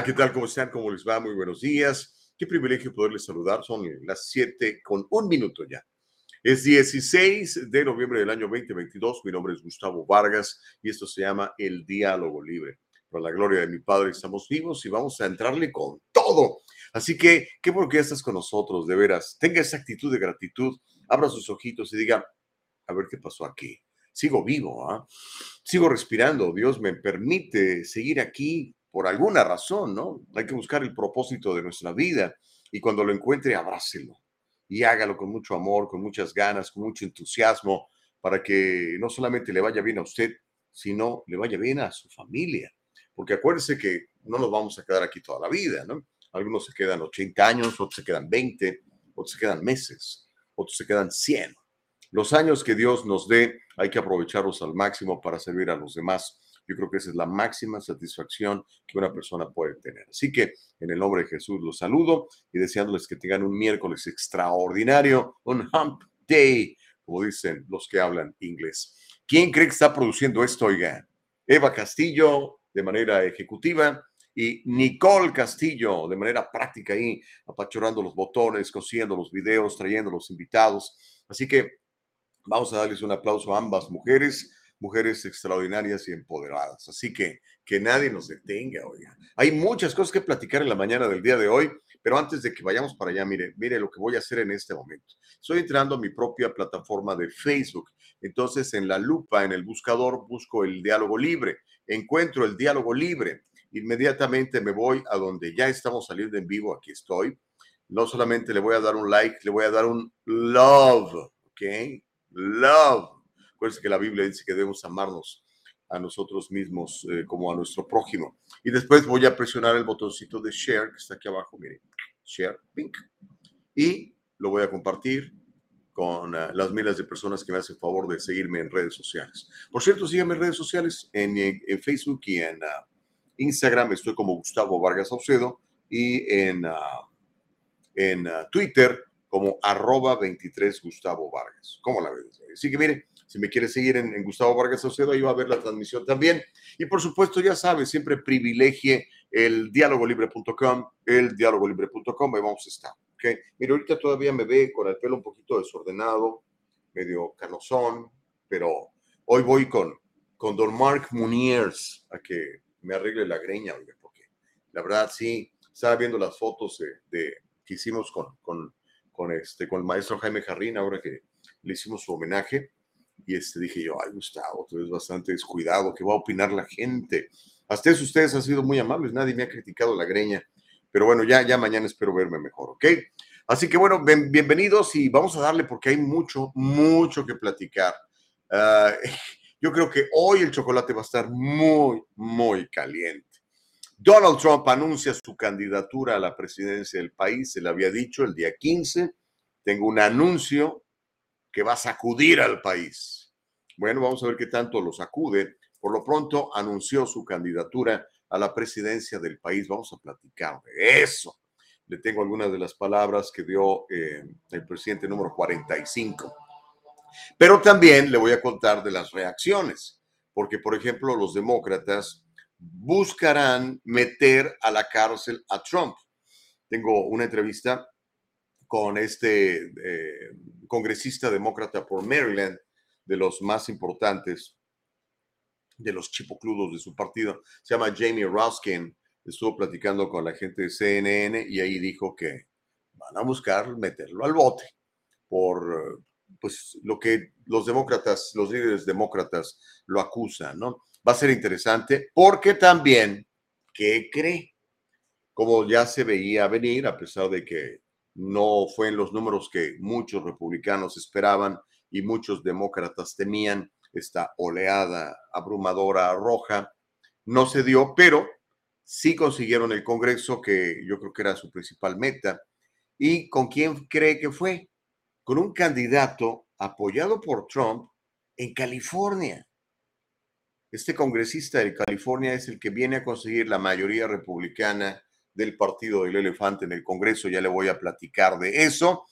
Hola, ¿qué tal? ¿Cómo están? ¿Cómo les va? Muy buenos días. Qué privilegio poderles saludar. Son las 7 con un minuto ya es 16 de noviembre del año 2022. Mi nombre es Gustavo Vargas y esto se llama El Diálogo Libre. Por la gloria de mi Padre estamos vivos y vamos a entrarle con todo. Así que, qué por qué estás con nosotros, de veras. Tenga esa actitud de gratitud, abra sus ojitos y diga, a ver qué pasó aquí. Sigo vivo, ¿ah? sigo respirando. Dios me permite seguir aquí por alguna razón, ¿no? Hay que buscar el propósito de nuestra vida y cuando lo encuentre, abrácelo y hágalo con mucho amor, con muchas ganas, con mucho entusiasmo, para que no solamente le vaya bien a usted, sino le vaya bien a su familia. Porque acuérdese que no nos vamos a quedar aquí toda la vida, ¿no? Algunos se quedan 80 años, otros se quedan 20, otros se quedan meses, otros se quedan 100. Los años que Dios nos dé hay que aprovecharlos al máximo para servir a los demás yo creo que esa es la máxima satisfacción que una persona puede tener. Así que en el nombre de Jesús los saludo y deseándoles que tengan un miércoles extraordinario, un hump day, como dicen los que hablan inglés. ¿Quién cree que está produciendo esto, oiga? Eva Castillo de manera ejecutiva y Nicole Castillo de manera práctica ahí, apachurrando los botones, cosiendo los videos, trayendo los invitados. Así que vamos a darles un aplauso a ambas mujeres mujeres extraordinarias y empoderadas. Así que que nadie nos detenga, oiga. Hay muchas cosas que platicar en la mañana del día de hoy, pero antes de que vayamos para allá, mire, mire lo que voy a hacer en este momento. Estoy entrando a mi propia plataforma de Facebook. Entonces, en la lupa, en el buscador, busco el diálogo libre. Encuentro el diálogo libre. Inmediatamente me voy a donde ya estamos saliendo en vivo. Aquí estoy. No solamente le voy a dar un like, le voy a dar un love, ¿ok? Love Acuérdense que la Biblia dice que debemos amarnos a nosotros mismos eh, como a nuestro prójimo. Y después voy a presionar el botoncito de share que está aquí abajo, miren, share, pink. Y lo voy a compartir con uh, las miles de personas que me hacen favor de seguirme en redes sociales. Por cierto, síganme en redes sociales, en, en Facebook y en uh, Instagram estoy como Gustavo Vargas Saucedo y en, uh, en Twitter como arroba 23 Gustavo Vargas. ¿Cómo la ves? Así que miren, si me quieres seguir en, Gustavo Vargas Saucedo, ahí va a ver la transmisión también. Y por supuesto, ya sabes, siempre privilegie el dialogolibre.com, el dialogolibre.com, ahí vamos a estar. ¿okay? Mira, ahorita todavía me ve con el pelo un poquito desordenado, medio canosón, pero hoy voy con, con Don Mark Muniers a que me arregle la greña, porque la verdad sí, estaba viendo las fotos de, que hicimos con, con, con, este, con el maestro Jaime Jarrín, ahora que le hicimos su homenaje y este, dije yo, ay Gustavo, tú eres bastante descuidado, ¿qué va a opinar la gente? Hasta eso ustedes han sido muy amables, nadie me ha criticado la greña, pero bueno, ya, ya mañana espero verme mejor, ¿ok? Así que bueno, bienvenidos y vamos a darle porque hay mucho, mucho que platicar. Ah, yo creo que hoy el chocolate va a estar muy, muy caliente. Donald Trump anuncia su candidatura a la presidencia del país, se le había dicho el día 15. Tengo un anuncio que va a sacudir al país. Bueno, vamos a ver qué tanto lo sacude. Por lo pronto anunció su candidatura a la presidencia del país. Vamos a platicar de eso. Le tengo algunas de las palabras que dio eh, el presidente número 45. Pero también le voy a contar de las reacciones, porque por ejemplo los demócratas buscarán meter a la cárcel a Trump. Tengo una entrevista con este eh, congresista demócrata por Maryland, de los más importantes, de los chipocludos de su partido, se llama Jamie Ruskin, estuvo platicando con la gente de CNN y ahí dijo que van a buscar meterlo al bote por pues lo que los demócratas, los líderes demócratas lo acusan, ¿no? Va a ser interesante porque también, ¿qué cree? Como ya se veía venir, a pesar de que no fue en los números que muchos republicanos esperaban y muchos demócratas temían esta oleada abrumadora roja. No se dio, pero sí consiguieron el Congreso, que yo creo que era su principal meta. ¿Y con quién cree que fue? Con un candidato apoyado por Trump en California. Este congresista de California es el que viene a conseguir la mayoría republicana del Partido del Elefante en el Congreso. Ya le voy a platicar de eso.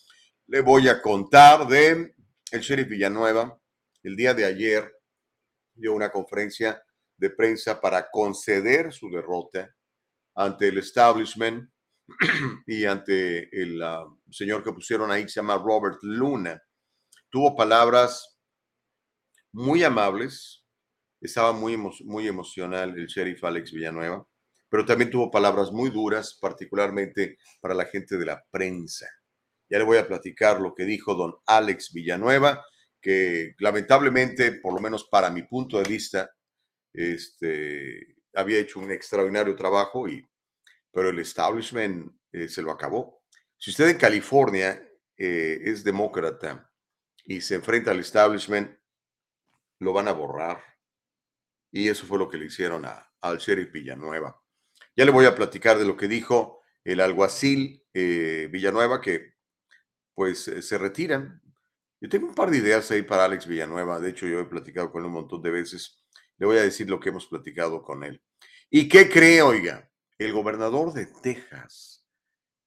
Le voy a contar de el sheriff Villanueva. El día de ayer dio una conferencia de prensa para conceder su derrota ante el establishment y ante el ah, señor que pusieron ahí, que se llama Robert Luna. Tuvo palabras muy amables, estaba muy, muy emocional el sheriff Alex Villanueva, pero también tuvo palabras muy duras, particularmente para la gente de la prensa. Ya le voy a platicar lo que dijo don Alex Villanueva, que lamentablemente, por lo menos para mi punto de vista, este, había hecho un extraordinario trabajo, y, pero el establishment eh, se lo acabó. Si usted en California eh, es demócrata y se enfrenta al establishment, lo van a borrar. Y eso fue lo que le hicieron a, al sheriff Villanueva. Ya le voy a platicar de lo que dijo el alguacil eh, Villanueva, que pues se retiran. Yo tengo un par de ideas ahí para Alex Villanueva. De hecho, yo he platicado con él un montón de veces. Le voy a decir lo que hemos platicado con él. ¿Y qué cree, oiga? El gobernador de Texas,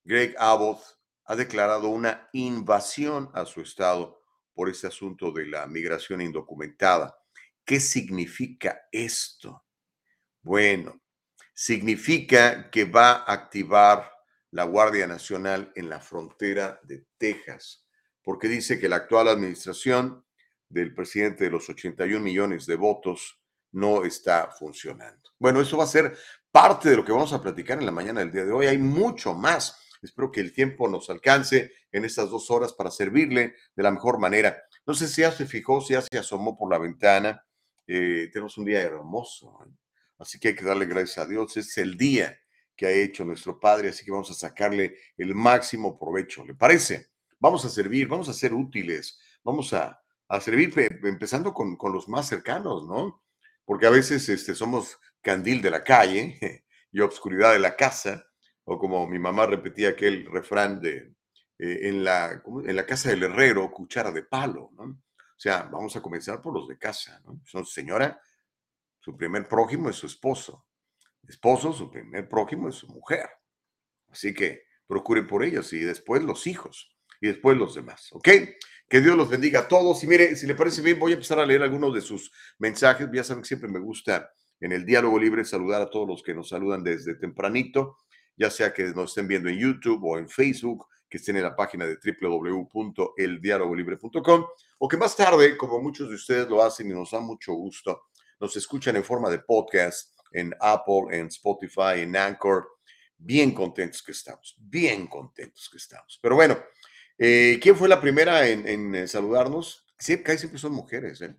Greg Abbott, ha declarado una invasión a su estado por este asunto de la migración indocumentada. ¿Qué significa esto? Bueno, significa que va a activar la Guardia Nacional en la frontera de Texas, porque dice que la actual administración del presidente de los 81 millones de votos no está funcionando. Bueno, eso va a ser parte de lo que vamos a platicar en la mañana del día de hoy. Hay mucho más. Espero que el tiempo nos alcance en estas dos horas para servirle de la mejor manera. No sé si ya se fijó, si ya se asomó por la ventana. Eh, tenemos un día hermoso, ¿eh? Así que hay que darle gracias a Dios. Es el día que ha hecho nuestro Padre, así que vamos a sacarle el máximo provecho. ¿Le parece? Vamos a servir, vamos a ser útiles, vamos a, a servir empezando con, con los más cercanos, ¿no? porque a veces este, somos candil de la calle y obscuridad de la casa, o como mi mamá repetía aquel refrán de eh, en, la, en la casa del herrero, cuchara de palo, ¿no? O sea, vamos a comenzar por los de casa, ¿no? Son señora, su primer prójimo es su esposo, esposo, su primer prójimo es su mujer. Así que procure por ellos y después los hijos y después los demás, ¿ok? Que Dios los bendiga a todos. Y mire, si le parece bien, voy a empezar a leer algunos de sus mensajes. Ya saben que siempre me gusta en el diálogo libre saludar a todos los que nos saludan desde tempranito, ya sea que nos estén viendo en YouTube o en Facebook, que estén en la página de www.eldialogolibre.com o que más tarde, como muchos de ustedes lo hacen y nos da mucho gusto, nos escuchan en forma de podcast en Apple, en Spotify, en Anchor. Bien contentos que estamos, bien contentos que estamos. Pero bueno, eh, ¿Quién fue la primera en, eh, saludarnos? Sí, casi siempre son mujeres. ¿eh?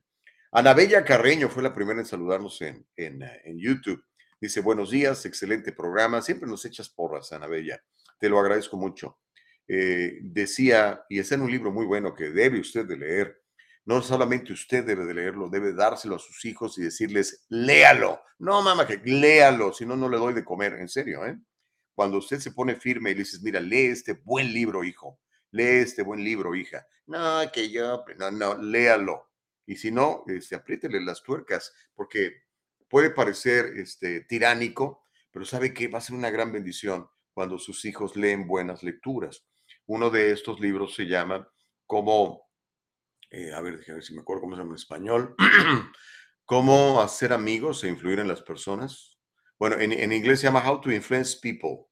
Anabella Carreño fue la primera en saludarnos en, en, en, YouTube. Dice, buenos días, excelente programa. Siempre nos echas porras, Anabella. Te lo agradezco mucho. decía, y está en un libro muy bueno que debe usted de leer, no solamente usted debe de leerlo, debe dárselo a sus hijos y decirles, léalo. No, mamá, que léalo, si no, no le doy de comer. En serio, ¿eh? Cuando usted se pone firme y le dices, mira, lee este buen libro, hijo lee este buen libro, hija. No, que yo, no, no, léalo. Y si no, este, apriétele las tuercas, porque puede parecer este, tiránico, pero sabe que va a ser una gran bendición cuando sus hijos leen buenas lecturas. Uno de estos libros se llama Cómo, eh, a ver, déjame ver si me acuerdo cómo se llama en español, Cómo hacer amigos e influir en las personas. Bueno, en, en inglés se llama How to Influence People.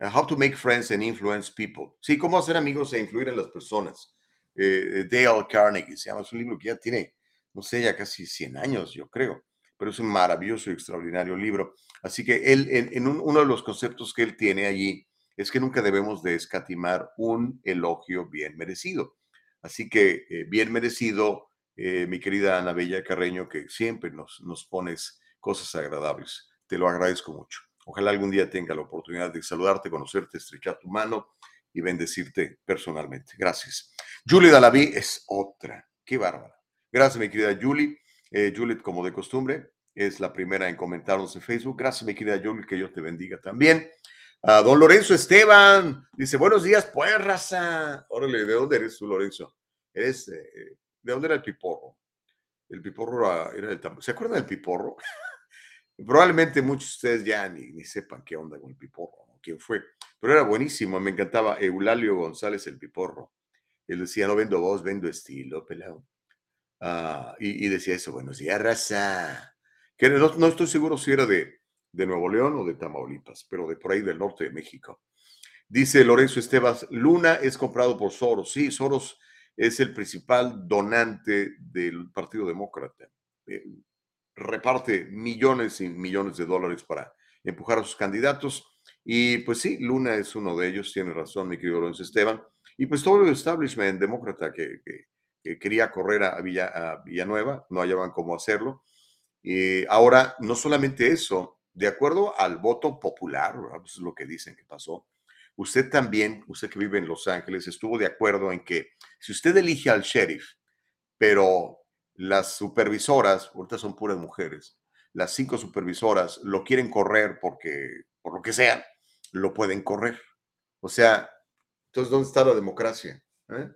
How to Make Friends and Influence People. Sí, cómo hacer amigos e influir en las personas. Eh, Dale Carnegie, se llama, es un libro que ya tiene, no sé, ya casi 100 años, yo creo, pero es un maravilloso y extraordinario libro. Así que él, en, uno de los conceptos que él tiene allí, es que nunca debemos de escatimar un elogio bien merecido. Así que eh, bien merecido, eh, mi querida Ana Bella Carreño, que siempre nos, nos pones cosas agradables. Te lo agradezco mucho. Ojalá algún día tenga la oportunidad de saludarte, conocerte, estrechar tu mano y bendecirte personalmente. Gracias. Julie Dalaví es otra. Qué bárbara. Gracias, mi querida Julie. Eh, Juliet, como de costumbre, es la primera en comentarnos en Facebook. Gracias, mi querida Julie, que Dios te bendiga también. Don Lorenzo Esteban dice, buenos días, pues, raza. Órale, ¿de dónde eres tú, Lorenzo? Eres, eh, ¿de dónde era el piporro? El piporro era el ¿Se acuerdan del piporro? Probablemente muchos de ustedes ya ni, ni sepan qué onda con el piporro, quién fue, pero era buenísimo, me encantaba Eulalio González el piporro. Él decía, no vendo voz, vendo estilo, pelado. Ah, y, decía eso, buenos días, raza. Que no, no, estoy seguro si era de, de Nuevo León o de Tamaulipas, pero de por ahí del norte de México. Dice Lorenzo Estebas, Luna es comprado por Soros. Sí, Soros es el principal donante del Partido Demócrata. Eh, reparte millones y millones de dólares para empujar a sus candidatos. Y pues sí, Luna es uno de ellos, tiene razón mi querido Lorenzo Esteban. Y pues todo el establishment demócrata que, quería correr a, Villa, Villanueva, no hallaban cómo hacerlo. Y ahora, no solamente eso, de acuerdo al voto popular, eso es lo que dicen que pasó, usted también, usted que vive en Los Ángeles, estuvo de acuerdo en que si usted elige al sheriff, pero las supervisoras, ahorita son puras mujeres, las cinco supervisoras lo quieren correr porque, por lo que sea, lo pueden correr. O sea, entonces, ¿dónde está la democracia? ¿Eh?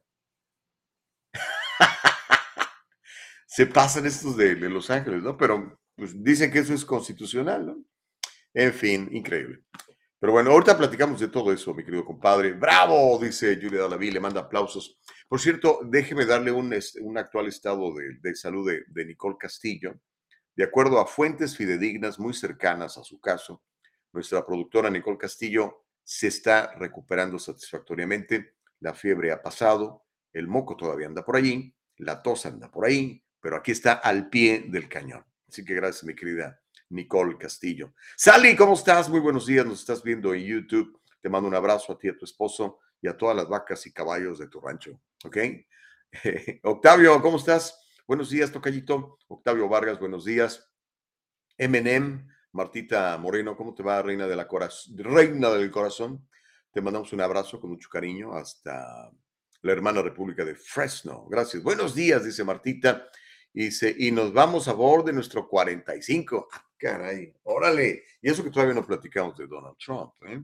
Se pasan estos de, Los Ángeles, ¿no? Pero pues, dicen que eso es constitucional, ¿no? En fin, increíble. Pero bueno, ahorita platicamos de todo eso, mi querido compadre. ¡Bravo! Dice Julia Dalaví, le manda aplausos. Por cierto, déjeme darle un, un actual estado de, salud de, de, Nicole Castillo. De acuerdo a fuentes fidedignas muy cercanas a su caso, nuestra productora Nicole Castillo se está recuperando satisfactoriamente. La fiebre ha pasado, el moco todavía anda por allí, la tos anda por ahí, pero aquí está al pie del cañón. Así que gracias, mi querida Nicole Castillo. Sally, ¿cómo estás? Muy buenos días, nos estás viendo en YouTube. Te mando un abrazo a ti, a tu esposo y a todas las vacas y caballos de tu rancho. ¿Ok? Octavio, ¿cómo estás? Buenos días, Tocayito. Octavio Vargas, buenos días. MNM, Martita Moreno, ¿cómo te va, reina, de la reina del corazón? Te mandamos un abrazo con mucho cariño hasta la hermana República de Fresno. Gracias. Buenos días, dice Martita. Y, y nos vamos a bordo de nuestro 45. Caray, órale. Y eso que todavía no platicamos de Donald Trump. ¿eh?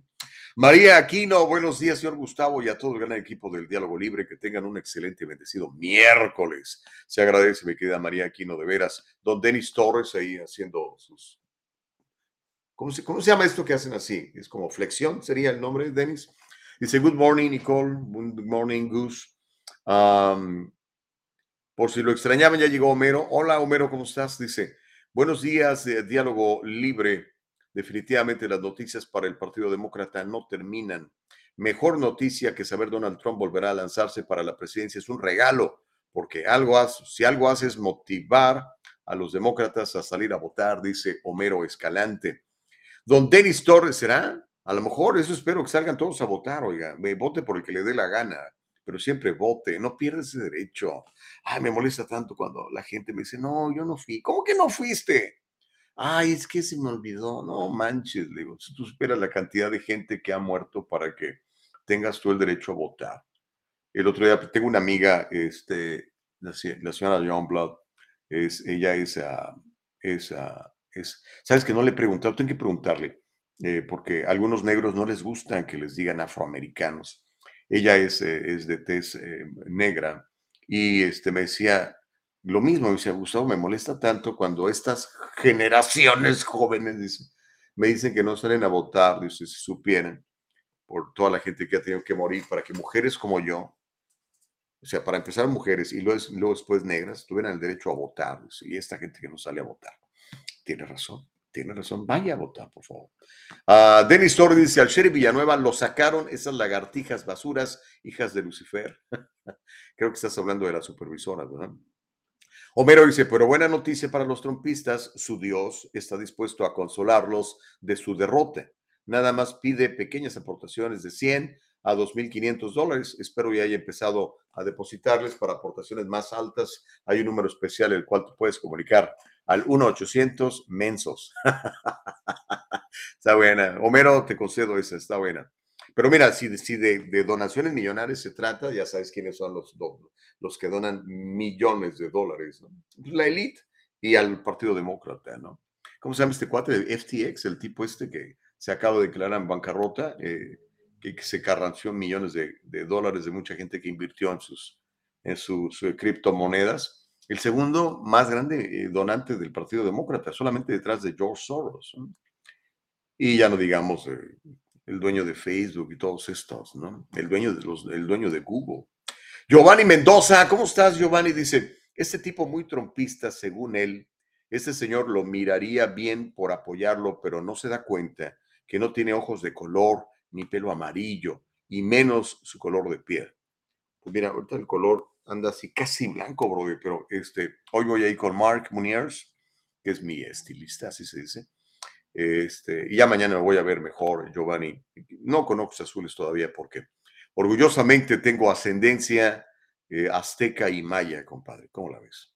María Aquino, buenos días, señor Gustavo, y a todo el gran equipo del Diálogo Libre. Que tengan un excelente y bendecido miércoles. Se agradece, mi querida María Aquino, de veras. Don Denis Torres ahí haciendo sus. ¿Cómo se, ¿Cómo se llama esto que hacen así? Es como flexión, sería el nombre, Denis. Dice, Good morning, Nicole. Good morning, Gus. por si lo extrañaban, ya llegó Homero. Hola, Homero, ¿cómo estás? Dice, buenos días, Diálogo Libre. Definitivamente las noticias para el Partido Demócrata no terminan. Mejor noticia que saber Donald Trump volverá a lanzarse para la presidencia es un regalo, porque algo hace, si algo hace es motivar a los demócratas a salir a votar, dice Homero Escalante. Don Denis Torres será, a lo mejor eso espero que salgan todos a votar, oiga, me vote por el que le dé la gana, pero siempre vote, no pierdas ese derecho. Ay, me molesta tanto cuando la gente me dice, no, yo no fui. ¿Cómo que no fuiste? Ay, es que se me olvidó. No manches, digo, si tú esperas la cantidad de gente que ha muerto para que tengas tú el derecho a votar. El otro día tengo una amiga, este, la, señora John Blood, es, ella es, uh, es, es, sabes que no le he preguntado, tengo que preguntarle, eh, porque a algunos negros no les gustan que les digan afroamericanos. Ella es, eh, es de tez eh, negra y este, me decía, lo mismo, me decía, Gustavo, me molesta tanto cuando estas generaciones jóvenes me dicen que no salen a votar, dice, si supieran, por toda la gente que ha tenido que morir, para que mujeres como yo, o sea, para empezar mujeres y luego, después negras, tuvieran el derecho a votar, y esta gente que no sale a votar. Tiene razón, tiene razón, vaya a votar, por favor. Uh, Denis Torres dice, al sheriff Villanueva lo sacaron esas lagartijas basuras, hijas de Lucifer. Creo que estás hablando de la supervisora, ¿verdad? Homero dice, pero buena noticia para los trompistas, su Dios está dispuesto a consolarlos de su derrota. Nada más pide pequeñas aportaciones de 100 a 2.500 dólares. Espero ya haya empezado a depositarles para aportaciones más altas. Hay un número especial el cual tú puedes comunicar al 1-800 mensos. está buena. Homero, te concedo esa, está buena. Pero mira, si, de, donaciones millonarias se trata, ya sabes quiénes son los, los que donan millones de dólares, ¿no? Pues la élite y al Partido Demócrata, ¿no? ¿cómo se llama este cuate de FTX? El tipo este que se acaba de declarar en bancarrota, eh, que, se carranció millones de, dólares de mucha gente que invirtió en sus, en sus criptomonedas. El segundo más grande eh, donante del Partido Demócrata, solamente detrás de George Soros. Y ya no digamos el dueño de Facebook y todos estos, ¿no? El dueño de, los, el dueño de Google. Giovanni Mendoza, ¿cómo estás, Giovanni? Dice, este tipo muy trompista, según él, este señor lo miraría bien por apoyarlo, pero no se da cuenta que no tiene ojos de color ni pelo amarillo y menos su color de piel. Pues mira, ahorita el color anda así casi blanco, bro, pero este, hoy voy a ir con Mark Muniers, que es mi estilista, así se dice. Este, y ya mañana me voy a ver mejor, Giovanni. No con ojos azules todavía porque orgullosamente tengo ascendencia eh, azteca y maya, compadre. ¿Cómo la ves?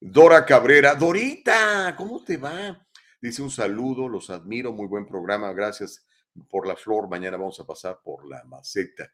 Dora Cabrera, Dorita, ¿cómo te va? Dice un saludo, los admiro, muy buen programa, gracias por la flor. Mañana vamos a pasar por la maceta.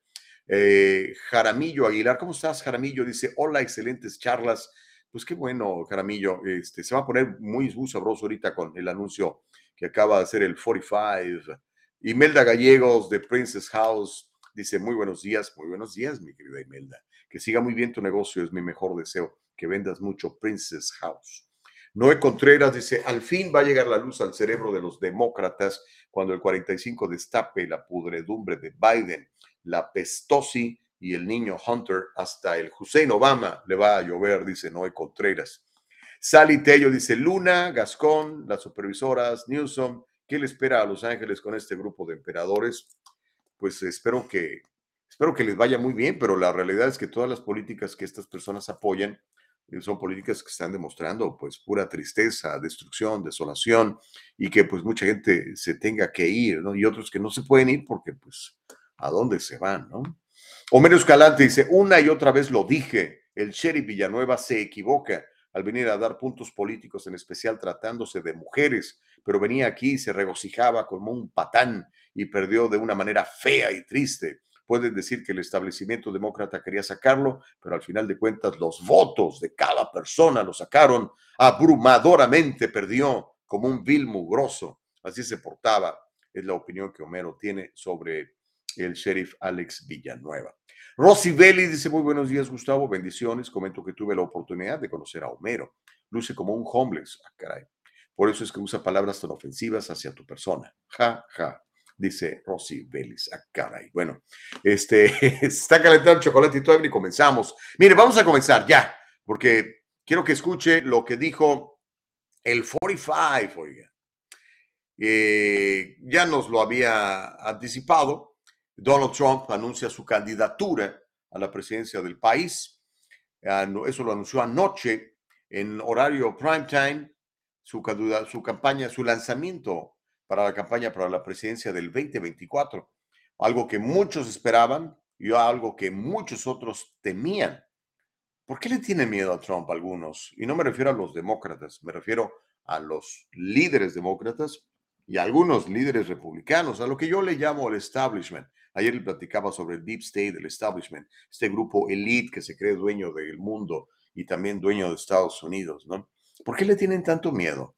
Eh, Jaramillo Aguilar, ¿cómo estás, Jaramillo? Dice, hola, excelentes charlas. Pues qué bueno, Jaramillo. Este, se va a poner muy, muy sabroso ahorita con el anuncio que acaba de hacer el 45. Imelda Gallegos de Princess House dice, muy buenos días, muy buenos días, mi querida Imelda. Que siga muy bien tu negocio, es mi mejor deseo, que vendas mucho Princess House. Noé Contreras dice, al fin va a llegar la luz al cerebro de los demócratas cuando el 45 destape la pudredumbre de Biden, la pestosi y el niño Hunter, hasta el Hussein Obama le va a llover, dice Noé Contreras. Sally Tello dice, Luna, Gascón, las supervisoras, Newsom, ¿qué le espera a Los Ángeles con este grupo de emperadores? Pues espero que, espero que les vaya muy bien, pero la realidad es que todas las políticas que estas personas apoyan son políticas que están demostrando pues pura tristeza, destrucción, desolación y que pues mucha gente se tenga que ir, ¿no? Y otros que no se pueden ir porque pues a dónde se van, ¿no? Homero Escalante dice, una y otra vez lo dije, el sheriff Villanueva se equivoca al venir a dar puntos políticos, en especial tratándose de mujeres, pero venía aquí y se regocijaba como un patán y perdió de una manera fea y triste. Pueden decir que el establecimiento demócrata quería sacarlo, pero al final de cuentas los votos de cada persona lo sacaron abrumadoramente, perdió como un vil mugroso. Así se portaba, es la opinión que Homero tiene sobre el sheriff Alex Villanueva. Rosy Belli dice, muy buenos días, Gustavo, bendiciones. Comento que tuve la oportunidad de conocer a Homero. Luce como un homeless. Ah, caray. Por eso es que usa palabras tan ofensivas hacia tu persona. Ja, ja, dice Rosy Vélez. Ah, caray. Bueno, este, está calentando el chocolate y todavía ni comenzamos. Mire, vamos a comenzar ya, porque quiero que escuche lo que dijo el 45, oiga. Eh, ya nos lo había anticipado, Donald Trump anuncia su candidatura a la presidencia del país. Eso lo anunció anoche en horario prime time, su, su campaña, su lanzamiento para la campaña para la presidencia del 2024. Algo que muchos esperaban y algo que muchos otros temían. ¿Por qué le tienen miedo a Trump algunos? Y no me refiero a los demócratas, me refiero a los líderes demócratas y a algunos líderes republicanos, a lo que yo le llamo el establishment. Ayer le platicaba sobre el Deep State, el establishment, este grupo elite que se cree dueño del mundo y también dueño de Estados Unidos, ¿no? ¿Por qué le tienen tanto miedo?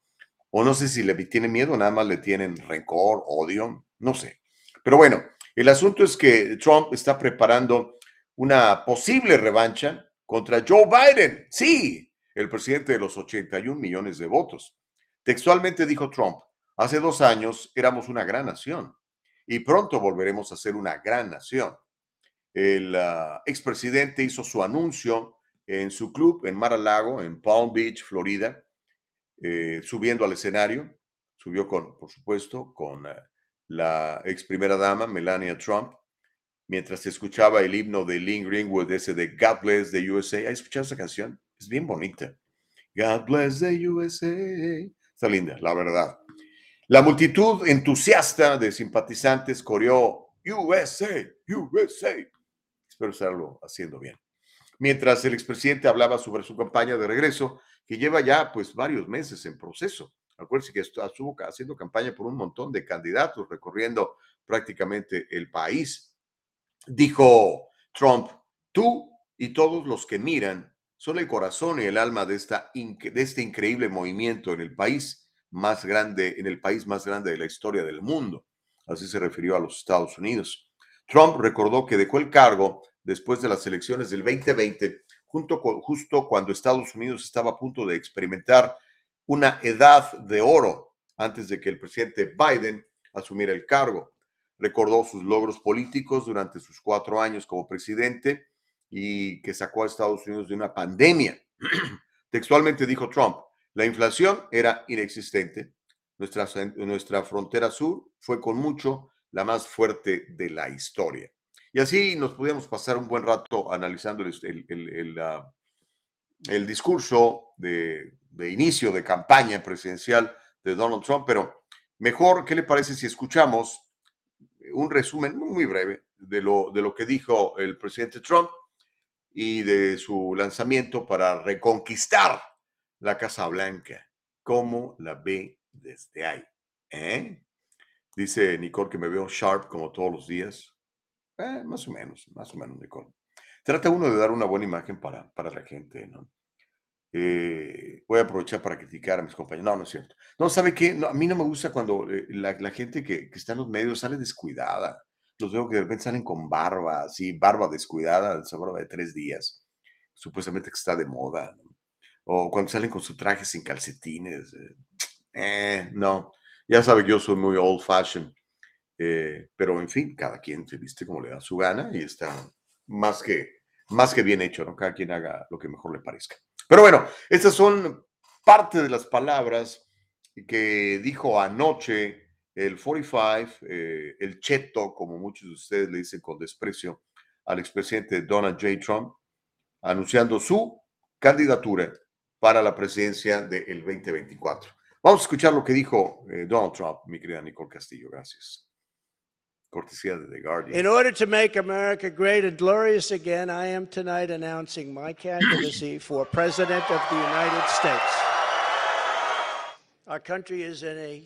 O no sé si le tienen miedo, nada más le tienen rencor, odio, no sé. Pero bueno, el asunto es que Trump está preparando una posible revancha contra Joe Biden. Sí, el presidente de los 81 millones de votos. Textualmente dijo Trump, hace dos años éramos una gran nación y pronto volveremos a ser una gran nación. El ah, expresidente hizo su anuncio en su club en Mar-a-Lago, en Palm Beach, Florida, eh, subiendo al escenario. Subió con, por supuesto, con ah, la ex primera dama, Melania Trump, mientras se escuchaba el himno de Lynn Greenwood, ese de God Bless the USA. ¿Has escuchado esa canción? Es bien bonita. God Bless the USA. Está linda, la verdad. La multitud entusiasta de simpatizantes coreó USA, USA. Espero estarlo haciendo bien. Mientras el expresidente hablaba sobre su campaña de regreso, que lleva ya pues varios meses en proceso. Acuérdense que estuvo haciendo campaña por un montón de candidatos, recorriendo prácticamente el país. Dijo Trump, tú y todos los que miran son el corazón y el alma de, esta, de este increíble movimiento en el país más grande, en el país más grande de la historia del mundo. Así se refirió a los Estados Unidos. Trump recordó que dejó el cargo después de las elecciones del 2020, justo cuando Estados Unidos estaba a punto de experimentar una edad de oro antes de que el presidente Biden asumiera el cargo. Recordó sus logros políticos durante sus cuatro años como presidente y que sacó a Estados Unidos de una pandemia. Textualmente dijo Trump, la inflación era inexistente. Nuestra, nuestra frontera sur fue con mucho la más fuerte de la historia. Y así nos podíamos pasar un buen rato analizando el, el, ah, el, discurso de, de, inicio de campaña presidencial de Donald Trump, pero mejor, ¿qué le parece si escuchamos un resumen muy breve de lo, de lo que dijo el presidente Trump y de su lanzamiento para reconquistar la Casa Blanca? ¿Cómo la ve desde ahí? ¿Eh? Dice Nicole que me veo sharp como todos los días. Eh, más o menos, más o menos, Nicole. Trata uno de dar una buena imagen para, para la gente, ¿no? Eh, voy a aprovechar para criticar a mis compañeros. No, no es cierto. No, ¿sabe qué? a mí no me gusta cuando eh, la, la, gente que, que, está en los medios sale descuidada. Los veo que de repente salen con barba, así, barba descuidada, esa barba de tres días, supuestamente que está de moda. ¿no? O cuando salen con su traje sin calcetines. Eh, no, ya sabe que yo soy muy old fashioned. Eh, pero en fin, cada quien se viste como le da su gana y está más que, más que bien hecho, ¿no? Cada quien haga lo que mejor le parezca. Pero bueno, estas son parte de las palabras que dijo anoche el 45, eh, el cheto, como muchos de ustedes le dicen con desprecio, al expresidente Donald J. Trump, anunciando su candidatura para la presidencia del 2024. Vamos a escuchar lo que dijo eh, Donald Trump, mi querida Nicole Castillo. Gracias. Cortesía de The Guardian. In order to make America great and glorious again, I am tonight announcing my candidacy for President of the United States. Our country is in a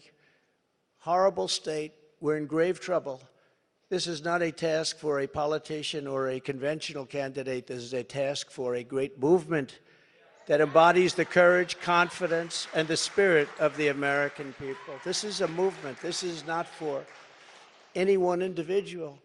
horrible state. We're in grave trouble. This is not a task for a politician or a conventional candidate. This is a task for a great movement that embodies the courage, confidence, and the spirit of the American people. This is a movement. This is not for any one individual.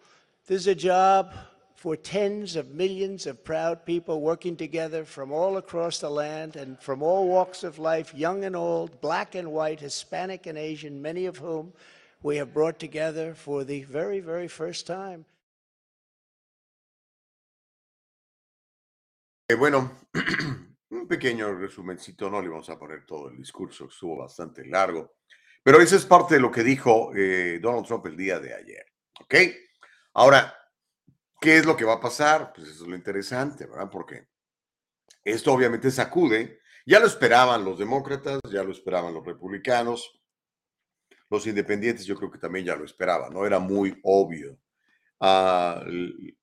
This is a job for tens of millions of proud people working together from all across the land and from all walks of life, young and old, black and white, Hispanic and Asian, many of whom we have brought together for the very, very first time. Eh, bueno, un pequeño resumencito, no le vamos a poner todo el discurso, estuvo bastante largo. Pero eso es parte de lo que dijo eh, Donald Trump el día de ayer. ¿Ok? Ahora, ¿qué es lo que va a pasar? Pues eso es lo interesante, ¿verdad? Porque esto obviamente sacude. Ya lo esperaban los demócratas, ya lo esperaban los republicanos, los independientes yo creo que también ya lo esperaban, ¿no? Era muy obvio. Uh,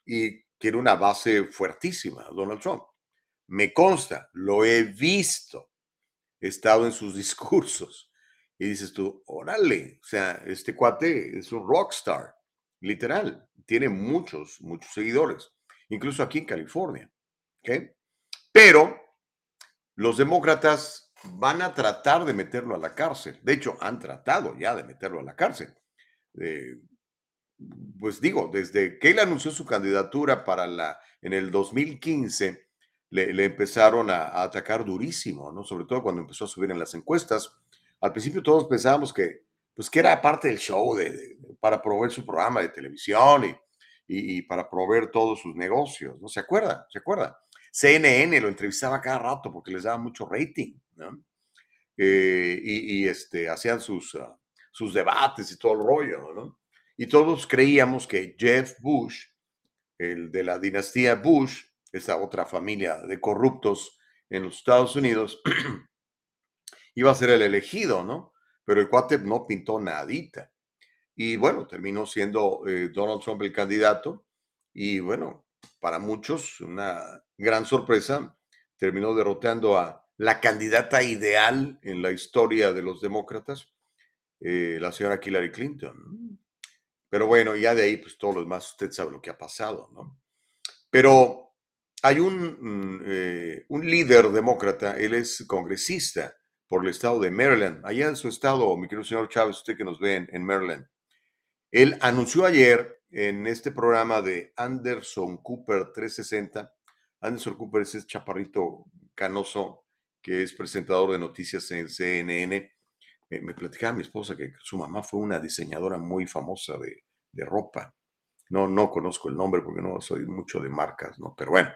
y tiene una base fuertísima, Donald Trump. Me consta, lo he visto, he estado en sus discursos y dices tú, órale, o sea, este cuate es un rockstar, literal, tiene muchos, muchos seguidores, incluso aquí en California. ¿ok? Pero los demócratas van a tratar de meterlo a la cárcel. De hecho, han tratado ya de meterlo a la cárcel. Eh, pues digo, desde que él anunció su candidatura para la, en el 2015, le, empezaron a, atacar durísimo, ¿no? Sobre todo cuando empezó a subir en las encuestas al principio todos pensábamos que, pues, que era parte del show de, para proveer su programa de televisión y, y, para proveer todos sus negocios, ¿no? ¿Se acuerda? ¿Se acuerda? CNN lo entrevistaba cada rato porque les daba mucho rating, ¿no? Eh, y, y, este, hacían sus, uh, sus debates y todo el rollo, ¿no? Y todos creíamos que Jeff Bush, el de la dinastía Bush, esa otra familia de corruptos en los Estados Unidos, iba a ser el elegido, ¿no? Pero el cuate no pintó nadita. Y bueno, terminó siendo eh, Donald Trump el candidato. Y bueno, para muchos, una gran sorpresa, terminó derrotando a la candidata ideal en la historia de los demócratas, eh, la señora Hillary Clinton. Pero bueno, ya de ahí, pues todo lo demás, usted sabe lo que ha pasado, ¿no? Pero hay un, mm, eh, un líder demócrata, él es congresista, por el estado de Maryland. Allá en su estado, mi querido señor Chávez, usted que nos ve en, Maryland. Él anunció ayer en este programa de Anderson Cooper 360. Anderson Cooper es ese chaparrito canoso que es presentador de noticias en CNN. me platicaba mi esposa que su mamá fue una diseñadora muy famosa de, de ropa. No, no conozco el nombre porque no soy mucho de marcas, ¿no? Pero bueno,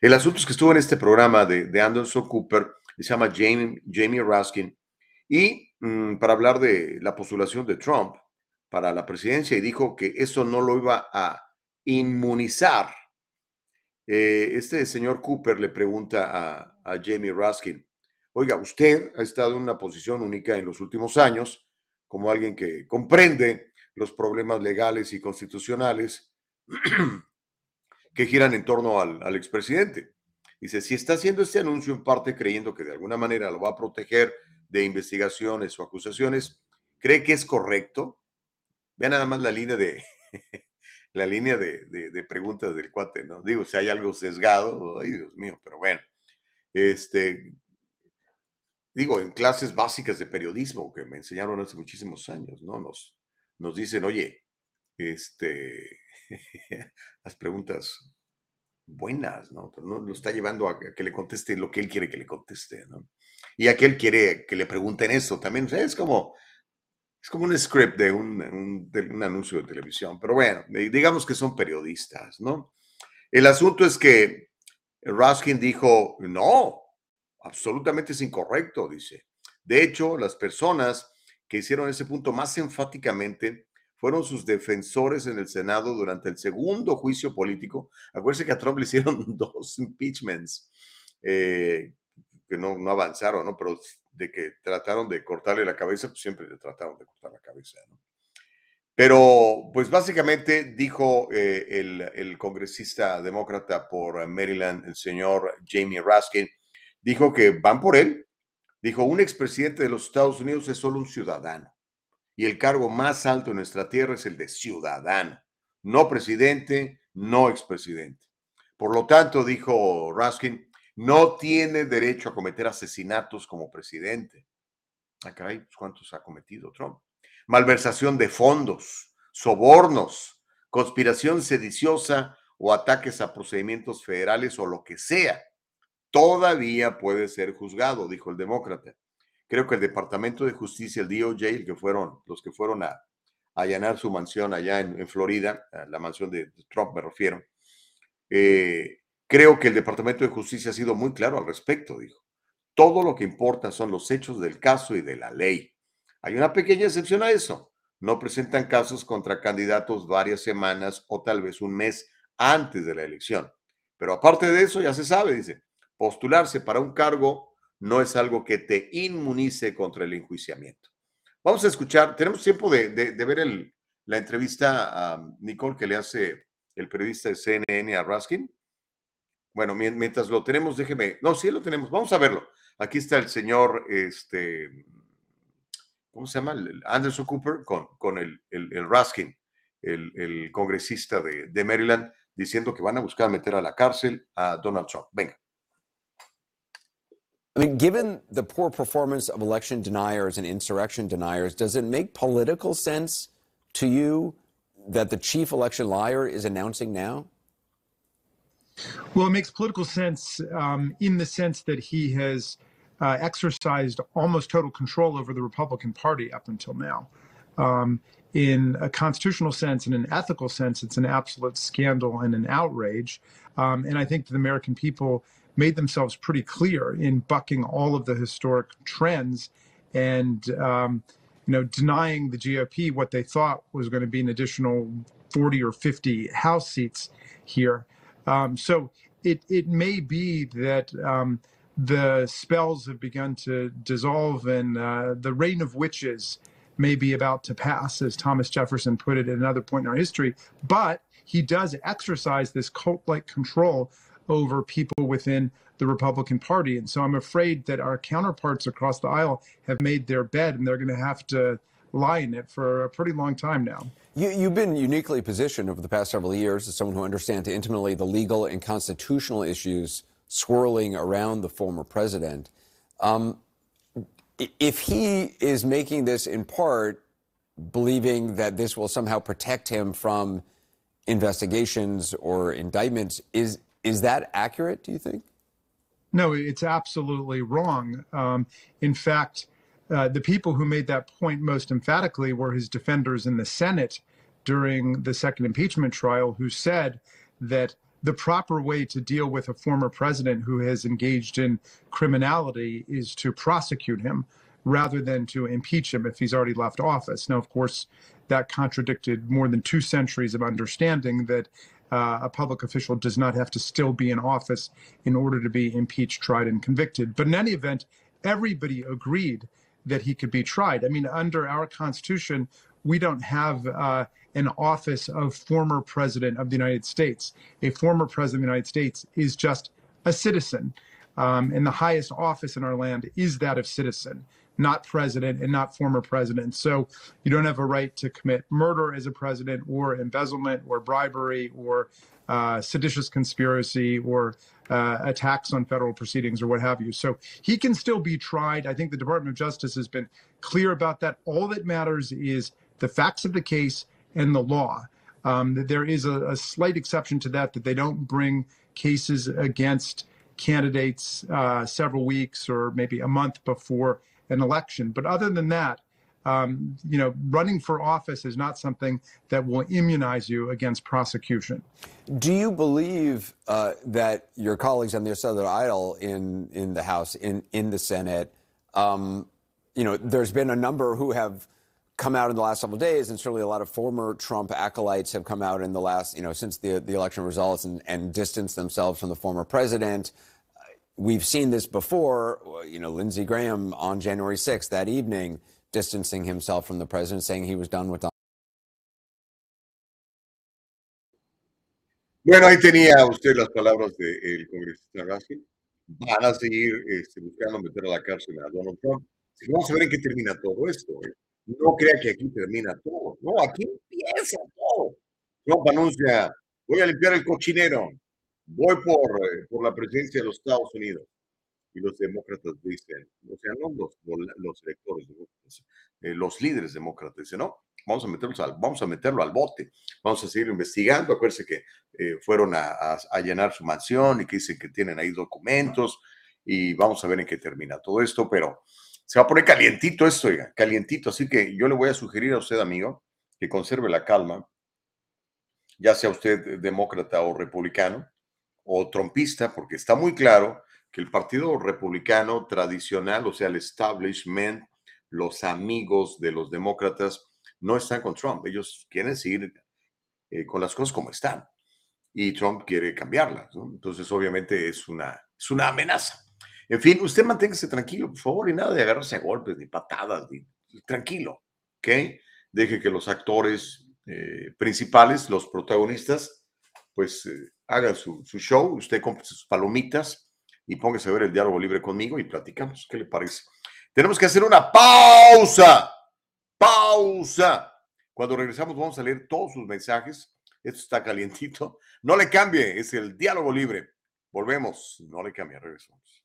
el asunto es que estuvo en este programa de Anderson Cooper, se llama Jamie, Jamie Raskin, y mm, para hablar de la postulación de Trump para la presidencia, y dijo que eso no lo iba a inmunizar. Eh, este señor Cooper le pregunta a, Jamie Raskin, oiga, usted ha estado en una posición única en los últimos años como alguien que comprende los problemas legales y constitucionales que giran en torno al, al expresidente. Dice, si está haciendo este anuncio en parte creyendo que de alguna manera lo va a proteger de investigaciones o acusaciones, ¿cree que es correcto? Vean nada más la línea de la línea de, preguntas del cuate, ¿no? Digo, si hay algo sesgado, ay Dios mío, pero bueno, este, digo, en clases básicas de periodismo que me enseñaron hace muchísimos años, ¿no? Nos, nos dicen, oye, este, las preguntas buenas, ¿no? Lo está llevando a que le conteste lo que él quiere que le conteste, ¿no? Y aquel quiere que le pregunten eso también. es como, es como un script de un, un, de un anuncio de televisión. Pero bueno, digamos que son periodistas, ¿no? El asunto es que Raskin dijo, no, absolutamente es incorrecto, dice. De hecho, las personas que hicieron ese punto más enfáticamente fueron sus defensores en el Senado durante el segundo juicio político. Acuérdense que a Trump le hicieron dos impeachments eh, que no, no, avanzaron, ¿no? Pero de que trataron de cortarle la cabeza, pues siempre le trataron de cortar la cabeza, ¿no? Pero, pues básicamente dijo eh, el, el, congresista demócrata por Maryland, el señor Jamie Raskin, dijo que van por él, Dijo, un expresidente de los Estados Unidos es solo un ciudadano y el cargo más alto en nuestra tierra es el de ciudadano, no presidente, no expresidente. Por lo tanto, dijo Raskin, no tiene derecho a cometer asesinatos como presidente. Ah, caray, pues, ¿cuántos ha cometido Trump? Malversación de fondos, sobornos, conspiración sediciosa o ataques a procedimientos federales o lo que sea todavía puede ser juzgado, dijo el demócrata. Creo que el Departamento de Justicia, el DOJ, que fueron los que fueron a, allanar su mansión allá en, Florida, la mansión de Trump me refiero, eh, creo que el Departamento de Justicia ha sido muy claro al respecto, dijo. Todo lo que importa son los hechos del caso y de la ley. Hay una pequeña excepción a eso. No presentan casos contra candidatos varias semanas o tal vez un mes antes de la elección. Pero aparte de eso, ya se sabe, dice, postularse para un cargo no es algo que te inmunice contra el enjuiciamiento. Vamos a escuchar, tenemos tiempo de, ver el, la entrevista a Nicole que le hace el periodista de CNN a Raskin. Bueno, mientras lo tenemos, déjeme, no, sí lo tenemos, vamos a verlo. Aquí está el señor, este, ¿cómo se llama? Anderson Cooper con, el, el, el Raskin, el, congresista de Maryland, diciendo que van a buscar meter a la cárcel a Donald Trump. Venga. I mean, given the poor performance of election deniers and insurrection deniers, does it make political sense to you that the chief election liar is announcing now? Well, it makes political sense um, in the sense that he has uh, exercised almost total control over the Republican Party up until now. Um, in a constitutional sense and an ethical sense, it's an absolute scandal and an outrage. Um, and I think the American people made themselves pretty clear in bucking all of the historic trends and um, you know denying the GOP what they thought was going to be an additional 40 or 50 House seats here. Um, so it it may be that um, the spells have begun to dissolve and uh, the reign of witches may be about to pass, as Thomas Jefferson put it at another point in our history. But he does exercise this cult-like control over people within the Republican Party. And so I'm afraid that our counterparts across the aisle have made their bed and they're going to have to lie in it for a pretty long time now. You, have been uniquely positioned over the past several years as someone who understands intimately the legal and constitutional issues swirling around the former president. Um, if he is making this in part believing that this will somehow protect him from investigations or indictments, is is that accurate? Do you think? No, it's absolutely wrong. Um, in fact, uh, the people who made that point most emphatically were his defenders in the Senate during the second impeachment trial, who said that the proper way to deal with a former president who has engaged in criminality is to prosecute him rather than to impeach him if he's already left office. Now, of course, that contradicted more than two centuries of understanding that uh, a public official does not have to still be in office in order to be impeached, tried, and convicted. But in any event, everybody agreed that he could be tried. I mean, under our Constitution, we don't have uh, an office of former president of the United States. A former president of the United States is just a citizen. Um, and the highest office in our land is that of citizen, not president and not former president. So you don't have a right to commit murder as a president or embezzlement or bribery or uh, seditious conspiracy or uh, attacks on federal proceedings or what have you. So he can still be tried. I think the Department of Justice has been clear about that. All that matters is the facts of the case and the law. Um, there is a, a, slight exception to that, that they don't bring cases against candidates uh, several weeks or maybe a month before an election. But other than that, um, you know, running for office is not something that will immunize you against prosecution. Do you believe uh, that your colleagues on the other side of the aisle in in the House, in in the Senate, um, you know, there's been a number who have come out in the last several days, and certainly a lot of former Trump acolytes have come out in the last, you know, since the the election results and, and distanced themselves from the former president. We've seen this before, you know, Lindsey Graham on January 6th that evening distancing himself from the president, saying he was done with. Bueno, ahí tenía usted las palabras del congresista Raskin. Van a seguir este, buscando meter a la cárcel a Donald Trump. Vamos a ver en qué termina todo esto. ¿eh? No crea que aquí termina todo. No, aquí empieza todo. Trump anuncia, voy a limpiar el cochinero. Voy por, eh, por la presidencia de los Estados Unidos. Y los demócratas dicen, o sea, no los, los electores, eh, los líderes demócratas dicen, no, vamos a, meterlos al, vamos a meterlo al bote, vamos a seguir investigando, acuérdense que eh, fueron a, a, llenar su mansión y que dicen que tienen ahí documentos y vamos a ver en qué termina todo esto, pero se va a poner calientito esto, oiga, calientito, así que yo le voy a sugerir a usted, amigo, que conserve la calma, ya sea usted demócrata o republicano o trompista, porque está muy claro que el Partido Republicano tradicional, o sea, el establishment, los amigos de los demócratas, no están con Trump. Ellos quieren seguir eh, con las cosas como están. Y Trump quiere cambiarlas. Entonces, obviamente, es una, es una amenaza. En fin, usted manténgase tranquilo, por favor, y nada de agarrarse a golpes, ni patadas, tranquilo, ¿ok? Deje que los actores eh, principales, los protagonistas, pues eh, hagan su, su show, usted compre sus palomitas, y póngase a ver el diálogo libre conmigo y platicamos. ¿Qué le parece? Tenemos que hacer una pausa. Pausa. Cuando regresamos vamos a leer todos sus mensajes. Esto está calientito. No le cambie, es el diálogo libre. Volvemos. No le cambie, regresamos.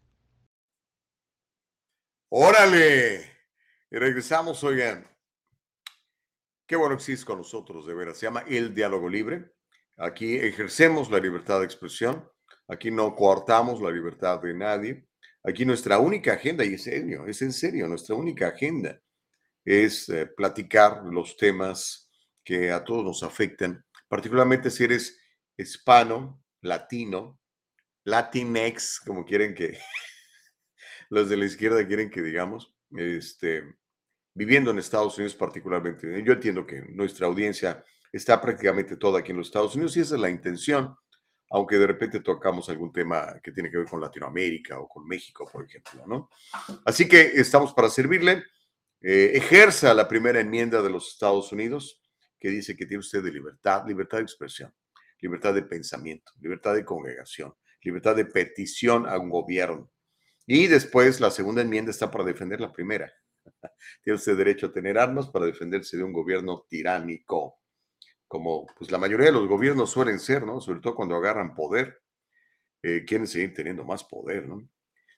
Órale. Y regresamos, oigan. Qué bueno que con nosotros, de veras. Se llama El Diálogo Libre. Aquí ejercemos la libertad de expresión. Aquí no coartamos la libertad de nadie. Aquí nuestra única agenda, y es serio, es en serio, nuestra única agenda es eh, platicar los temas que a todos nos afectan, particularmente si eres hispano, latino, latinex, como quieren que, los de la izquierda quieren que digamos, este, viviendo en Estados Unidos particularmente. Yo entiendo que nuestra audiencia está prácticamente toda aquí en los Estados Unidos y esa es la intención. aunque de repente tocamos algún tema que tiene que ver con Latinoamérica o con México, por ejemplo, ¿no? Así que estamos para servirle. Eh, ejerza la primera enmienda de los Estados Unidos que dice que tiene usted libertad, libertad de expresión, libertad de pensamiento, libertad de congregación, libertad de petición a un gobierno. Y después la segunda enmienda está para defender la primera. Tiene usted derecho a tener armas para defenderse de un gobierno tiránico, como pues la mayoría de los gobiernos suelen ser, ¿no? Sobre todo cuando agarran poder, eh, quieren seguir teniendo más poder, ¿no?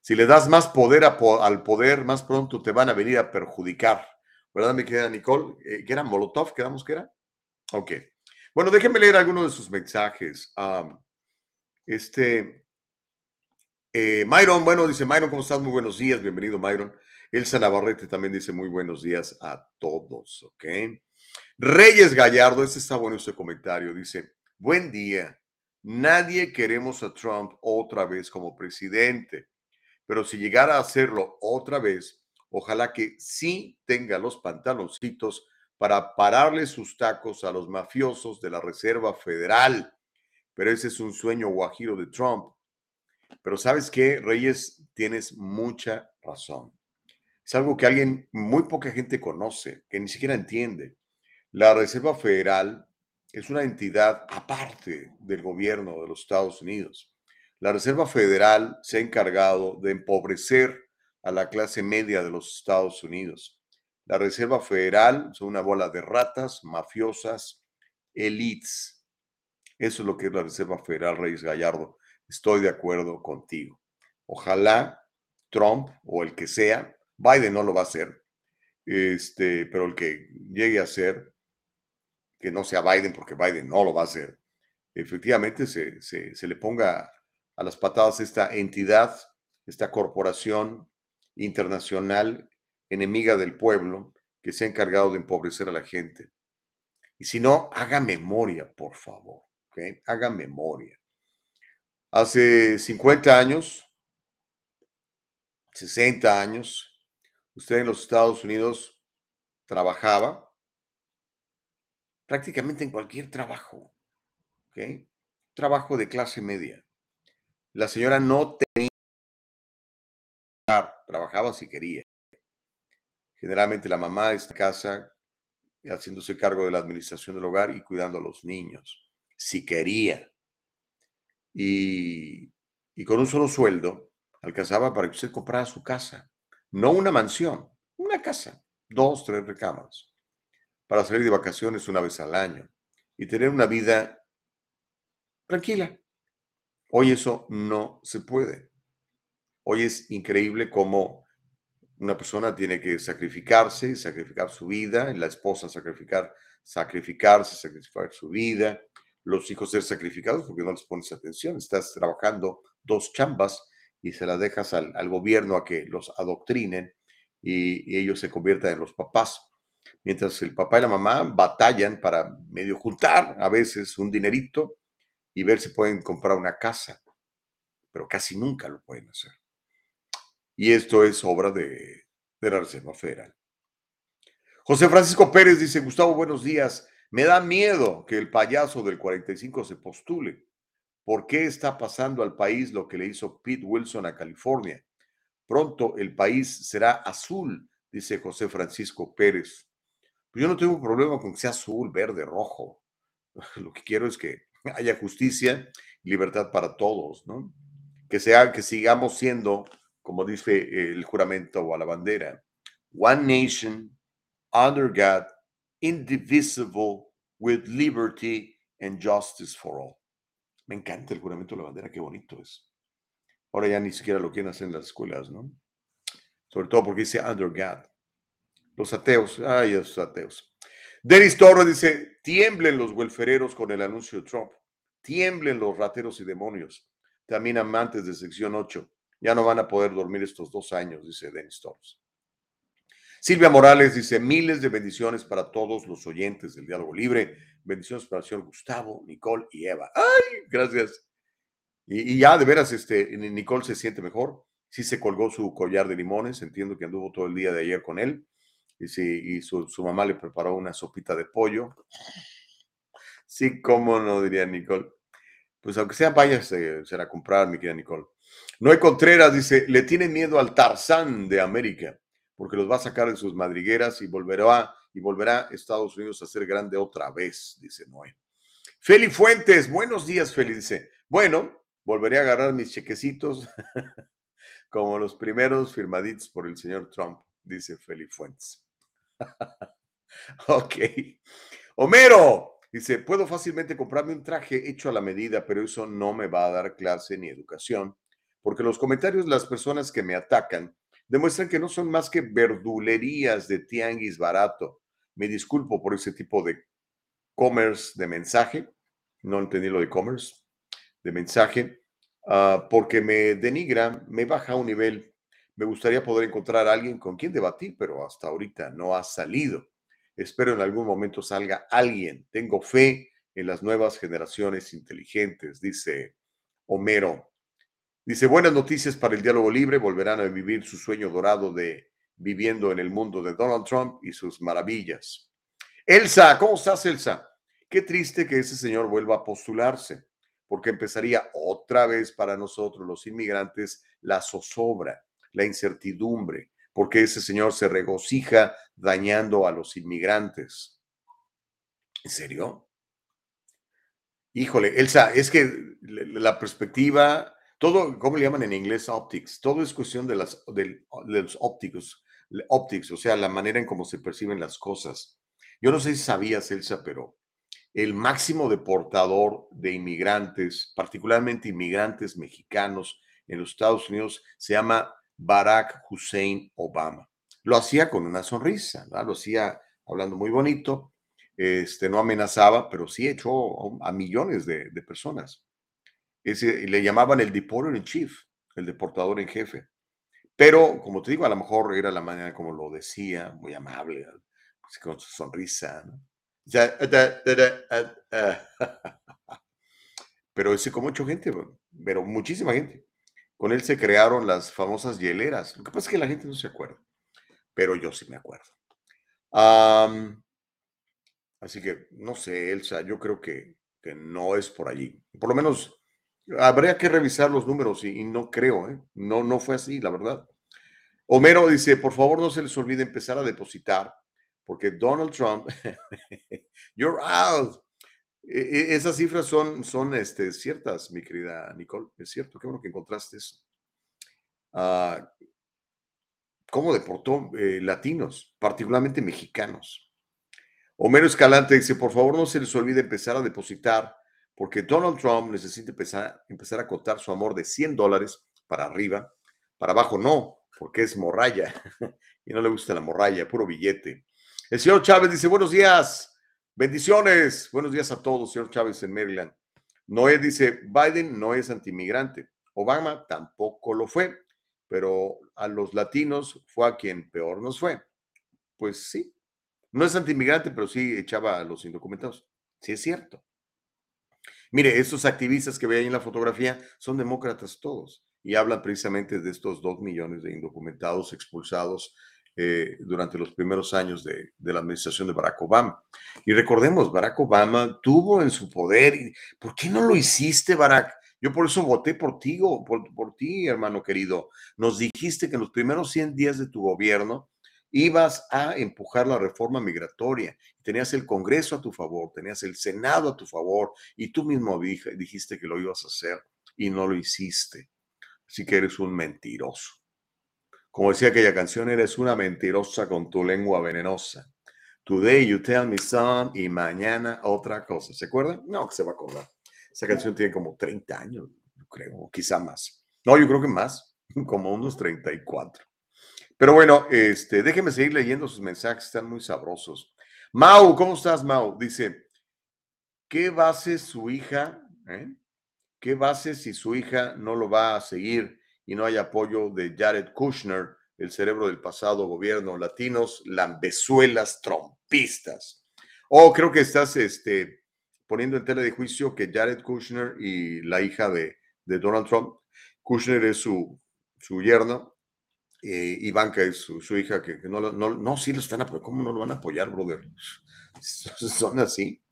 Si le das más poder al poder, más pronto te van a venir a perjudicar. ¿Verdad, mi querida Nicole? Eh, ¿Qué era Molotov? ¿Quedamos que era? Ok. Bueno, déjenme leer algunos de sus mensajes. este, eh, Myron, bueno, dice Myron, ¿cómo estás? Muy buenos días, bienvenido, Myron. Elsa Navarrete también dice muy buenos días a todos, ¿ok? Reyes Gallardo, este está bueno este comentario, dice, buen día, nadie queremos a Trump otra vez como presidente, pero si llegara a hacerlo otra vez, ojalá que sí tenga los pantaloncitos para pararle sus tacos a los mafiosos de la Reserva Federal. Pero ese es un sueño guajiro de Trump. Pero sabes qué, Reyes, tienes mucha razón. Es algo que alguien, muy poca gente conoce, que ni siquiera entiende. La Reserva Federal es una entidad aparte del gobierno de los Estados Unidos. La Reserva Federal se ha encargado de empobrecer a la clase media de los Estados Unidos. La Reserva Federal son una bola de ratas, mafiosas, elites. Eso es lo que es la Reserva Federal, Reyes Gallardo. Estoy de acuerdo contigo. Ojalá Trump o el que sea, Biden no lo va a hacer, este, pero el que llegue a ser, que no sea Biden, porque Biden no lo va a hacer, efectivamente se, se le ponga a las patadas esta entidad, esta corporación internacional enemiga del pueblo que se ha encargado de empobrecer a la gente. Y si no, haga memoria, por favor. ¿okay? Haga memoria. Hace 50 años, 60 años, usted en los Estados Unidos trabajaba prácticamente en cualquier trabajo. ¿okay? Trabajo de clase media. La señora no tenía trabajaba si quería. Generalmente la mamá de esta casa haciéndose cargo de la administración del hogar y cuidando a los niños, si quería. Y, con un solo sueldo alcanzaba para que usted comprara su casa, no una mansión, una casa, dos, tres recámaras, para salir de vacaciones una vez al año y tener una vida tranquila. Hoy eso no se puede. Hoy es increíble cómo una persona tiene que sacrificarse, sacrificar su vida, la esposa sacrificar, sacrificarse, sacrificar su vida, los hijos ser sacrificados porque no les pones atención, estás trabajando dos chambas y se las dejas al, gobierno a que los adoctrinen y, ellos se conviertan en los papás. Mientras el papá y la mamá batallan para medio juntar a veces un dinerito y ver si pueden comprar una casa, pero casi nunca lo pueden hacer. Y esto es obra de, la Reserva Federal. José Francisco Pérez dice, Gustavo, buenos días. Me da miedo que el payaso del 45 se postule. ¿Por qué está pasando al país lo que le hizo Pete Wilson a California? Pronto el país será azul, dice José Francisco Pérez. Pues yo no tengo problema con que sea azul, verde, rojo. Lo que quiero es que haya justicia libertad para todos, ¿no? Que, sea, que sigamos siendo como dice el juramento o a la bandera, one nation, under God, indivisible, with liberty and justice for all. Me encanta el juramento de la bandera, qué bonito es. Ahora ya ni siquiera lo quieren hacer en las escuelas, ¿no? Sobre todo porque dice under God. Los ateos, ay, esos ateos. Denis Torres dice, tiemblen los welfereros con el anuncio de Trump, tiemblen los rateros y demonios, también amantes de sección 8, ya no van a poder dormir estos dos años, dice Dennis Torres. Silvia Morales dice, miles de bendiciones para todos los oyentes del Diálogo Libre. Bendiciones para el señor Gustavo, Nicole y Eva. ¡Ay! Gracias. Y, ya, de veras, este, Nicole se siente mejor. Sí se colgó su collar de limones. Entiendo que anduvo todo el día de ayer con él. Y, sí, y su, mamá le preparó una sopita de pollo. Sí, cómo no, diría Nicole. Pues aunque sea, váyase será comprar, mi querida Nicole. Noé Contreras dice, le tiene miedo al Tarzán de América, porque los va a sacar de sus madrigueras y volverá, y volverá Estados Unidos a ser grande otra vez, dice Noé. Feli Fuentes, buenos días, Feli. Dice, bueno, volveré a agarrar mis chequecitos como los primeros firmaditos por el señor Trump, dice Feli Fuentes. ok. Homero dice, puedo fácilmente comprarme un traje hecho a la medida, pero eso no me va a dar clase ni educación, porque los comentarios de las personas que me atacan demuestran que no son más que verdulerías de tianguis barato. Me disculpo por ese tipo de commerce de mensaje, no entendí lo de commerce, de mensaje, ah, porque me denigra, me baja un nivel. Me gustaría poder encontrar a alguien con quien debatir, pero hasta ahorita no ha salido. Espero en algún momento salga alguien. Tengo fe en las nuevas generaciones inteligentes, dice Homero. Dice, buenas noticias para el diálogo libre. Volverán a vivir su sueño dorado de viviendo en el mundo de Donald Trump y sus maravillas. Elsa, ¿cómo estás, Elsa? Qué triste que ese señor vuelva a postularse, porque empezaría otra vez para nosotros, los inmigrantes, la zozobra, la incertidumbre, porque ese señor se regocija dañando a los inmigrantes. ¿En serio? Híjole, Elsa, es que la perspectiva, todo, ¿cómo le llaman en inglés? Optics. Todo es cuestión de, las, de, los ópticos, optics, o sea, la manera en cómo se perciben las cosas. Yo no sé si sabías, Elsa, pero el máximo deportador de inmigrantes, particularmente inmigrantes mexicanos en los Estados Unidos, se llama Barack Hussein Obama. Lo hacía con una sonrisa, lo hacía hablando muy bonito, este, no amenazaba, pero sí echó a millones de, personas. Le llamaban el deporter in chief, el deportador en jefe. Pero, como te digo, a lo mejor era la manera como lo decía, muy amable, pues, con su sonrisa. Pero ese como mucha gente, pero muchísima gente. Con él se crearon las famosas hieleras. Lo que pasa es que la gente no se acuerda, pero yo sí me acuerdo. así que, no sé, Elsa, yo creo que, que, no es por allí. Por lo menos habría que revisar los números y, no creo, ¿eh? no, no fue así, la verdad. Homero dice, por favor no se les olvide empezar a depositar, porque Donald Trump, you're out. E, e, esas cifras son, son este, ciertas, mi querida Nicole. Es cierto, qué bueno que encontraste eso. Ah, ¿Cómo deportó eh, latinos, particularmente mexicanos? Homero Escalante dice, por favor no se les olvide empezar a depositar, porque Donald Trump necesita empezar, empezar a contar su amor de 100 dólares para arriba, para abajo no, porque es morralla y no le gusta la morralla, puro billete. El señor Chávez dice, buenos días. Bendiciones. Buenos días a todos, señor Chávez en Maryland. Noé dice, Biden no es antimigrante. Obama tampoco lo fue, pero a los latinos fue a quien peor nos fue. Pues sí, no es antimigrante, pero sí echaba a los indocumentados. Sí es cierto. Mire, estos activistas que ve ahí en la fotografía son demócratas todos y hablan precisamente de estos dos millones de indocumentados expulsados eh, durante los primeros años de, la administración de Barack Obama. Y recordemos, Barack Obama tuvo en su poder, ¿por qué no lo hiciste, Barack? Yo por eso voté por ti, por, por ti, hermano querido. Nos dijiste que en los primeros 100 días de tu gobierno ibas a empujar la reforma migratoria. Tenías el Congreso a tu favor, tenías el Senado a tu favor y tú mismo dijiste que lo ibas a hacer y no lo hiciste. Así que eres un mentiroso. Como decía aquella canción, eres una mentirosa con tu lengua venenosa. Today you tell me some y mañana otra cosa. ¿Se acuerdan? No, que se va a acordar. Esa canción tiene como 30 años, creo, quizá más. No, yo creo que más, como unos 34. Pero bueno, este, déjeme seguir leyendo sus mensajes, están muy sabrosos. Mau, ¿cómo estás, Mau? Dice, ¿qué base su hija? Eh? ¿Qué base si su hija no lo va a seguir? y no hay apoyo de Jared Kushner, el cerebro del pasado gobierno latinos, lambezuelas trompistas. Oh, creo que estás este, poniendo en tela de juicio que Jared Kushner y la hija de, Donald Trump, Kushner es su, su yerno, eh, Ivanka es su, hija, que, no, no, no, sí lo están apoyando. ¿Cómo no lo van a apoyar, brother? Son así.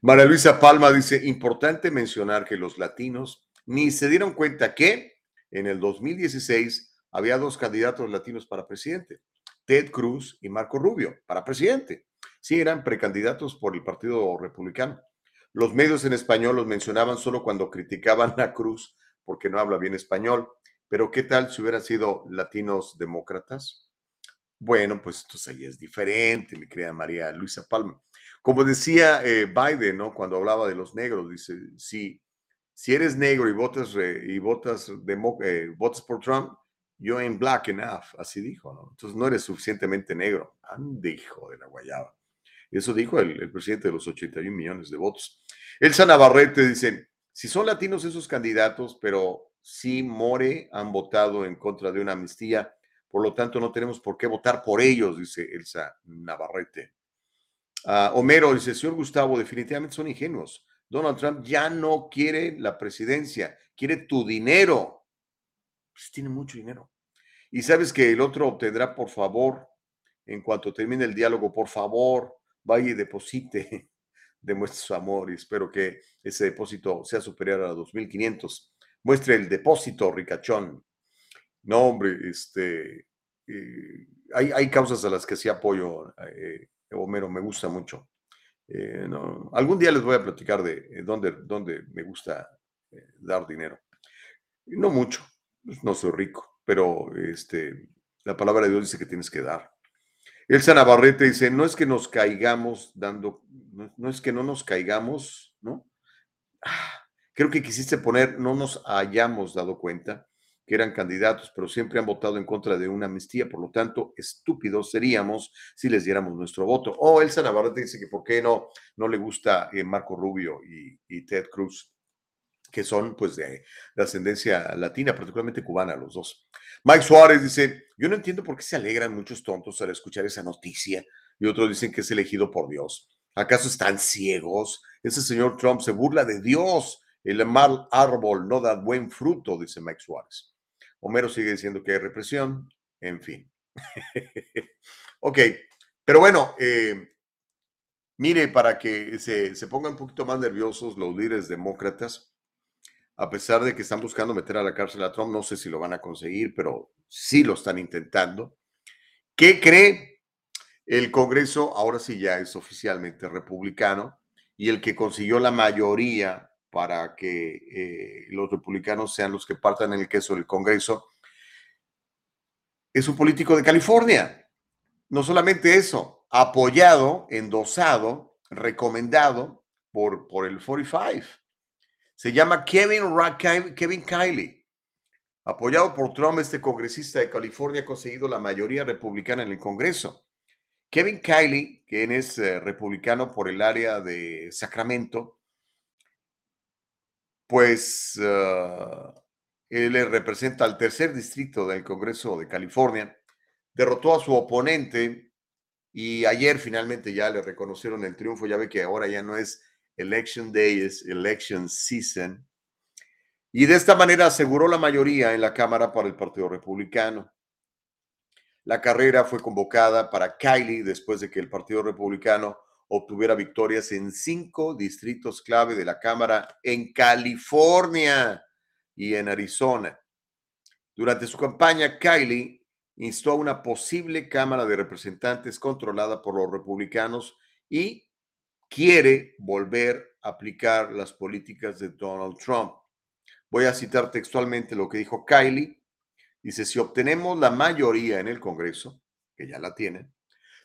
María Luisa Palma dice, importante mencionar que los latinos ni se dieron cuenta que en el 2016 había dos candidatos latinos para presidente, Ted Cruz y Marco Rubio, para presidente. Sí, eran precandidatos por el Partido Republicano. Los medios en español los mencionaban solo cuando criticaban a Cruz porque no habla bien español. Pero ¿qué tal si hubieran sido latinos demócratas? Bueno, pues entonces ahí es diferente, mi querida María Luisa Palma. Como decía eh, Biden, ¿no? Cuando hablaba de los negros, dice, si, si eres negro y votas, y votas, eh, votas por Trump, yo en black enough, así dijo, ¿no? Entonces no eres suficientemente negro. Ande, hijo de la guayaba. Eso dijo el, presidente de los 81 millones de votos. Elsa Navarrete dice, si son latinos esos candidatos, pero si More han votado en contra de una amnistía, por lo tanto no tenemos por qué votar por ellos, dice Elsa Navarrete. Ah, Homero dice, señor Gustavo, definitivamente son ingenuos. Donald Trump ya no quiere la presidencia, quiere tu dinero. Pues tiene mucho dinero. Y sabes que el otro obtendrá, por favor, en cuanto termine el diálogo, por favor, vaya y deposite, demuestre su amor y espero que ese depósito sea superior a 2.500. Muestre el depósito, ricachón. No, hombre, este, eh, hay, hay, causas a las que sí apoyo, eh, Homero, me gusta mucho. Eh, no, algún día les voy a platicar de dónde, dónde me gusta dar dinero. No mucho, no soy rico, pero este, la palabra de Dios dice que tienes que dar. Elsa Navarrete dice, no es que nos caigamos dando, no, es que no nos caigamos, ¿no? Ah, creo que quisiste poner, no nos hayamos dado cuenta que eran candidatos, pero siempre han votado en contra de una amnistía, por lo tanto, estúpidos seríamos si les diéramos nuestro voto. O oh, Elsa Navarrete dice que por qué no, no le gusta eh, Marco Rubio y, y Ted Cruz que son pues de, ascendencia latina, particularmente cubana, los dos. Mike Suárez dice, yo no entiendo por qué se alegran muchos tontos al escuchar esa noticia y otros dicen que es elegido por Dios. ¿Acaso están ciegos? Ese señor Trump se burla de Dios. El mal árbol no da buen fruto, dice Mike Suárez. Homero sigue diciendo que hay represión, en fin. ok, pero bueno, eh, mire, para que se, se pongan un poquito más nerviosos los líderes demócratas, a pesar de que están buscando meter a la cárcel a Trump, no sé si lo van a conseguir, pero sí lo están intentando. ¿Qué cree? El Congreso ahora sí ya es oficialmente republicano y el que consiguió la mayoría para que eh, los republicanos sean los que partan el queso del Congreso es un político de California. No solamente eso, apoyado, endosado, recomendado por, por el 45 se llama Kevin, Kevin Kiley. Apoyado por Trump, este congresista de California ha conseguido la mayoría republicana en el Congreso. Kevin Kiley, quien es eh, republicano por el área de Sacramento, pues uh, él representa al tercer distrito del Congreso de California, derrotó a su oponente y ayer finalmente ya le reconocieron el triunfo. Ya ve que ahora ya no es Election Day es Election Season. Y de esta manera aseguró la mayoría en la Cámara para el Partido Republicano. La carrera fue convocada para Kylie después de que el Partido Republicano obtuviera victorias en cinco distritos clave de la Cámara en California y en Arizona. Durante su campaña, Kylie instó a una posible Cámara de Representantes controlada por los republicanos y quiere volver a aplicar las políticas de Donald Trump. Voy a citar textualmente lo que dijo Kylie. Dice, si obtenemos la mayoría en el Congreso, que ya la tienen,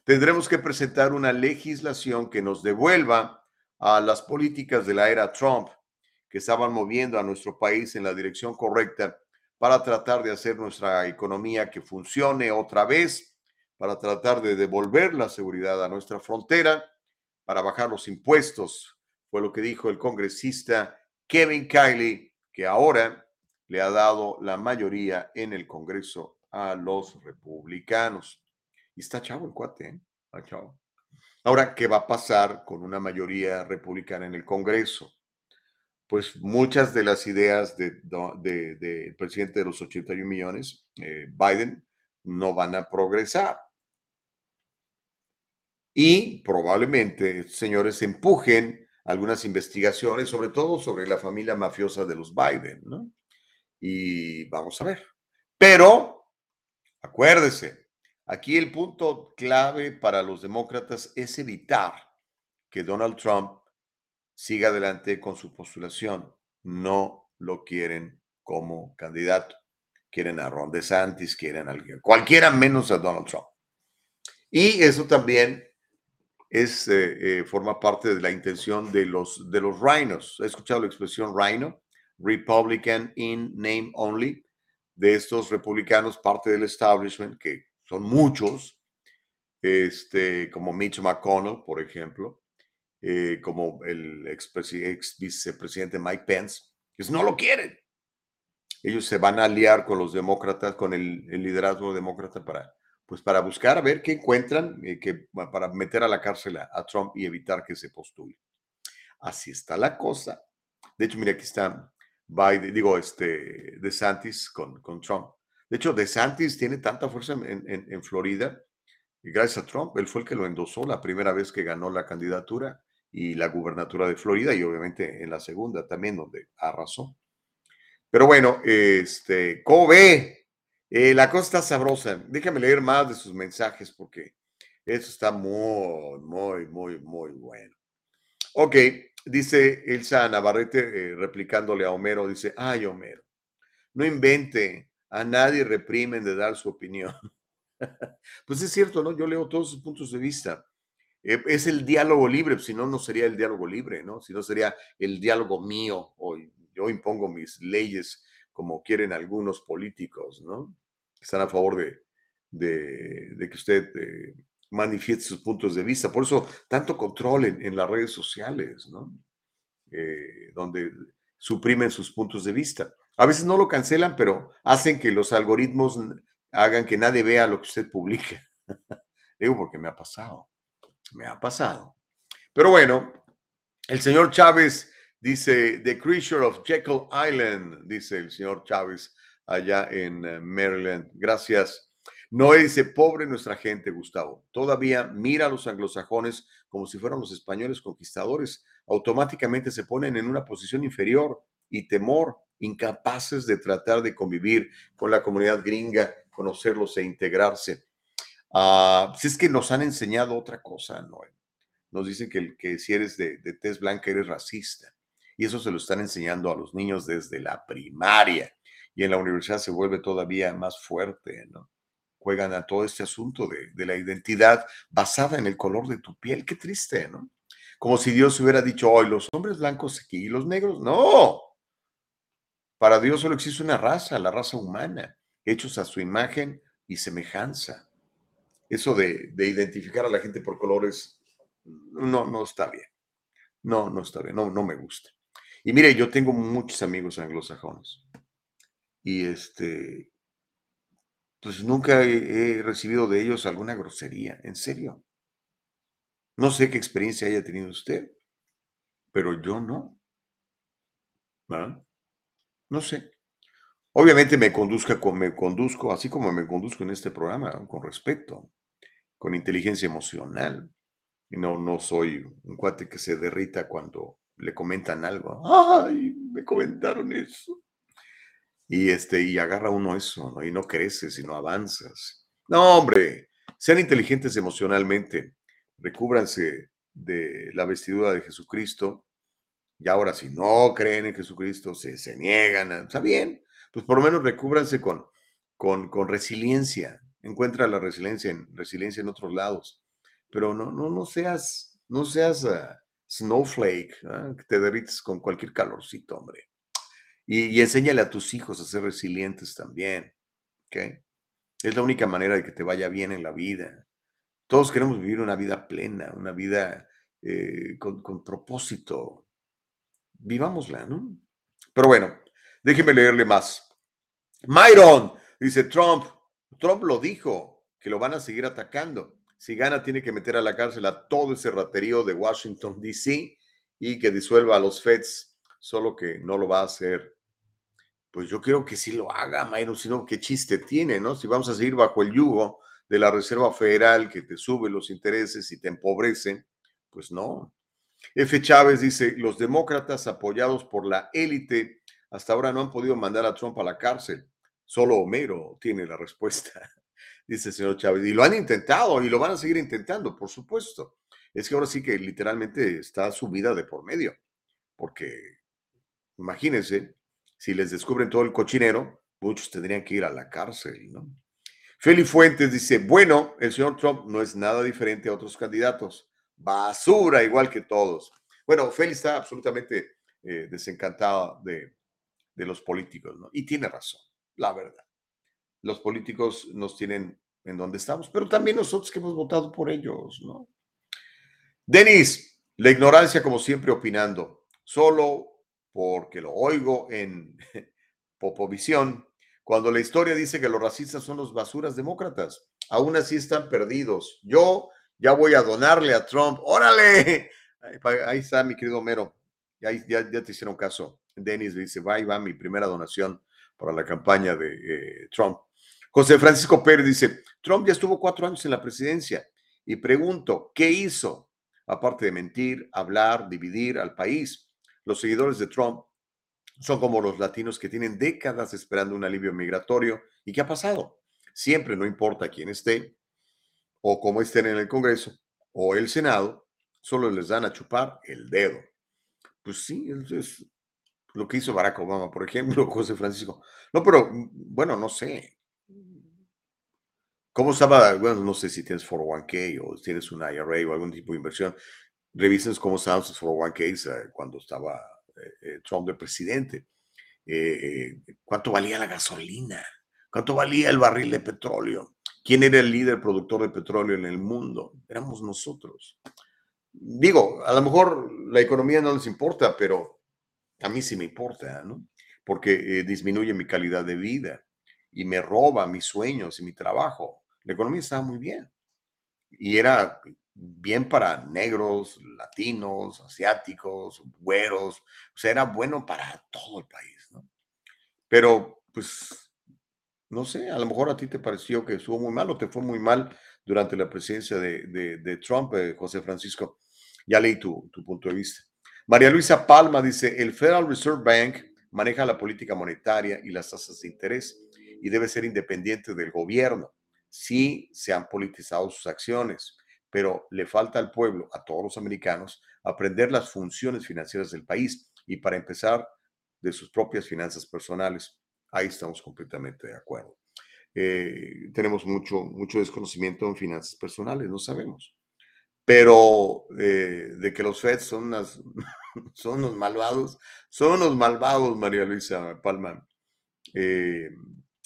tendremos que presentar una legislación que nos devuelva a las políticas de la era Trump, que estaban moviendo a nuestro país en la dirección correcta para tratar de hacer nuestra economía que funcione otra vez, para tratar de devolver la seguridad a nuestra frontera para bajar los impuestos, fue lo que dijo el congresista Kevin Kiley, que ahora le ha dado la mayoría en el Congreso a los republicanos. Y está chavo el cuate, ¿eh? Está chavo. Ahora, ¿qué va a pasar con una mayoría republicana en el Congreso? Pues muchas de las ideas del de, presidente de los 81 millones, eh, Biden, no van a progresar y probablemente señores empujen algunas investigaciones, sobre todo sobre la familia mafiosa de los Biden, ¿no? Y vamos a ver. Pero, acuérdese, aquí el punto clave para los demócratas es evitar que Donald Trump siga adelante con su postulación. No lo quieren como candidato. Quieren a Ron DeSantis, quieren a alguien, cualquiera menos a Donald Trump. Y eso también es, eh, eh, forma parte de la intención de los, de los rhinos. ¿He escuchado la expresión rhino? Republican in name only, de estos republicanos, parte del establishment, que son muchos, este, como Mitch McConnell, por ejemplo, eh, como el ex, ex vicepresidente Mike Pence, que no lo quieren. Ellos se van a aliar con los demócratas, con el, el liderazgo demócrata para pues para buscar a ver qué encuentran eh, que, para meter a la cárcel a, Trump y evitar que se postule. Así está la cosa. De hecho, mira, aquí está Biden, digo, este, DeSantis con, con Trump. De hecho, DeSantis tiene tanta fuerza en, Florida y gracias a Trump, él fue el que lo endosó la primera vez que ganó la candidatura y la gubernatura de Florida y obviamente en la segunda también donde arrasó. Pero bueno, este, ¿cómo eh, la cosa está sabrosa. Déjame leer más de sus mensajes porque eso está muy, muy, muy, muy bueno. Ok, dice Elsa Navarrete eh, replicándole a Homero, dice, ay Homero, no invente, a nadie reprimen de dar su opinión. pues es cierto, ¿no? Yo leo todos sus puntos de vista. Eh, es el diálogo libre, si no, no sería el diálogo libre, ¿no? Si no sería el diálogo mío, o yo impongo mis leyes como quieren algunos políticos, ¿no? Están a favor de, de, que usted eh, manifieste sus puntos de vista. Por eso, tanto control en, las redes sociales, ¿no? Eh, donde suprimen sus puntos de vista. A veces no lo cancelan, pero hacen que los algoritmos hagan que nadie vea lo que usted publique. Digo porque me ha pasado, me ha pasado. Pero bueno, el señor Chávez Dice, The Creature of Jekyll Island, dice el señor Chávez allá en eh, Maryland. Gracias. Noé dice, pobre nuestra gente, Gustavo. Todavía mira a los anglosajones como si fueran los españoles conquistadores. Automáticamente se ponen en una posición inferior y temor, incapaces de tratar de convivir con la comunidad gringa, conocerlos e integrarse. Ah, si es que nos han enseñado otra cosa, Noé. Nos dicen que, que si eres de, de tez blanca eres racista. Y eso se lo están enseñando a los niños desde la primaria. Y en la universidad se vuelve todavía más fuerte, ¿no? Juegan a todo este asunto de, la identidad basada en el color de tu piel. Qué triste, ¿no? Como si Dios hubiera dicho, hoy los hombres blancos aquí y los negros. No. Para Dios solo existe una raza, la raza humana, hechos a su imagen y semejanza. Eso de, de identificar a la gente por colores no, no está bien. No, no está bien, no, no me gusta. Y mire, yo tengo muchos amigos anglosajones. Y este, pues nunca he, recibido de ellos alguna grosería, en serio. No sé qué experiencia haya tenido usted, pero yo no. ¿verdad? No sé. Obviamente me, conduzca, me conduzco, así como me conduzco en este programa, con respeto, con inteligencia emocional. Y no, no soy un cuate que se derrita cuando le comentan algo, ay, me comentaron eso. Y, este, y agarra uno eso, ¿no? Y no creces y no avanzas. No, hombre, sean inteligentes emocionalmente, recúbranse de la vestidura de Jesucristo. Y ahora, si no creen en Jesucristo, se, se niegan, está bien, pues por lo menos recúbranse con, con, con resiliencia. Encuentra la resiliencia en, resiliencia en otros lados. Pero no, no, no seas, no seas ah, snowflake, que te derrites con cualquier calorcito, hombre. Y, enséñale a tus hijos a ser resilientes también. Es la única manera de que te vaya bien en la vida. Todos queremos vivir una vida plena, una vida eh, con, con propósito. Vivámosla, ¿no? Pero bueno, déjeme leerle más. Myron dice Trump, Trump lo dijo, que lo van a seguir atacando. Si gana, tiene que meter a la cárcel a todo ese raterío de Washington, D.C. y que disuelva a los Feds, solo que no lo va a hacer. Pues yo creo que sí lo haga, Mayro, sino qué chiste tiene, ¿no? Si vamos a seguir bajo el yugo de la Reserva Federal que te sube los intereses y te empobrece, pues no. F. Chávez dice, los demócratas apoyados por la élite hasta ahora no han podido mandar a Trump a la cárcel. Solo Homero tiene la respuesta, dice el señor Chávez. Y lo han intentado y lo van a seguir intentando, por supuesto. Es que ahora sí que literalmente está su vida de por medio. Porque imagínense, si les descubren todo el cochinero, muchos tendrían que ir a la cárcel, ¿no? Feli Fuentes dice, bueno, el señor Trump no es nada diferente a otros candidatos. Basura, igual que todos. Bueno, Feli está absolutamente eh, desencantada de, de los políticos, ¿no? Y tiene razón, la verdad. Los políticos nos tienen en donde estamos, pero también nosotros que hemos votado por ellos, ¿no? Denis, la ignorancia como siempre opinando, solo porque lo oigo en Popovisión, cuando la historia dice que los racistas son los basuras demócratas, aún así están perdidos. Yo ya voy a donarle a Trump, órale, ahí está mi querido Homero, ya, te hicieron caso. Denis dice, va, y va mi primera donación para la campaña de eh, Trump. José Francisco Pérez dice, Trump ya estuvo cuatro años en la presidencia y pregunto, ¿qué hizo? aparte de mentir, hablar, dividir al país. Los seguidores de Trump son como los latinos que tienen décadas esperando un alivio migratorio. ¿Y qué ha pasado? Siempre, no importa quién esté, o cómo estén en el Congreso o el Senado, solo les dan a chupar el dedo. Pues sí, es lo que hizo Barack Obama, por ejemplo, José Francisco. No, pero bueno, no sé. ¿Cómo estaba? Bueno, no sé si tienes 401k o tienes un IRA o algún tipo de inversión. Revisen cómo estaban sus 401ks eh, cuando estaba eh, eh, Trump de presidente. ¿Cuánto valía la gasolina? ¿Cuánto valía el barril de petróleo? ¿Quién era el líder productor de petróleo en el mundo? Éramos nosotros. Digo, a lo mejor la economía no les importa, pero a mí sí me importa, ¿no? Porque disminuye mi calidad de vida y me roba mis sueños y mi trabajo. La economía estaba muy bien. Y era bien para negros, latinos, asiáticos, güeros. O sea, era bueno para todo el país, ¿no? Pero, pues, no sé, a lo mejor a ti te pareció que estuvo muy mal o te fue muy mal durante la presidencia de, Trump, eh, José Francisco. Ya leí tu, tu punto de vista. María Luisa Palma dice, el Federal Reserve Bank maneja la política monetaria y las tasas de interés y debe ser independiente del gobierno sí se han politizado sus acciones, pero le falta al pueblo, a todos los americanos, aprender las funciones financieras del país y para empezar de sus propias finanzas personales. Ahí estamos completamente de acuerdo. Eh, tenemos mucho, mucho desconocimiento en finanzas personales, no sabemos. Pero eh, de que los Feds son, unas, son unos malvados, son unos malvados, María Luisa Palma. Eh,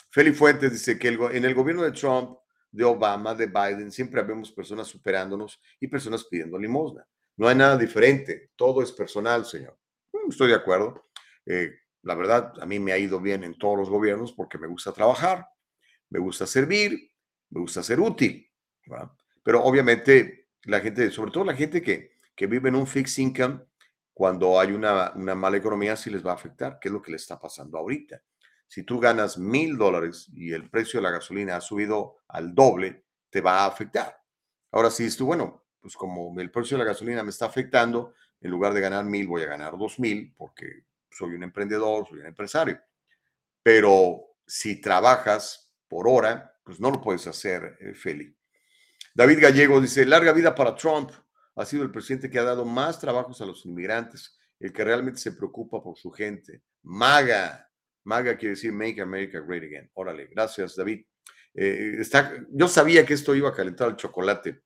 Feli Fuentes dice que en el gobierno de Trump, de Obama, de Biden, siempre vemos personas superándonos y personas pidiendo limosna. No hay nada diferente, todo es personal, señor. Mm, estoy de acuerdo. Eh, la verdad, a mí me ha ido bien en todos los gobiernos porque me gusta trabajar, me gusta servir, me gusta ser útil. Pero obviamente la gente, sobre todo la gente que, que vive en un fixed income, cuando hay una, una mala economía, sí les va a afectar, que es lo que le está pasando ahorita. Si tú ganas mil dólares y el precio de la gasolina ha subido al doble, te va a afectar. Ahora, si tú, bueno, pues como el precio de la gasolina me está afectando, en lugar de ganar mil, voy a ganar dos mil porque soy un emprendedor, soy un empresario. Pero si trabajas por hora, pues no lo puedes hacer, eh, Feli. David Gallego dice, larga vida para Trump. Ha sido el presidente que ha dado más trabajos a los inmigrantes, el que realmente se preocupa por su gente. Maga, MAGA quiere decir Make America Great Again. Órale, gracias, David. Eh, está, yo sabía que esto iba a calentar el chocolate.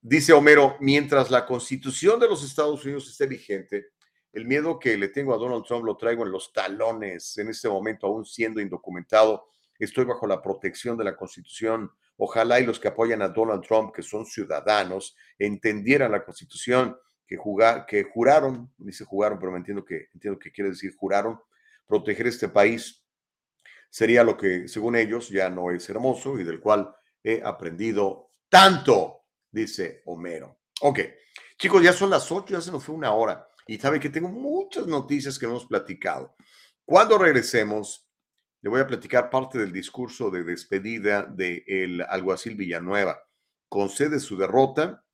Dice Homero, mientras la constitución de los Estados Unidos esté vigente, el miedo que le tengo a Donald Trump lo traigo en los talones. En este momento, aún siendo indocumentado, estoy bajo la protección de la constitución. Ojalá y los que apoyan a Donald Trump, que son ciudadanos, entendieran la constitución, que, jugar, que juraron, dice jugaron, pero me entiendo que, entiendo que quiere decir juraron, proteger este país sería lo que, según ellos, ya no es hermoso y del cual he aprendido tanto, dice Homero. Ok, chicos, ya son las ocho, ya se nos fue una hora y sabe que tengo muchas noticias que hemos platicado. Cuando regresemos, le voy a platicar parte del discurso de despedida del alguacil Villanueva. Concede su derrota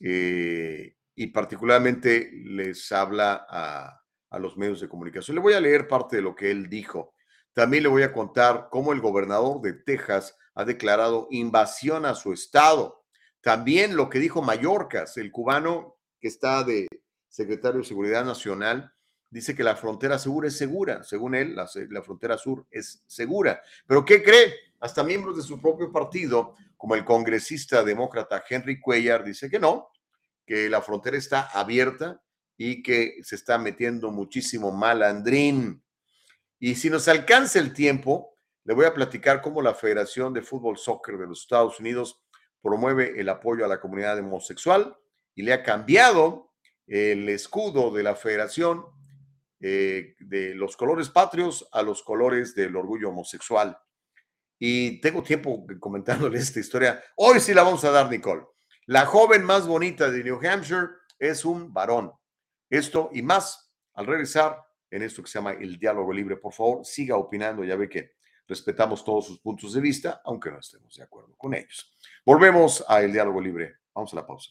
eh, y particularmente les habla a, a los medios de comunicación. Le voy a leer parte de lo que él dijo. También le voy a contar cómo el gobernador de Texas ha declarado invasión a su estado. También lo que dijo Mallorcas, el cubano que está de secretario de Seguridad Nacional, dice que la frontera segura es segura. Según él, la, la, frontera sur es segura. Pero ¿qué cree? Hasta miembros de su propio partido, como el congresista demócrata Henry Cuellar, dice que no, que la frontera está abierta y que se está metiendo muchísimo malandrín. Y si nos alcanza el tiempo, le voy a platicar cómo la Federación de Fútbol Soccer de los Estados Unidos promueve el apoyo a la comunidad homosexual y le ha cambiado el escudo de la federación eh, de los colores patrios a los colores del orgullo homosexual. Y tengo tiempo comentándole esta historia. Hoy sí la vamos a dar, Nicole. La joven más bonita de New Hampshire es un varón. Esto y más al regresar en esto que se llama el diálogo libre. Por favor, siga opinando. Ya ve que respetamos todos sus puntos de vista, aunque no estemos de acuerdo con ellos. Volvemos a el diálogo libre. Vamos a la pausa.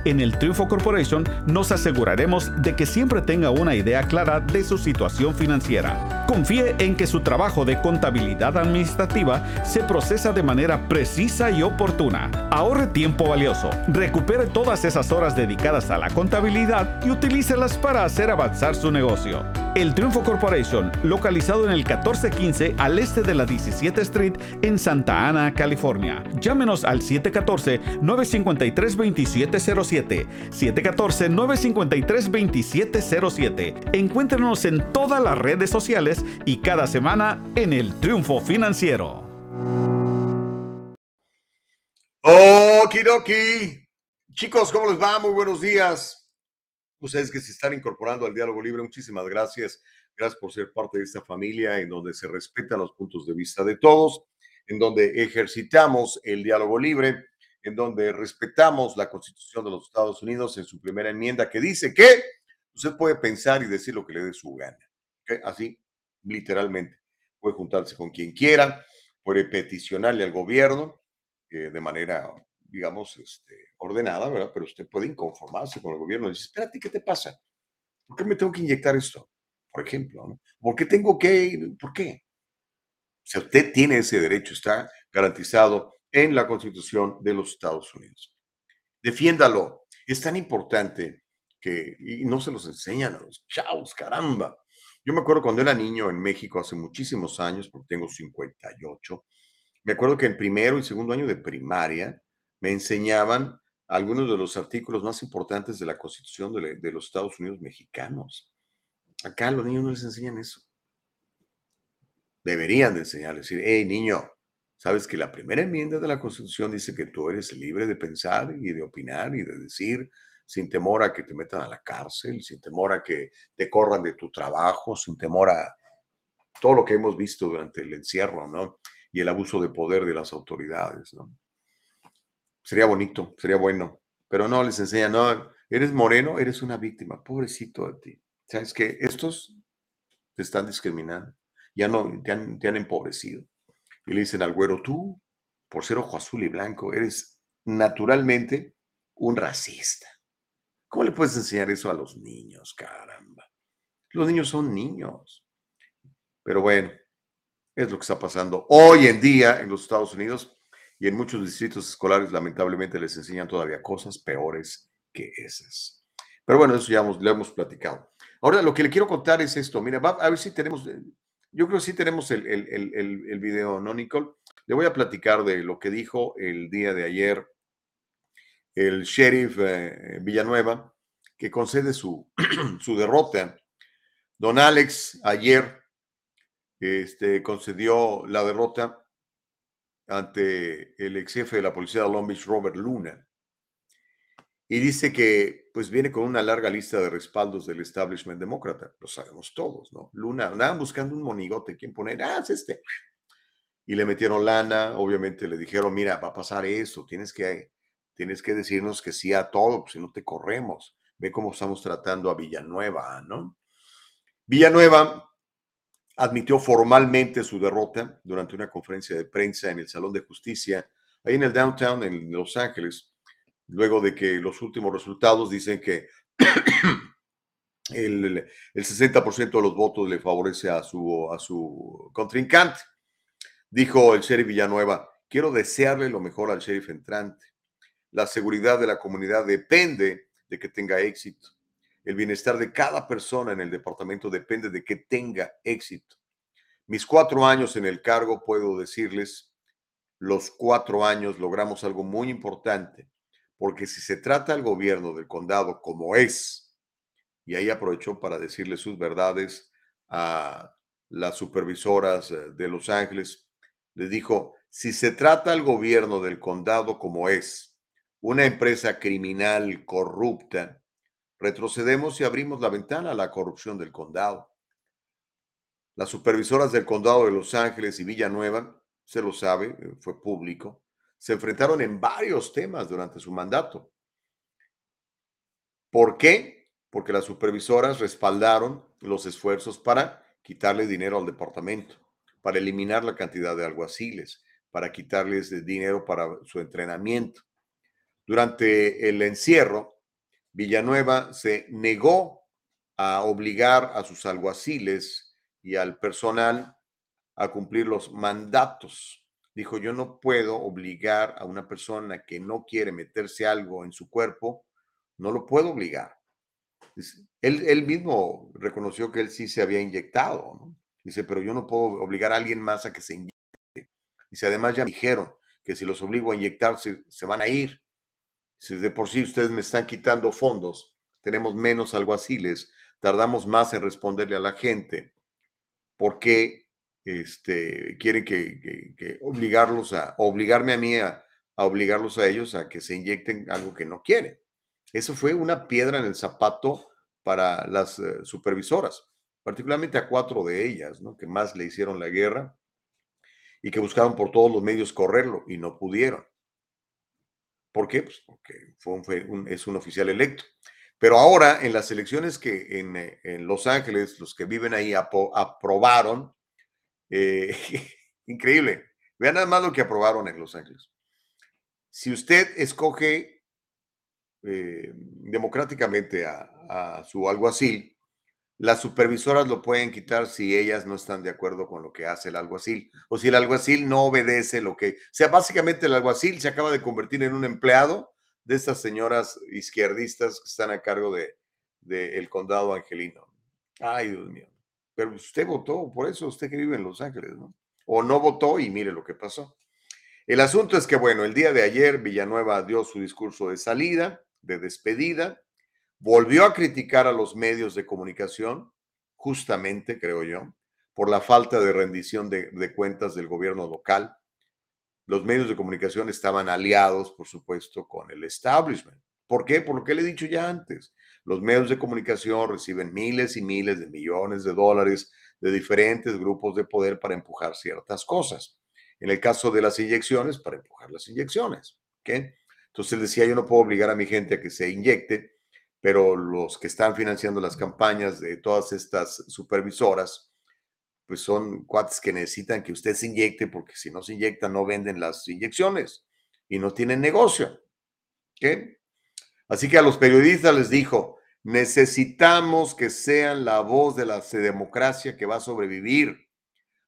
En el Triunfo Corporation nos aseguraremos de que siempre tenga una idea clara de su situación financiera. Confíe en que su trabajo de contabilidad administrativa se procesa de manera precisa y oportuna. Ahorre tiempo valioso, recupere todas esas horas dedicadas a la contabilidad y utilícelas para hacer avanzar su negocio. El Triunfo Corporation, localizado en el 1415 al este de la 17 Street en Santa Ana, California. Llámenos al 714-953-2707. 714-953-2707. Encuéntrenos en todas las redes sociales y cada semana en el Triunfo Financiero. Okidoki. Chicos, ¿cómo les va? Muy buenos días ustedes que se están incorporando al diálogo libre, muchísimas gracias. Gracias por ser parte de esta familia en donde se respetan los puntos de vista de todos, en donde ejercitamos el diálogo libre, en donde respetamos la Constitución de los Estados Unidos en su primera enmienda que dice que usted puede pensar y decir lo que le dé su gana. Así, literalmente. Puede juntarse con quien quiera, puede peticionarle al gobierno eh, de manera digamos, este, ordenada, ¿verdad? Pero usted puede inconformarse con el gobierno y decir, espérate, ¿qué te pasa? ¿Por qué me tengo que inyectar esto? Por ejemplo, ¿no? ¿Por qué tengo que, por qué? Si usted tiene ese derecho, está garantizado en la Constitución de los Estados Unidos. Defiéndalo. Es tan importante que, y no se los enseñan a los chavos, caramba. Yo me acuerdo cuando era niño en México hace muchísimos años, porque tengo 58, me acuerdo que en primero y segundo año de primaria me enseñaban algunos de los artículos más importantes de la Constitución de, los Estados Unidos mexicanos. Acá los niños no les enseñan eso. Deberían de enseñarles, decir, hey niño, sabes que la primera enmienda de la Constitución dice que tú eres libre de pensar y de opinar y de decir sin temor a que te metan a la cárcel, sin temor a que te corran de tu trabajo, sin temor a todo lo que hemos visto durante el encierro, ¿no? Y el abuso de poder de las autoridades, ¿no? Sería bonito, sería bueno. Pero no, les enseña, no, eres moreno, eres una víctima, pobrecito de ti. ¿Sabes que Estos te están discriminando, ya no, te han, te han empobrecido. Y le dicen al güero, tú, por ser ojo azul y blanco, eres naturalmente un racista. ¿Cómo le puedes enseñar eso a los niños, caramba? Los niños son niños. Pero bueno, es lo que está pasando hoy en día en los Estados Unidos y en muchos distritos escolares lamentablemente les enseñan todavía cosas peores que esas. Pero bueno, eso ya lo hemos platicado. Ahora lo que le quiero contar es esto. Mira, a ver si tenemos, eh, yo creo que sí tenemos el, el, el, video, ¿no, Nicole? Le voy a platicar de lo que dijo el día de ayer el sheriff eh, Villanueva, que concede su, su derrota. Don Alex ayer este, concedió la derrota ante el ex jefe de la policía de Long Beach, Robert Luna. y dice que pues viene con una larga lista de respaldos del establishment demócrata. Lo sabemos todos, ¿no? Luna, andaban buscando un monigote, ¿quién poner? Ah, es este. Y le metieron lana, obviamente le dijeron, mira, va a pasar eso, tienes que, tienes que decirnos que sí a todo, pues, si no te corremos. Ve cómo estamos tratando a Villanueva, ¿no? Villanueva admitió formalmente su derrota durante una conferencia de prensa en el Salón de Justicia, ahí en el downtown en Los Ángeles, luego de que los últimos resultados dicen que el, el 60% de los votos le favorece a su, a su contrincante. Dijo el sheriff Villanueva, quiero desearle lo mejor al sheriff entrante. La seguridad de la comunidad depende de que tenga éxito. El bienestar de cada persona en el departamento depende de que tenga éxito. Mis cuatro años en el cargo, puedo decirles, los cuatro años logramos algo muy importante, porque si se trata al gobierno del condado como es, y ahí aprovechó para decirle sus verdades a las supervisoras eh, de Los Ángeles, le dijo, si se trata al gobierno del condado como es, una empresa criminal corrupta, retrocedemos y abrimos la ventana a la corrupción del condado. Las supervisoras del condado de Los Ángeles y Villanueva, se lo sabe, eh, fue público, se enfrentaron en varios temas durante su mandato. ¿Por qué? Porque las supervisoras respaldaron los esfuerzos para quitarle dinero al departamento, para eliminar la cantidad de alguaciles, para quitarles dinero para su entrenamiento. Durante el encierro, Villanueva se negó a obligar a sus alguaciles y al personal a cumplir los mandatos. Dijo, yo no puedo obligar a una persona que no quiere meterse algo en su cuerpo, no lo puedo obligar. Él, mismo reconoció que él sí se había inyectado. Dice, pero yo no puedo obligar a alguien más a que se inyecte. Dice, además ya me dijeron que si los obligo a inyectarse, se van a ir. Si de por sí ustedes me están quitando fondos, tenemos menos alguaciles, tardamos más en responderle a la gente, ¿por qué este, quieren que, obligarlos a, obligarme a mí a, obligarlos a ellos a que se inyecten algo que no quieren? Eso fue una piedra en el zapato para las eh, supervisoras, particularmente a cuatro de ellas, ¿no? que más le hicieron la guerra y que buscaron por todos los medios correrlo y no pudieron. ¿Por qué? Pues porque fue es un oficial electo. Pero ahora en las elecciones que en, eh, Los Ángeles, los que viven ahí aprobaron, eh, increíble, vean nada más lo que aprobaron en Los Ángeles. Si usted escoge eh, democráticamente a, a su alguacil, las supervisoras lo pueden quitar si ellas no están de acuerdo con lo que hace el alguacil o si el alguacil no obedece lo que... O sea, básicamente el alguacil se acaba de convertir en un empleado de estas señoras izquierdistas que están a cargo de, el condado angelino. Ay, Dios mío. Pero usted votó, por eso usted que vive en Los Ángeles, ¿no? O no votó y mire lo que pasó. El asunto es que, bueno, el día de ayer Villanueva dio su discurso de salida, de despedida, volvió a criticar a los medios de comunicación, justamente, creo yo, por la falta de rendición de, cuentas del gobierno local. Los medios de comunicación estaban aliados, por supuesto, con el establishment. ¿Por qué? Por lo que le he dicho ya antes. Los medios de comunicación reciben miles y miles de millones de dólares de diferentes grupos de poder para empujar ciertas cosas. En el caso de las inyecciones, para empujar las inyecciones. ¿okay? Entonces él decía, yo no puedo obligar a mi gente a que se inyecte pero los que están financiando las campañas de todas estas supervisoras, pues son cuates que necesitan que usted se inyecte, porque si no se inyecta no venden las inyecciones y no tienen negocio. ¿Qué? Así que a los periodistas les dijo, necesitamos que sean la voz de la democracia que va a sobrevivir.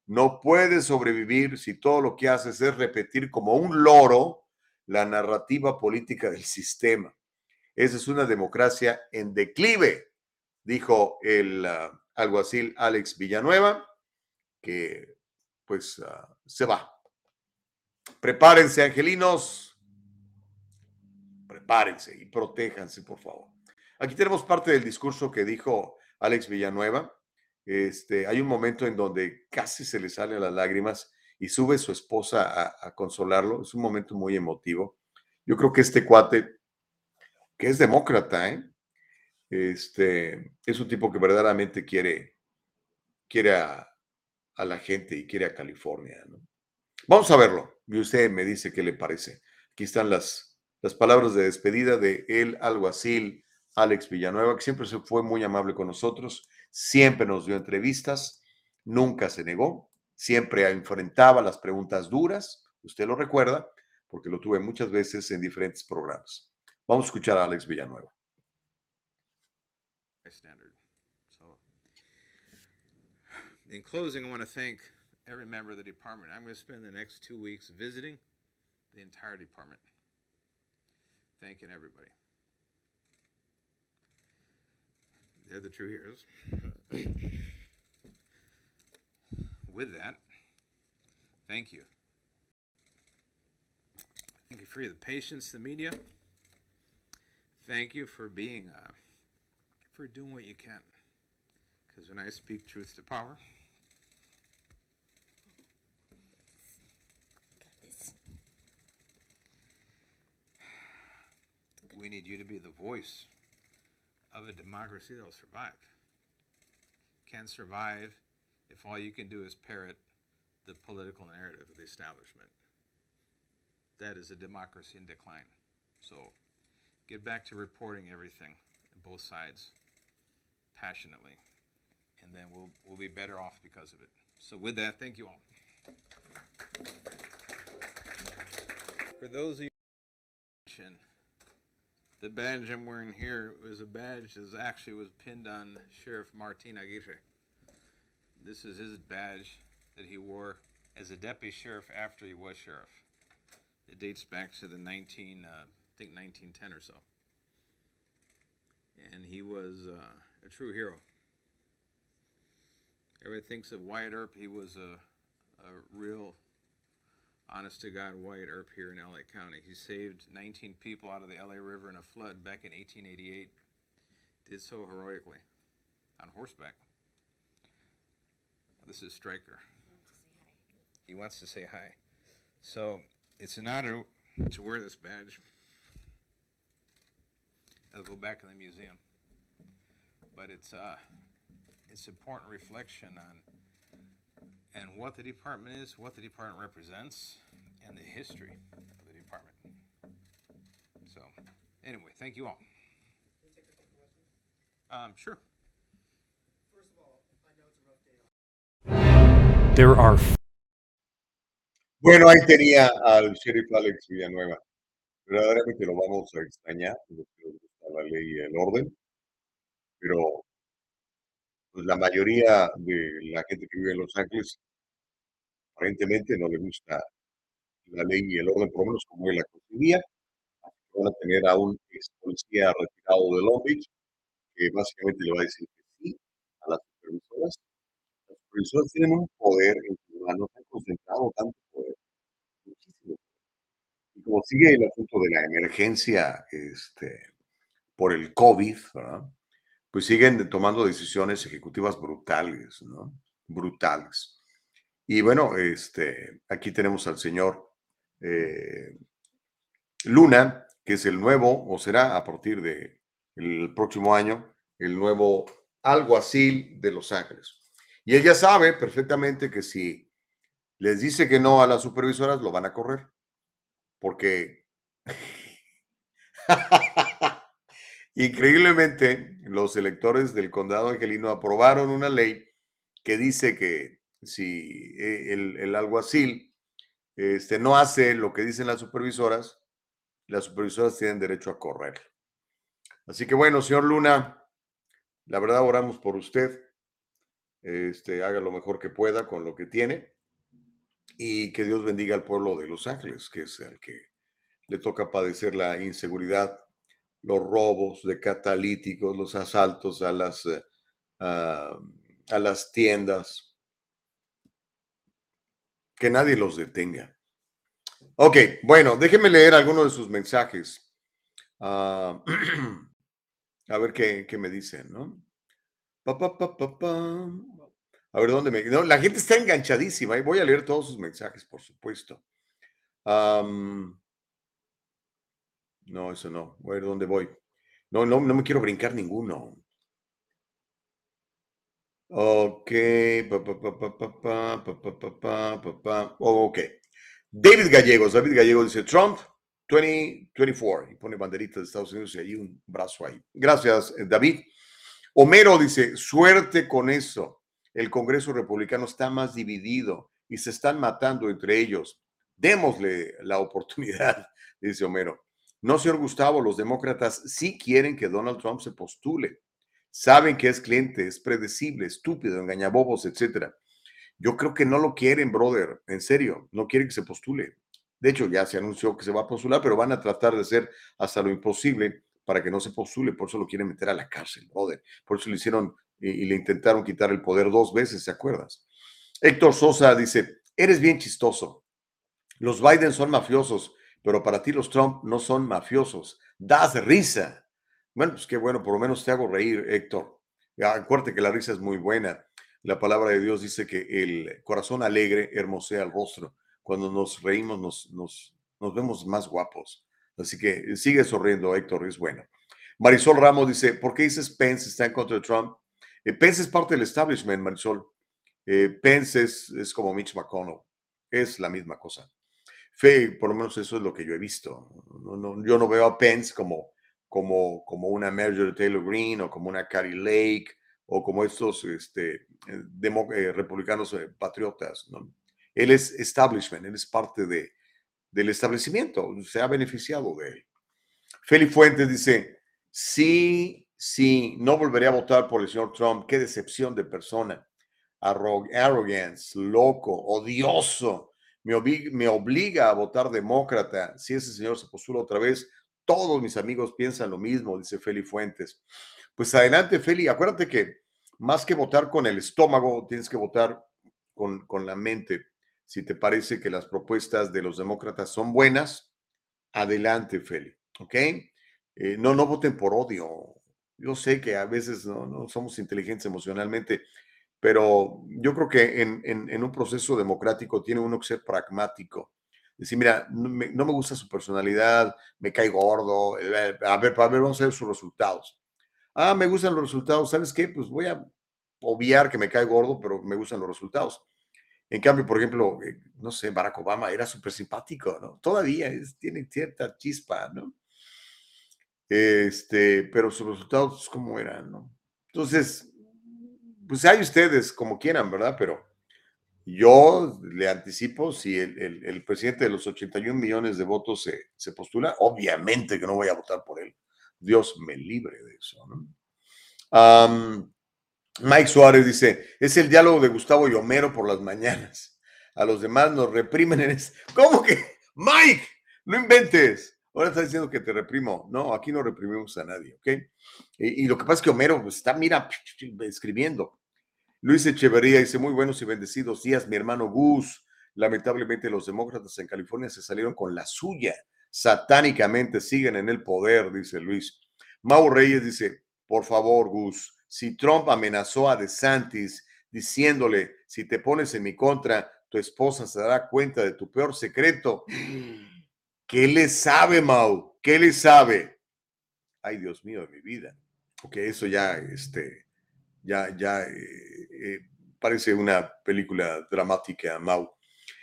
No puede sobrevivir si todo lo que haces es repetir como un loro la narrativa política del sistema. Esa es una democracia en declive, dijo el ah, alguacil Alex Villanueva, que pues ah, se va. Prepárense, angelinos. Prepárense y protéjanse, por favor. Aquí tenemos parte del discurso que dijo Alex Villanueva. Este, hay un momento en donde casi se le salen las lágrimas y sube su esposa a, a consolarlo. Es un momento muy emotivo. Yo creo que este cuate que es demócrata, ¿eh? Este, es un tipo que verdaderamente quiere, quiere a, la gente y quiere a California, ¿no? Vamos a verlo y usted me dice qué le parece. Aquí están las, las palabras de despedida de el alguacil Alex Villanueva, que siempre se fue muy amable con nosotros, siempre nos dio entrevistas, nunca se negó, siempre enfrentaba las preguntas duras, usted lo recuerda, porque lo tuve muchas veces en diferentes programas. Vamos a escuchar a Alex Villanueva. in closing, I want to thank every member of the department. I'm going to spend the next two weeks visiting the entire department, thanking everybody. They're the true heroes. With that, thank you. Thank you for the patience, the media. Thank you for being, uh, for doing what you can. Because when I speak truth to power, we need you to be the voice of a democracy that will survive. Can survive if all you can do is parrot the political narrative of the establishment. That is a democracy in decline. So get back to reporting everything, both sides, passionately, and then we'll, we'll be better off because of it. So with that, thank you all. For those of you the badge I'm wearing here was a badge that actually was pinned on Sheriff Martin Aguirre. This is his badge that he wore as a deputy sheriff after he was sheriff. It dates back to the 19, uh, I think 1910 or so. And he was uh, a true hero. Everybody thinks of Wyatt Earp. He was a, a real honest to God White Earp here in LA County. He saved 19 people out of the LA River in a flood back in 1888. Did so heroically on horseback. This is Stryker. He wants to say hi. So it's an honor to wear this badge. I'll go back in the museum. But it's uh, it's important reflection on and what the department is, what the department represents, and the history of the department. So, anyway, thank you all. Um, sure. There are Bueno, ahí tenía al sheriff Alex Villanueva. Verdaderamente lo vamos a extrañar, los que nos gusta la ley y el orden, pero pues, la mayoría de la gente que vive en Los Ángeles aparentemente no le gusta la ley y el orden, por lo menos como él la concebía. Van a tener a un ex policía retirado de Long Beach, que básicamente le va a decir que sí a las supervisoras. Las supervisoras tienen un poder en sus manos, han concentrado tanto poder, muchísimo. Y como sigue el asunto de la emergencia este, por el COVID, pues siguen tomando decisiones ejecutivas brutales, ¿no? Brutales. Y bueno, este, aquí tenemos al señor eh, Luna, que es el nuevo, o será a partir del el próximo año, el nuevo alguacil de Los Ángeles. Y ella sabe perfectamente que si les dice que no a las supervisoras, lo van a correr. Porque increíblemente los electores del condado angelino aprobaron una ley que dice que si eh, el, alguacil este, no hace lo que dicen las supervisoras, las supervisoras tienen derecho a correr. Así que bueno, señor Luna, la verdad oramos por usted. Este, haga lo mejor que pueda con lo que tiene y que Dios bendiga al pueblo de Los Ángeles, que es el que le toca padecer la inseguridad, los robos de catalíticos, los asaltos a las, uh, a las tiendas, que nadie los detenga. Ok, bueno, déjenme leer algunos de sus mensajes. Uh, a ver qué, qué, me dicen, ¿no? Pa, pa, pa, a ver dónde me. No, la gente está enganchadísima y voy a leer todos sus mensajes, por supuesto. No, eso no. Voy a ver dónde voy. No, no, no me quiero brincar ninguno. Ok. Ok. David Gallegos. David Gallegos dice Trump 2024. Y pone banderita de Estados Unidos y hay un brazo ahí. Gracias, David. Homero dice, suerte con eso. El Congreso republicano está más dividido y se están matando entre ellos. Démosle la oportunidad, dice Homero. No, señor Gustavo, los demócratas sí quieren que Donald Trump se postule. Saben que es cliente, es predecible, estúpido, engañabobos, etcétera. Yo creo que no lo quieren, brother. En serio, no quieren que se postule. De hecho, ya se anunció que se va a postular, pero van a tratar de hacer hasta lo imposible para que no se postule. Por eso lo quieren meter a la cárcel, brother. Por eso le hicieron y, y le intentaron quitar el poder dos veces, ¿se acuerdas? Héctor Sosa dice, eres bien chistoso. Los Biden son mafiosos, pero para ti los Trump no son mafiosos. Das risa. Bueno, pues qué bueno, por lo menos te hago reír, Héctor. Ya, Acuérdate que la risa es muy buena. La palabra de Dios dice que el corazón alegre hermosea el rostro. Cuando nos reímos nos, nos, nos vemos más guapos. Así que sigue sonriendo, Héctor, es bueno. Marisol Ramos dice, ¿por qué dices Pence está en contra de Trump? Eh, Pence es parte del establishment, Marisol. Eh, Pence es, es como Mitch McConnell. Es la misma cosa. Fe, por lo menos eso es lo que yo he visto. Yo no veo a Pence como, como, como una Marjorie Taylor Greene o como una Carrie Lake o como estos este, eh, demo- eh, republicanos eh, patriotas. Él es establishment, él es parte de, del establecimiento, se ha beneficiado de él. Feli Fuentes dice, sí, sí, no volveré a votar por el señor Trump, qué decepción de persona. Arro- arrogance, loco, odioso, me, obli- me obliga a votar demócrata. Si ese señor se postula otra vez, todos mis amigos piensan lo mismo, dice Feli Fuentes. Pues adelante, Feli. Acuérdate que más que votar con el estómago, tienes que votar con, con la mente. Si te parece que las propuestas de los demócratas son buenas, adelante, Feli. ¿Ok? Eh, no, no voten por odio. Yo sé que a veces no, no somos inteligentes emocionalmente, pero yo creo que en, un proceso democrático tiene uno que ser pragmático. Decir, mira, no me, gusta su personalidad, me cae gordo, eh, a ver, a ver, vamos a ver sus resultados. Ah, me gustan los resultados, ¿sabes qué? Pues voy a obviar que me cae gordo, pero me gustan los resultados. En cambio, por ejemplo, eh, no sé, Barack Obama era súper simpático, ¿no? Todavía tiene cierta chispa, ¿no? Este, pero sus resultados, ¿cómo eran, no? Entonces, pues hay ustedes como quieran, ¿verdad? Pero yo le anticipo, si el, el- presidente de los 81 millones de votos se, se postula, obviamente que no voy a votar por él. Dios me libre de eso, ¿no? Mike Suárez dice, es el diálogo de Gustavo y Homero por las mañanas. A los demás nos reprimen en es... ¿Cómo que? Mike, no inventes. Ahora estás diciendo que te reprimo. No, aquí no reprimimos a nadie, ¿ok? Y, y lo que pasa es que Homero pues, está, mira, escribiendo. Luis Echeverría dice, muy buenos y bendecidos días, mi hermano Gus. Lamentablemente los demócratas en California se salieron con la suya. Satánicamente siguen en el poder, dice Luis. Mau Reyes dice, por favor, Gus, si Trump amenazó a DeSantis diciéndole, si te pones en mi contra, tu esposa se dará cuenta de tu peor secreto. ¿Qué le sabe, Mau? ¿Qué le sabe? Ay, Dios mío de mi vida. Ok, eso ya, este, ya, ya eh, eh, parece una película dramática, Mau.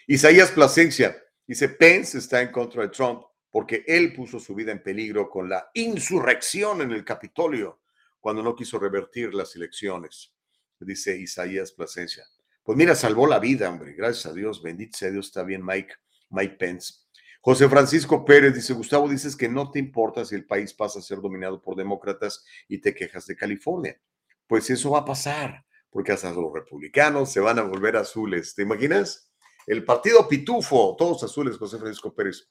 Isaías Plasencia dice, Pence está en contra de Trump porque él puso su vida en peligro con la insurrección en el Capitolio cuando no quiso revertir las elecciones, dice Isaías Plasencia. Pues mira, salvó la vida, hombre, gracias a Dios, bendito sea Dios, está bien Mike, Mike Pence. José Francisco Pérez dice, Gustavo, dices que no te importa si el país pasa a ser dominado por demócratas y te quejas de California. Pues eso va a pasar, porque hasta los republicanos se van a volver azules. ¿Te imaginas? El partido pitufo, todos azules, José Francisco Pérez.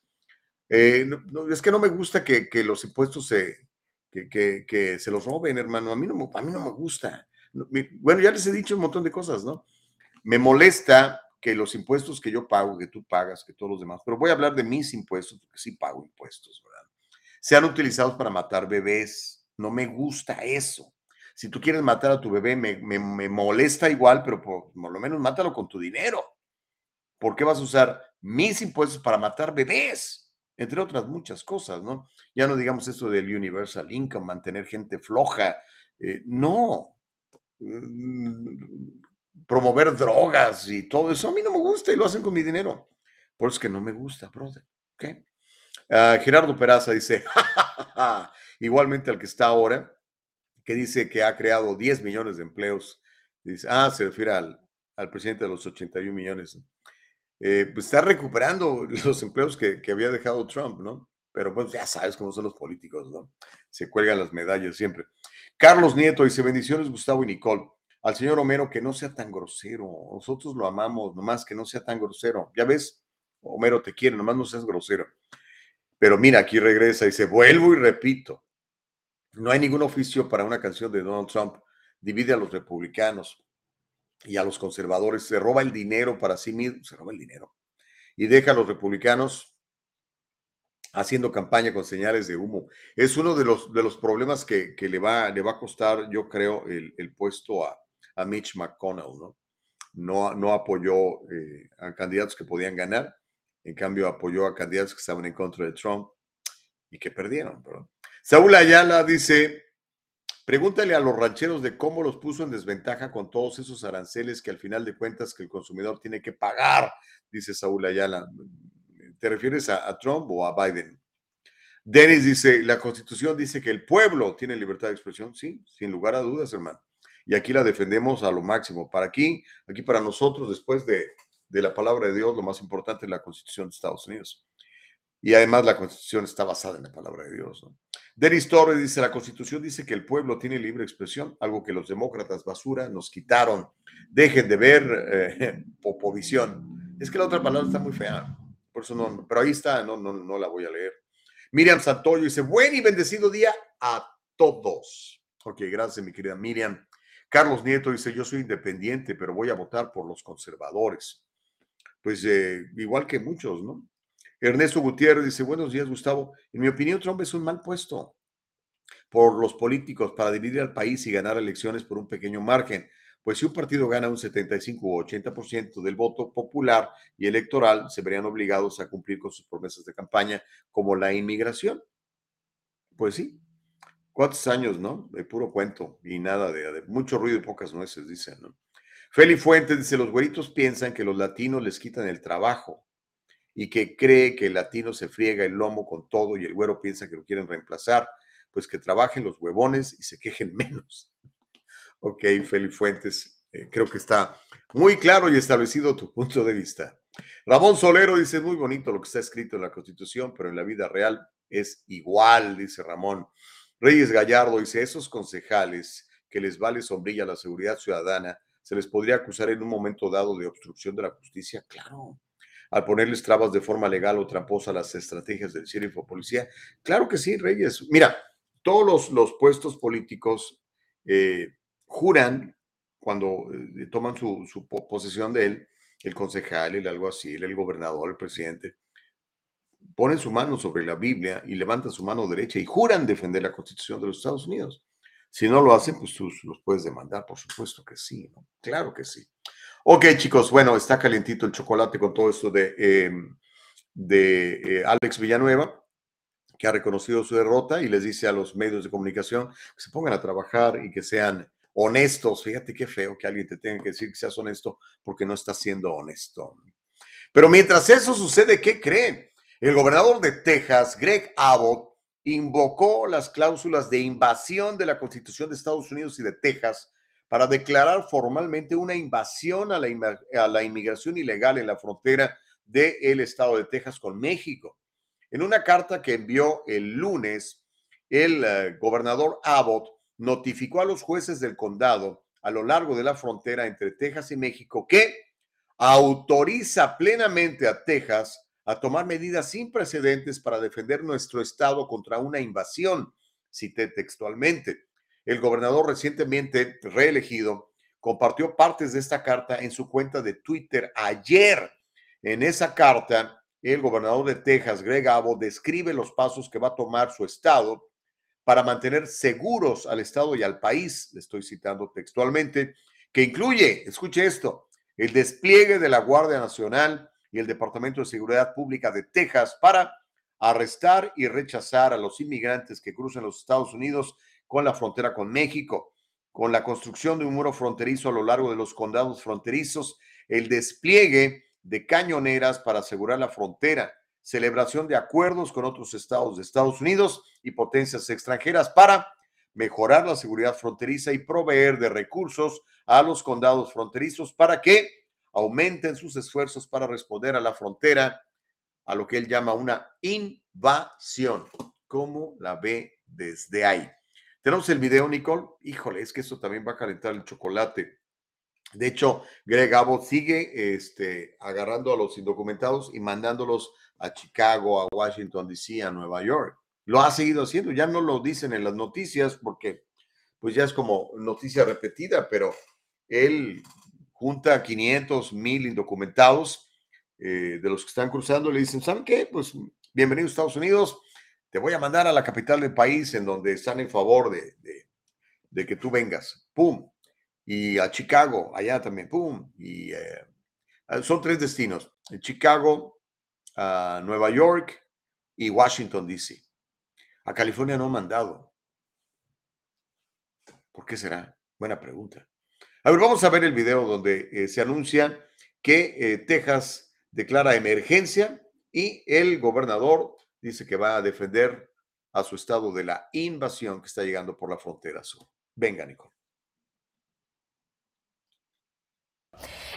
Eh, es que no me gusta que, que los impuestos se, que, que, que, se los roben, hermano. A mí no, a mí no me gusta. Bueno, ya les he dicho un montón de cosas, ¿no? Me molesta que los impuestos que yo pago, que tú pagas, que todos los demás, pero voy a hablar de mis impuestos, porque sí pago impuestos, ¿verdad? Sean utilizados para matar bebés. No me gusta eso. Si tú quieres matar a tu bebé, me, me, me molesta igual, pero por, por, lo menos mátalo con tu dinero. ¿Por qué vas a usar mis impuestos para matar bebés? entre otras muchas cosas, ¿no? Ya no digamos esto del Universal Income, mantener gente floja, eh, no. Promover drogas y todo eso a mí no me gusta y lo hacen con mi dinero. Por eso es que no me gusta, brother. Ah, Gerardo Peraza dice, igualmente al que está ahora, que dice que ha creado 10 millones de empleos. Dice, ah, se refiere al, al presidente de los 81 millones. Eh, pues está recuperando los empleos que, que, había dejado Trump, ¿no? Pero pues ya sabes cómo son los políticos, ¿no? Se cuelgan las medallas siempre. Carlos Nieto dice, bendiciones Gustavo y Nicole. Al señor Homero que no sea tan grosero. Nosotros lo amamos, nomás que no sea tan grosero. Ya ves, Homero te quiere, nomás no seas grosero. Pero mira, aquí regresa y dice, vuelvo y repito, no hay ningún oficio para una canción de Donald Trump. Divide a los republicanos y a los conservadores, se roba el dinero para sí mismo, se roba el dinero y deja a los republicanos haciendo campaña con señales de humo. Es uno de los, de los problemas que, que le, va, le va a costar, yo creo, el, el puesto a, a, Mitch McConnell, ¿no? No, no apoyó eh, a candidatos que podían ganar, en cambio apoyó a candidatos que estaban en contra de Trump y que perdieron. Pero... Saúl Ayala dice, pregúntale a los rancheros de cómo los puso en desventaja con todos esos aranceles que al final de cuentas que el consumidor tiene que pagar, dice Saúl Ayala. ¿Te refieres a, a Trump o a Biden? Dennis dice, la constitución dice que el pueblo tiene libertad de expresión. Sí, sin lugar a dudas, hermano. Y aquí la defendemos a lo máximo. Para aquí, aquí para nosotros, después de, de la palabra de Dios, lo más importante es la constitución de Estados Unidos. Y además la constitución está basada en la palabra de Dios. ¿no? Torres dice, la constitución dice que el pueblo tiene libre expresión, algo que los demócratas basura nos quitaron. Dejen de ver eh, popovisión. Es que la otra palabra está muy fea. Por eso no, pero ahí está, no, no, no la voy a leer. Miriam Santoyo dice, buen y bendecido día a todos. Ok, gracias, mi querida Miriam. Carlos Nieto dice, yo soy independiente, pero voy a votar por los conservadores. Pues eh, igual que muchos, ¿no? Ernesto Gutiérrez dice, buenos días, Gustavo. En mi opinión, Trump es un mal puesto por los políticos para dividir al país y ganar elecciones por un pequeño margen. Pues si un partido gana un 75 o 80% del voto popular y electoral, se verían obligados a cumplir con sus promesas de campaña, como la inmigración. Pues sí. ¿Cuántos años, no? De puro cuento y nada de, mucho ruido y pocas nueces, dicen, ¿no? Feli Fuentes dice, los güeritos piensan que los latinos les quitan el trabajo y que cree que el latino se friega el lomo con todo y el güero piensa que lo quieren reemplazar, pues que trabajen los huevones y se quejen menos. Ok, Feli Fuentes, eh, creo que está muy claro y establecido tu punto de vista. Ramón Solero dice, muy bonito lo que está escrito en la Constitución, pero en la vida real es igual, dice Ramón. Reyes Gallardo dice, esos concejales que les vale sombrilla la seguridad ciudadana, ¿se les podría acusar en un momento dado de obstrucción de la justicia? Claro. Al ponerles trabas de forma legal o tramposa a las estrategias del sheriff o policía. Claro que sí, Reyes. Mira, todos los, los puestos políticos eh, juran cuando eh, toman su, su, posesión de él, el concejal, el alguacil, el gobernador, el presidente, ponen su mano sobre la Biblia y levantan su mano derecha y juran defender la constitución de los Estados Unidos. Si no lo hacen, pues tú los puedes demandar, por supuesto que sí, ¿no? Claro que sí. Ok, chicos, bueno, está calientito el chocolate con todo esto de, eh, de Alex Villanueva que ha reconocido su derrota y les dice a los medios de comunicación que se pongan a trabajar y que sean honestos. Fíjate qué feo que alguien te tenga que decir que seas honesto porque no estás siendo honesto. Pero mientras eso sucede, ¿qué creen? El gobernador de Texas, Greg Abbott, invocó las cláusulas de invasión de la Constitución de Estados Unidos y de Texas para declarar formalmente una invasión a la, inmigración ilegal en la frontera del estado de Texas con México. En una carta que envió el lunes, el uh, gobernador Abbott notificó a los jueces del condado a lo largo de la frontera entre Texas y México que autoriza plenamente a Texas a tomar medidas sin precedentes para defender nuestro estado contra una invasión, cité textualmente. El gobernador recientemente reelegido compartió partes de esta carta en su cuenta de Twitter ayer. En esa carta, el gobernador de Texas, Greg Abbott, describe los pasos que va a tomar su estado para mantener seguros al estado y al país, le estoy citando textualmente, que incluye, escuche esto, el despliegue de la Guardia Nacional y el Departamento de Seguridad Pública de Texas para arrestar y rechazar a los inmigrantes que cruzan los Estados Unidos con la frontera con México, con la construcción de un muro fronterizo a lo largo de los condados fronterizos, el despliegue de cañoneras para asegurar la frontera, celebración de acuerdos con otros estados de Estados Unidos y potencias extranjeras para mejorar la seguridad fronteriza y proveer de recursos a los condados fronterizos para que aumenten sus esfuerzos para responder a la frontera, a lo que él llama una invasión. ¿Cómo la ve desde ahí? Tenemos el video, Nicole. Híjole, es que esto también va a calentar el chocolate. De hecho, Greg Abbott sigue este, agarrando a los indocumentados y mandándolos a Chicago, a Washington, D.C., a Nueva York. Lo ha seguido haciendo, ya no lo dicen en las noticias porque pues ya es como noticia repetida, pero él junta 500, mil indocumentados eh, de los que están cruzando, le dicen, ¿saben qué? Pues bienvenido a Estados Unidos, te voy a mandar a la capital del país en donde están en favor de, de, que tú vengas. ¡Pum! Y a Chicago, allá también, ¡pum! Y eh, ah, son tres destinos, en Chicago, a Nueva York y Washington, D.C. A California no han mandado. ¿Por qué será? Buena pregunta. A ver, vamos a ver el video donde eh, se anuncia que eh, Texas declara emergencia y el gobernador dice que va a defender a su estado de la invasión que está llegando por la frontera sur. Venga, Nicole.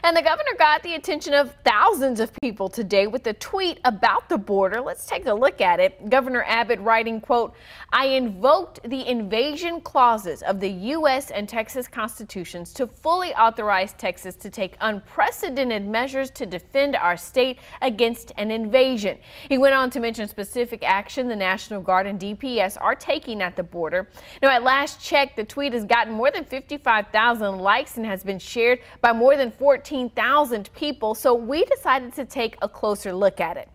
And the governor got the attention of thousands of people today with a tweet about the border. Let's take a look at it. Governor Abbott writing, quote, I invoked the invasion clauses of the U.S. and Texas constitutions to fully authorize Texas to take unprecedented measures to defend our state against an invasion. He went on to mention specific action the National Guard and DPS are taking at the border. Now, at last check, the tweet has gotten more than 55,000 likes and has been shared by more than 14 14,000 people, so we decided to take a closer look at it.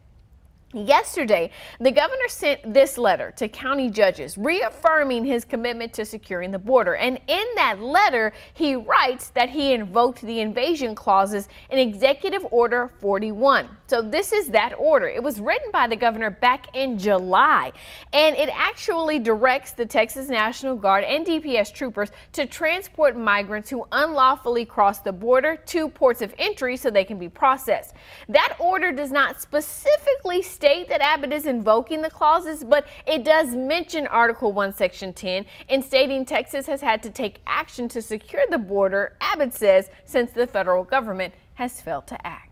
Yesterday, the governor sent this letter to county judges reaffirming his commitment to securing the border. And in that letter, he writes that he invoked the invasion clauses in Executive Order 41. So this is that order. It was written by the governor back in July, and it actually directs the Texas National Guard and DPS troopers to transport migrants who unlawfully cross the border to ports of entry so they can be processed. That order does not specifically state that Abbott is invoking the clauses, but it does mention Article 1, Section 10 in stating Texas has had to take action to secure the border, Abbott says, since the federal government has failed to act.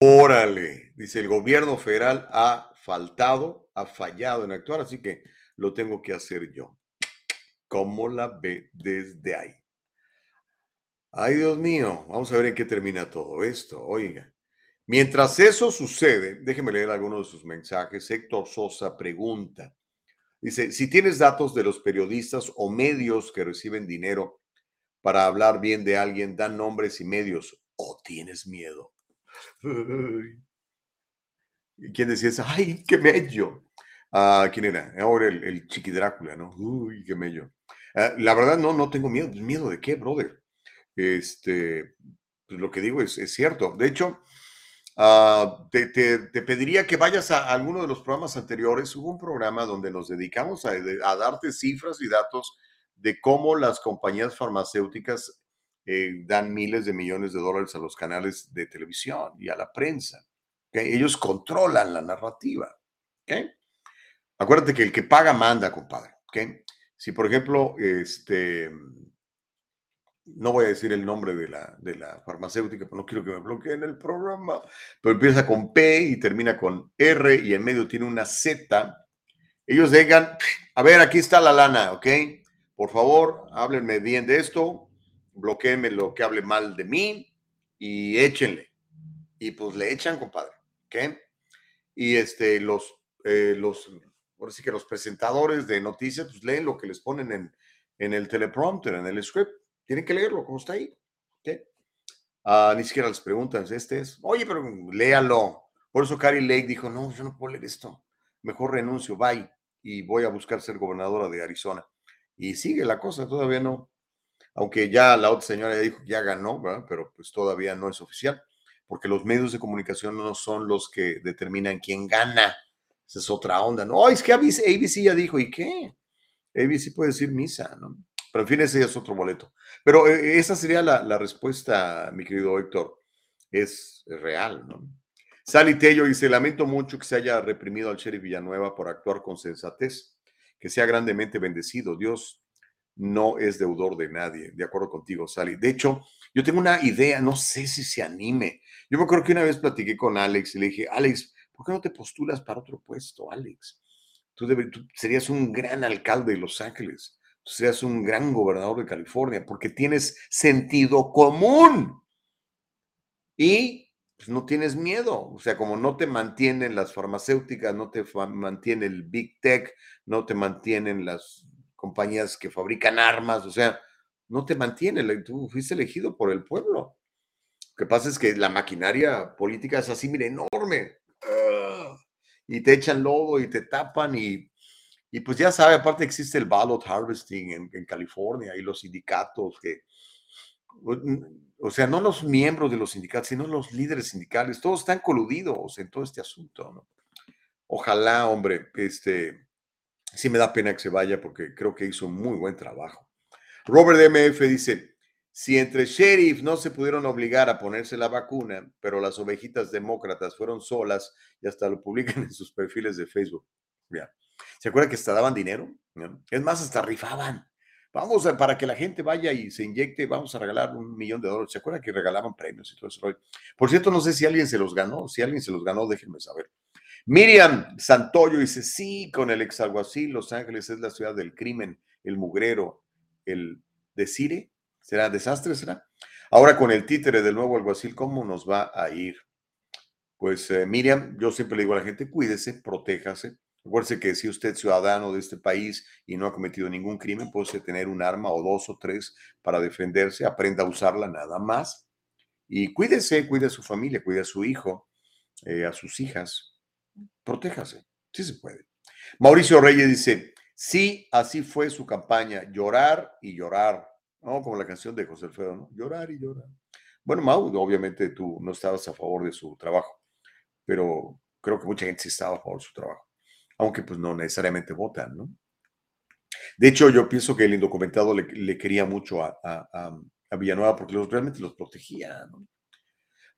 Órale, dice el gobierno federal ha faltado, ha fallado en actuar, así que lo tengo que hacer yo. ¿Cómo la ve desde ahí? Ay, Dios mío, vamos a ver en qué termina todo esto. Oiga, mientras eso sucede, déjeme leer algunos de sus mensajes. Héctor Sosa pregunta, dice, si tienes datos de los periodistas o medios que reciben dinero para hablar bien de alguien, dan nombres y medios, o tienes miedo. ¿Quién decía eso? ¡Ay, qué mello! Ah, ¿Quién era? Ahora el, el Chiqui Drácula, ¿no? ¡Uy, qué mello! Ah, la verdad, no, no tengo miedo. ¿Miedo de qué, brother? Este, pues lo que digo es, es cierto. De hecho, ah, te, te, te, pediría que vayas a alguno de los programas anteriores. Hubo un programa donde nos dedicamos a, a darte cifras y datos de cómo las compañías farmacéuticas eh, dan miles de millones de dólares a los canales de televisión y a la prensa. Ellos controlan la narrativa. Acuérdate que el que paga manda, compadre. Si, por ejemplo, este, no voy a decir el nombre de la, de la farmacéutica, no quiero que me bloqueen el programa, pero empieza con P y termina con R y en medio tiene una Z. Ellos digan, a ver, aquí está la lana, ¿ok? Por favor, háblenme bien de esto, bloqueenme lo que hable mal de mí y échenle. Y pues le echan, compadre. ¿Ok? Y este, los, eh, los, ahora sí que los presentadores de noticias, pues leen lo que les ponen en, en el teleprompter, en el script. Tienen que leerlo, como está ahí. ¿Ok? Ah, ni siquiera les preguntan, este es, oye, pero léalo. Por eso Carrie Lake dijo, no, yo no puedo leer esto. Mejor renuncio, bye. Y voy a buscar ser gobernadora de Arizona. Y sigue la cosa, todavía no, aunque ya la otra señora ya dijo que ya ganó, ¿verdad? pero pues todavía no es oficial. porque los medios de comunicación no son los que determinan quién gana. Esa es otra onda, ¿no? es que ABC ya dijo, ¿y qué? ABC puede decir misa, ¿no? Pero en fin, ese es otro boleto. Pero eh, esa sería la, respuesta, mi querido Héctor. Es, real, ¿no? Sally Tello dice, lamento mucho que se haya reprimido al sheriff Villanueva por actuar con sensatez, que sea grandemente bendecido. Dios no es deudor de nadie. De acuerdo contigo, Sally. De hecho, yo tengo una idea, no sé si se anime. Yo me acuerdo que una vez platiqué con Alex y le dije, Alex, ¿por qué no te postulas para otro puesto, Alex? Tú, tú serías un gran alcalde de Los Ángeles, serías un gran gobernador de California, porque tienes sentido común y pues, no tienes miedo. O sea, como no te mantienen las farmacéuticas, no te mantiene el Big Tech, no te mantienen las compañías que fabrican armas, o sea, no te mantienen. Tú fuiste elegido por el pueblo. Lo que pasa es que la maquinaria política es así, mire, enorme. ¡ah! y te echan lodo y te tapan y, y pues ya sabe, aparte existe el ballot harvesting en, en California y los sindicatos que, o sea, no los miembros de los sindicatos, sino los líderes sindicales, todos están coludidos en todo este asunto, ¿no? Ojalá, hombre, este, sí me da pena que se vaya porque creo que hizo un muy buen trabajo. Robert MF dice, si entre sheriff no se pudieron obligar a ponerse la vacuna, pero las ovejitas demócratas fueron solas y hasta lo publican en sus perfiles de Facebook. ¿Se acuerdan que hasta daban dinero? Es más, hasta rifaban. Vamos para que la gente vaya y se inyecte, vamos a regalar un millón de dólares. ¿Se acuerdan que regalaban premios y todo eso? Por cierto, no sé si alguien se los ganó. Si alguien se los ganó, déjenme saber. Miriam Santoyo dice, sí, con el exalguacil, Los Ángeles es la ciudad del crimen, el mugrero, el decire. ¿Será desastre? ¿Será? Ahora con el títere del nuevo alguacil, ¿cómo nos va a ir? Pues eh, Miriam, yo siempre le digo a la gente, cuídese, protéjase, Recuerde que si usted es ciudadano de este país y no ha cometido ningún crimen, puede tener un arma o dos o tres para defenderse, aprenda a usarla nada más. Y cuídese, cuide a su familia, cuide a su hijo, eh, a sus hijas. Protéjase, sí se puede. Mauricio Reyes dice, sí, así fue su campaña, llorar y llorar, ¿no? Como la canción de José Alfredo, ¿no? Llorar y llorar. Bueno, Mau, obviamente tú no estabas a favor de su trabajo, pero creo que mucha gente sí estaba a favor de su trabajo aunque pues no necesariamente votan, ¿no? De hecho, yo pienso que el indocumentado le, quería mucho a, Villanueva porque los, realmente los protegía, ¿no?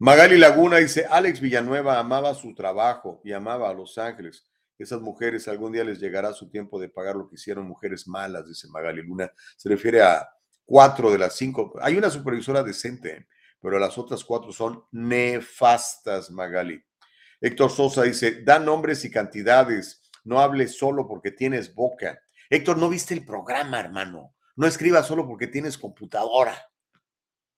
Magali Laguna dice, Alex Villanueva amaba su trabajo y amaba a Los Ángeles. Esas mujeres algún día les llegará su tiempo de pagar lo que hicieron mujeres malas, dice Magali Luna. Se refiere a cuatro de las cinco. Hay una supervisora decente, pero las otras cuatro son nefastas, Magali. Héctor Sosa dice, da nombres y cantidades no hables solo porque tienes boca. Héctor, ¿no viste el programa, hermano? No escribas solo porque tienes computadora.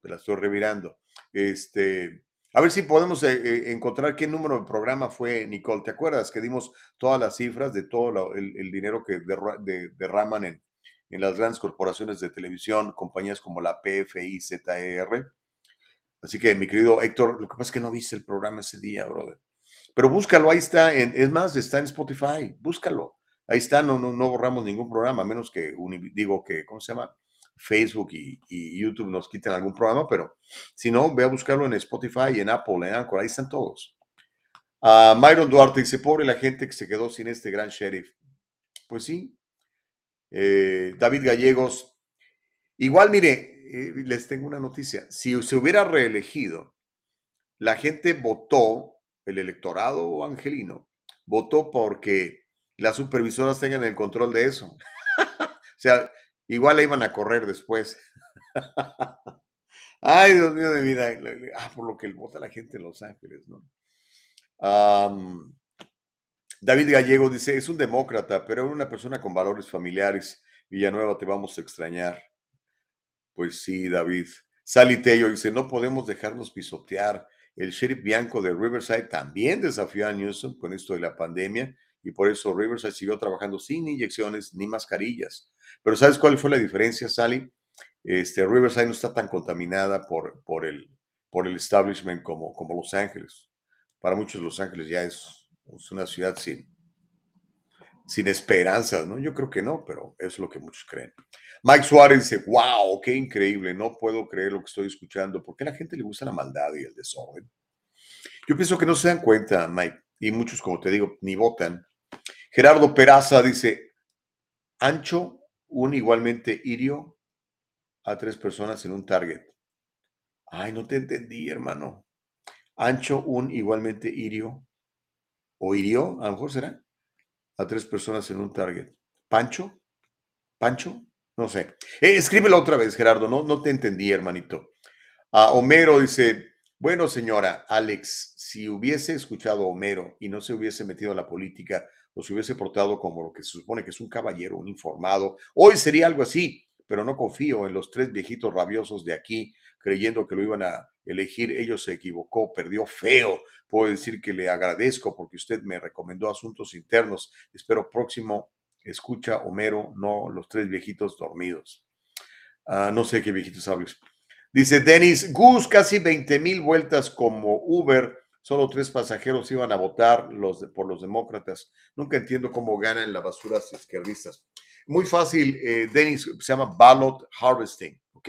Te la estoy revirando. Este, a ver si podemos eh, eh, encontrar qué número de programa fue, Nicole. ¿Te acuerdas que dimos todas las cifras de todo el, dinero que derraman en, en, las grandes corporaciones de televisión, compañías como la PFI, ZER? Así que, mi querido Héctor, lo que pasa es que no viste el programa ese día, brother. Pero búscalo, ahí está, es más, está en Spotify, búscalo. Ahí está, no, no, no borramos ningún programa, a menos que, digo que, ¿cómo se llama? Facebook y, YouTube nos quiten algún programa, pero si no, ve a buscarlo en Spotify, en Apple, en Anchor, ahí están todos. Uh, Myron Duarte dice, pobre la gente que se quedó sin este gran sheriff. Pues sí. Eh, David Gallegos, igual mire, eh, les tengo una noticia. Si se hubiera reelegido, la gente votó el electorado angelino votó porque las supervisoras tengan el control de eso. o sea, igual le iban a correr después. Ay, Dios mío de vida. Ah, por lo que vota la gente en Los Ángeles, ¿no? David Gallego dice, es un demócrata, pero una persona con valores familiares. Villanueva, te vamos a extrañar. Pues sí, David. Sally Tello dice, no podemos dejarnos pisotear. El sheriff Bianco de Riverside también desafió a Newsom con esto de la pandemia y por eso Riverside siguió trabajando sin inyecciones ni mascarillas. Pero ¿sabes cuál fue la diferencia, Sally? Este, Riverside no está tan contaminada por, por, el, por el establishment como, como Los Ángeles. Para muchos Los Ángeles ya es, es una ciudad sin, sin esperanzas, ¿no? Yo creo que no, pero es lo que muchos creen. Mike Suárez dice, wow, qué increíble, no puedo creer lo que estoy escuchando. ¿Por qué a la gente le gusta la maldad y el desorden? Yo pienso que no se dan cuenta, Mike, y muchos, como te digo, ni votan. Gerardo Peraza dice, Ancho, un igualmente irio a tres personas en un target. Ay, no te entendí, hermano. Ancho, un igualmente irio, o hirió, a lo mejor será, a tres personas en un target. Pancho, Pancho, no sé. Eh, escríbelo otra vez, Gerardo, no, no te entendí, hermanito. A Homero dice, bueno, señora Alex, si hubiese escuchado a Homero y no se hubiese metido en la política o se hubiese portado como lo que se supone que es un caballero, un informado, hoy sería algo así, pero no confío en los tres viejitos rabiosos de aquí creyendo que lo iban a elegir. Ellos se equivocó, perdió feo. Puedo decir que le agradezco porque usted me recomendó asuntos internos. Espero próximo escucha Homero, no los tres viejitos dormidos. Ah, no sé qué viejitos sabios. Dice Denis, Gus, casi 20 mil vueltas como Uber, solo tres pasajeros iban a votar por los demócratas. Nunca entiendo cómo ganan las basuras izquierdistas. Muy fácil, eh, Denis, se llama ballot harvesting, ¿ok?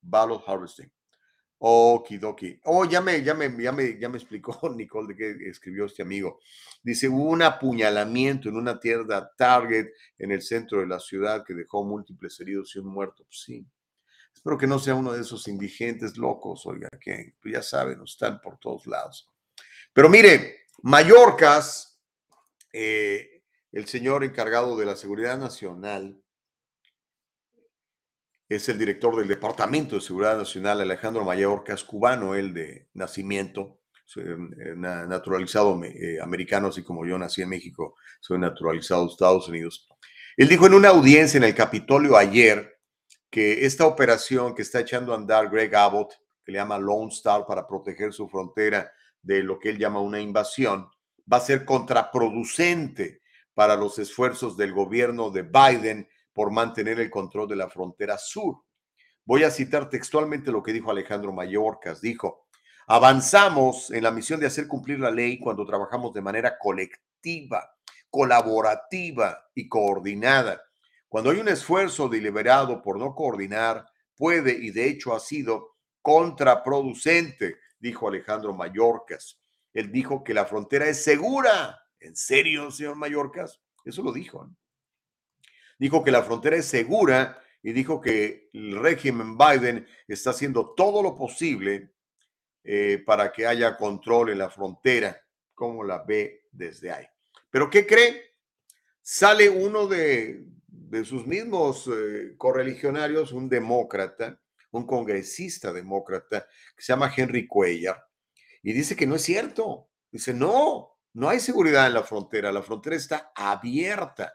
Ballot harvesting. Okidoki. Oh, ya me, ya me, ya me, ya me explicó Nicole de qué escribió este amigo. Dice, hubo un apuñalamiento en una tienda Target en el centro de la ciudad que dejó múltiples heridos y un muerto. Pues sí. Espero que no sea uno de esos indigentes locos, oiga, que pues ya saben, están por todos lados. Pero mire, Mallorcas, eh, el señor encargado de la seguridad nacional, es el director del Departamento de Seguridad Nacional, Alejandro Mallorcas, cubano, él de nacimiento, eh, naturalizado eh, americano, así como yo nací en México, soy naturalizado de Estados Unidos. Él dijo en una audiencia en el Capitolio ayer que esta operación que está echando a andar Greg Abbott, que le llama Lone Star para proteger su frontera de lo que él llama una invasión, va a ser contraproducente para los esfuerzos del gobierno de Biden por mantener el control de la frontera sur. Voy a citar textualmente lo que dijo Alejandro Mayorkas. Dijo, avanzamos en la misión de hacer cumplir la ley cuando trabajamos de manera colectiva, colaborativa y coordinada. Cuando hay un esfuerzo deliberado por no coordinar, puede y de hecho ha sido contraproducente, dijo Alejandro Mayorkas. Él dijo que la frontera es segura. ¿En serio, señor Mayorkas? Eso lo dijo dijo que la frontera es segura y dijo que el régimen Biden está haciendo todo lo posible eh, para que haya control en la frontera, como la ve desde ahí. Pero ¿qué cree? Sale uno de, sus mismos eh, correligionarios, un demócrata, un congresista demócrata, que se llama Henry Cuellar, y dice que no es cierto. Dice, no, no hay seguridad en la frontera, la frontera está abierta.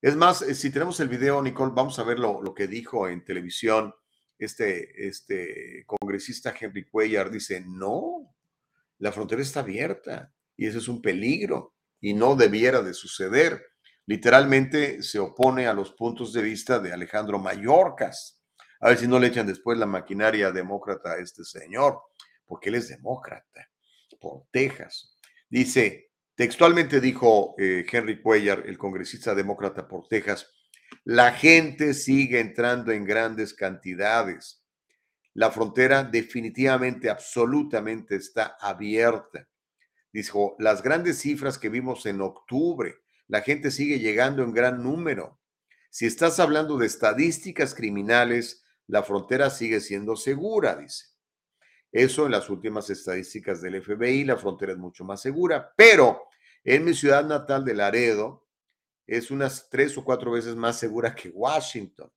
Es más, eh, si tenemos el video, Nicole, vamos a ver lo, que dijo en televisión este, este congresista Henry Cuellar. Dice, no, la frontera está abierta y ese es un peligro y no debiera de suceder. Literalmente se opone a los puntos de vista de Alejandro Mayorkas. A ver si no le echan después la maquinaria demócrata a este señor, porque él es demócrata por Texas. Dice, Textualmente dijo eh, Henry Cuellar, el congresista demócrata por Texas, la gente sigue entrando en grandes cantidades. La frontera definitivamente, absolutamente está abierta. Dijo, las grandes cifras que vimos en octubre, la gente sigue llegando en gran número. Si estás hablando de estadísticas criminales, la frontera sigue siendo segura, dice. Eso en las últimas estadísticas del FBI, la frontera es mucho más segura, pero en mi ciudad natal de Laredo es unas tres o cuatro veces más segura que Washington.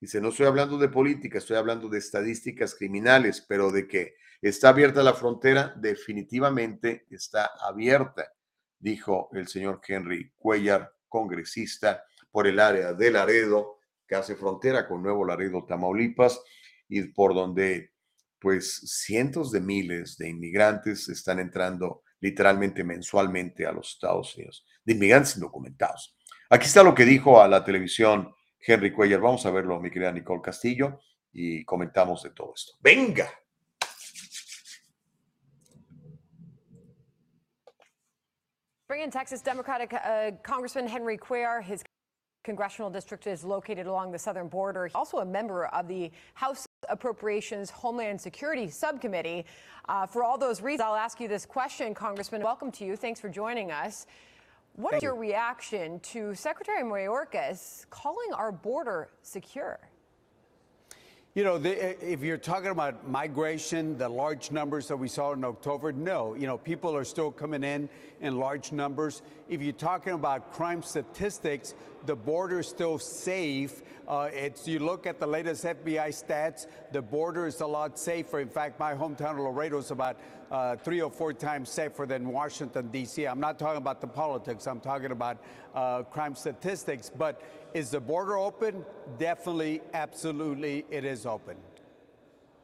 Dice, no estoy hablando de política, estoy hablando de estadísticas criminales, pero de que está abierta la frontera, definitivamente está abierta, dijo el señor Henry Cuellar, congresista por el área de Laredo, que hace frontera con Nuevo Laredo, Tamaulipas, y por donde pues cientos de miles de inmigrantes están entrando literalmente mensualmente a los Estados Unidos, de inmigrantes indocumentados. Aquí está lo que dijo a la televisión Henry Cuellar. Vamos a verlo, mi querida Nicole Castillo, y comentamos de todo esto. ¡Venga! Bring in Texas Democratic uh, Congressman Henry Cuellar. His congressional district is located along the southern border. Also a member of the House Appropriations Homeland Security Subcommittee. Uh, for all those reasons, I'll ask you this question, Congressman. Welcome to you. Thanks for joining us. What is your reaction to Secretary Mayorkas calling our border secure? You know, the, if you're talking about migration, the large numbers that we saw in October, no. You know, people are still coming in in large numbers. If you're talking about crime statistics, the border is still safe. Uh, it's you look at the latest FBI stats, the border is a lot safer. In fact, my hometown of Laredo is about uh, three or four times safer than Washington D.C. I'm not talking about the politics. I'm talking about uh, crime statistics. But is the border open? Definitely, absolutely, it is open.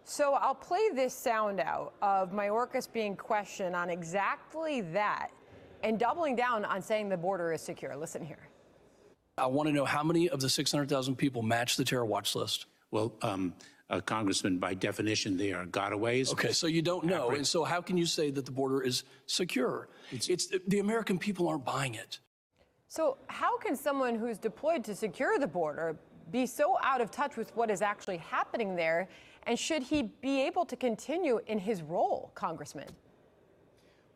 So I'll play this sound out of Mayorkas being questioned on exactly that and doubling down on saying the border is secure. Listen here. I want to know how many of the 600,000 people match the terror watch list. Well, um, uh, Congressman, by definition, they are gotaways. Okay, so you don't know. And so how can you say that the border is secure? It's, it's the American people aren't buying it. So how can someone who's deployed to secure the border be so out of touch with what is actually happening there? And should he be able to continue in his role, Congressman?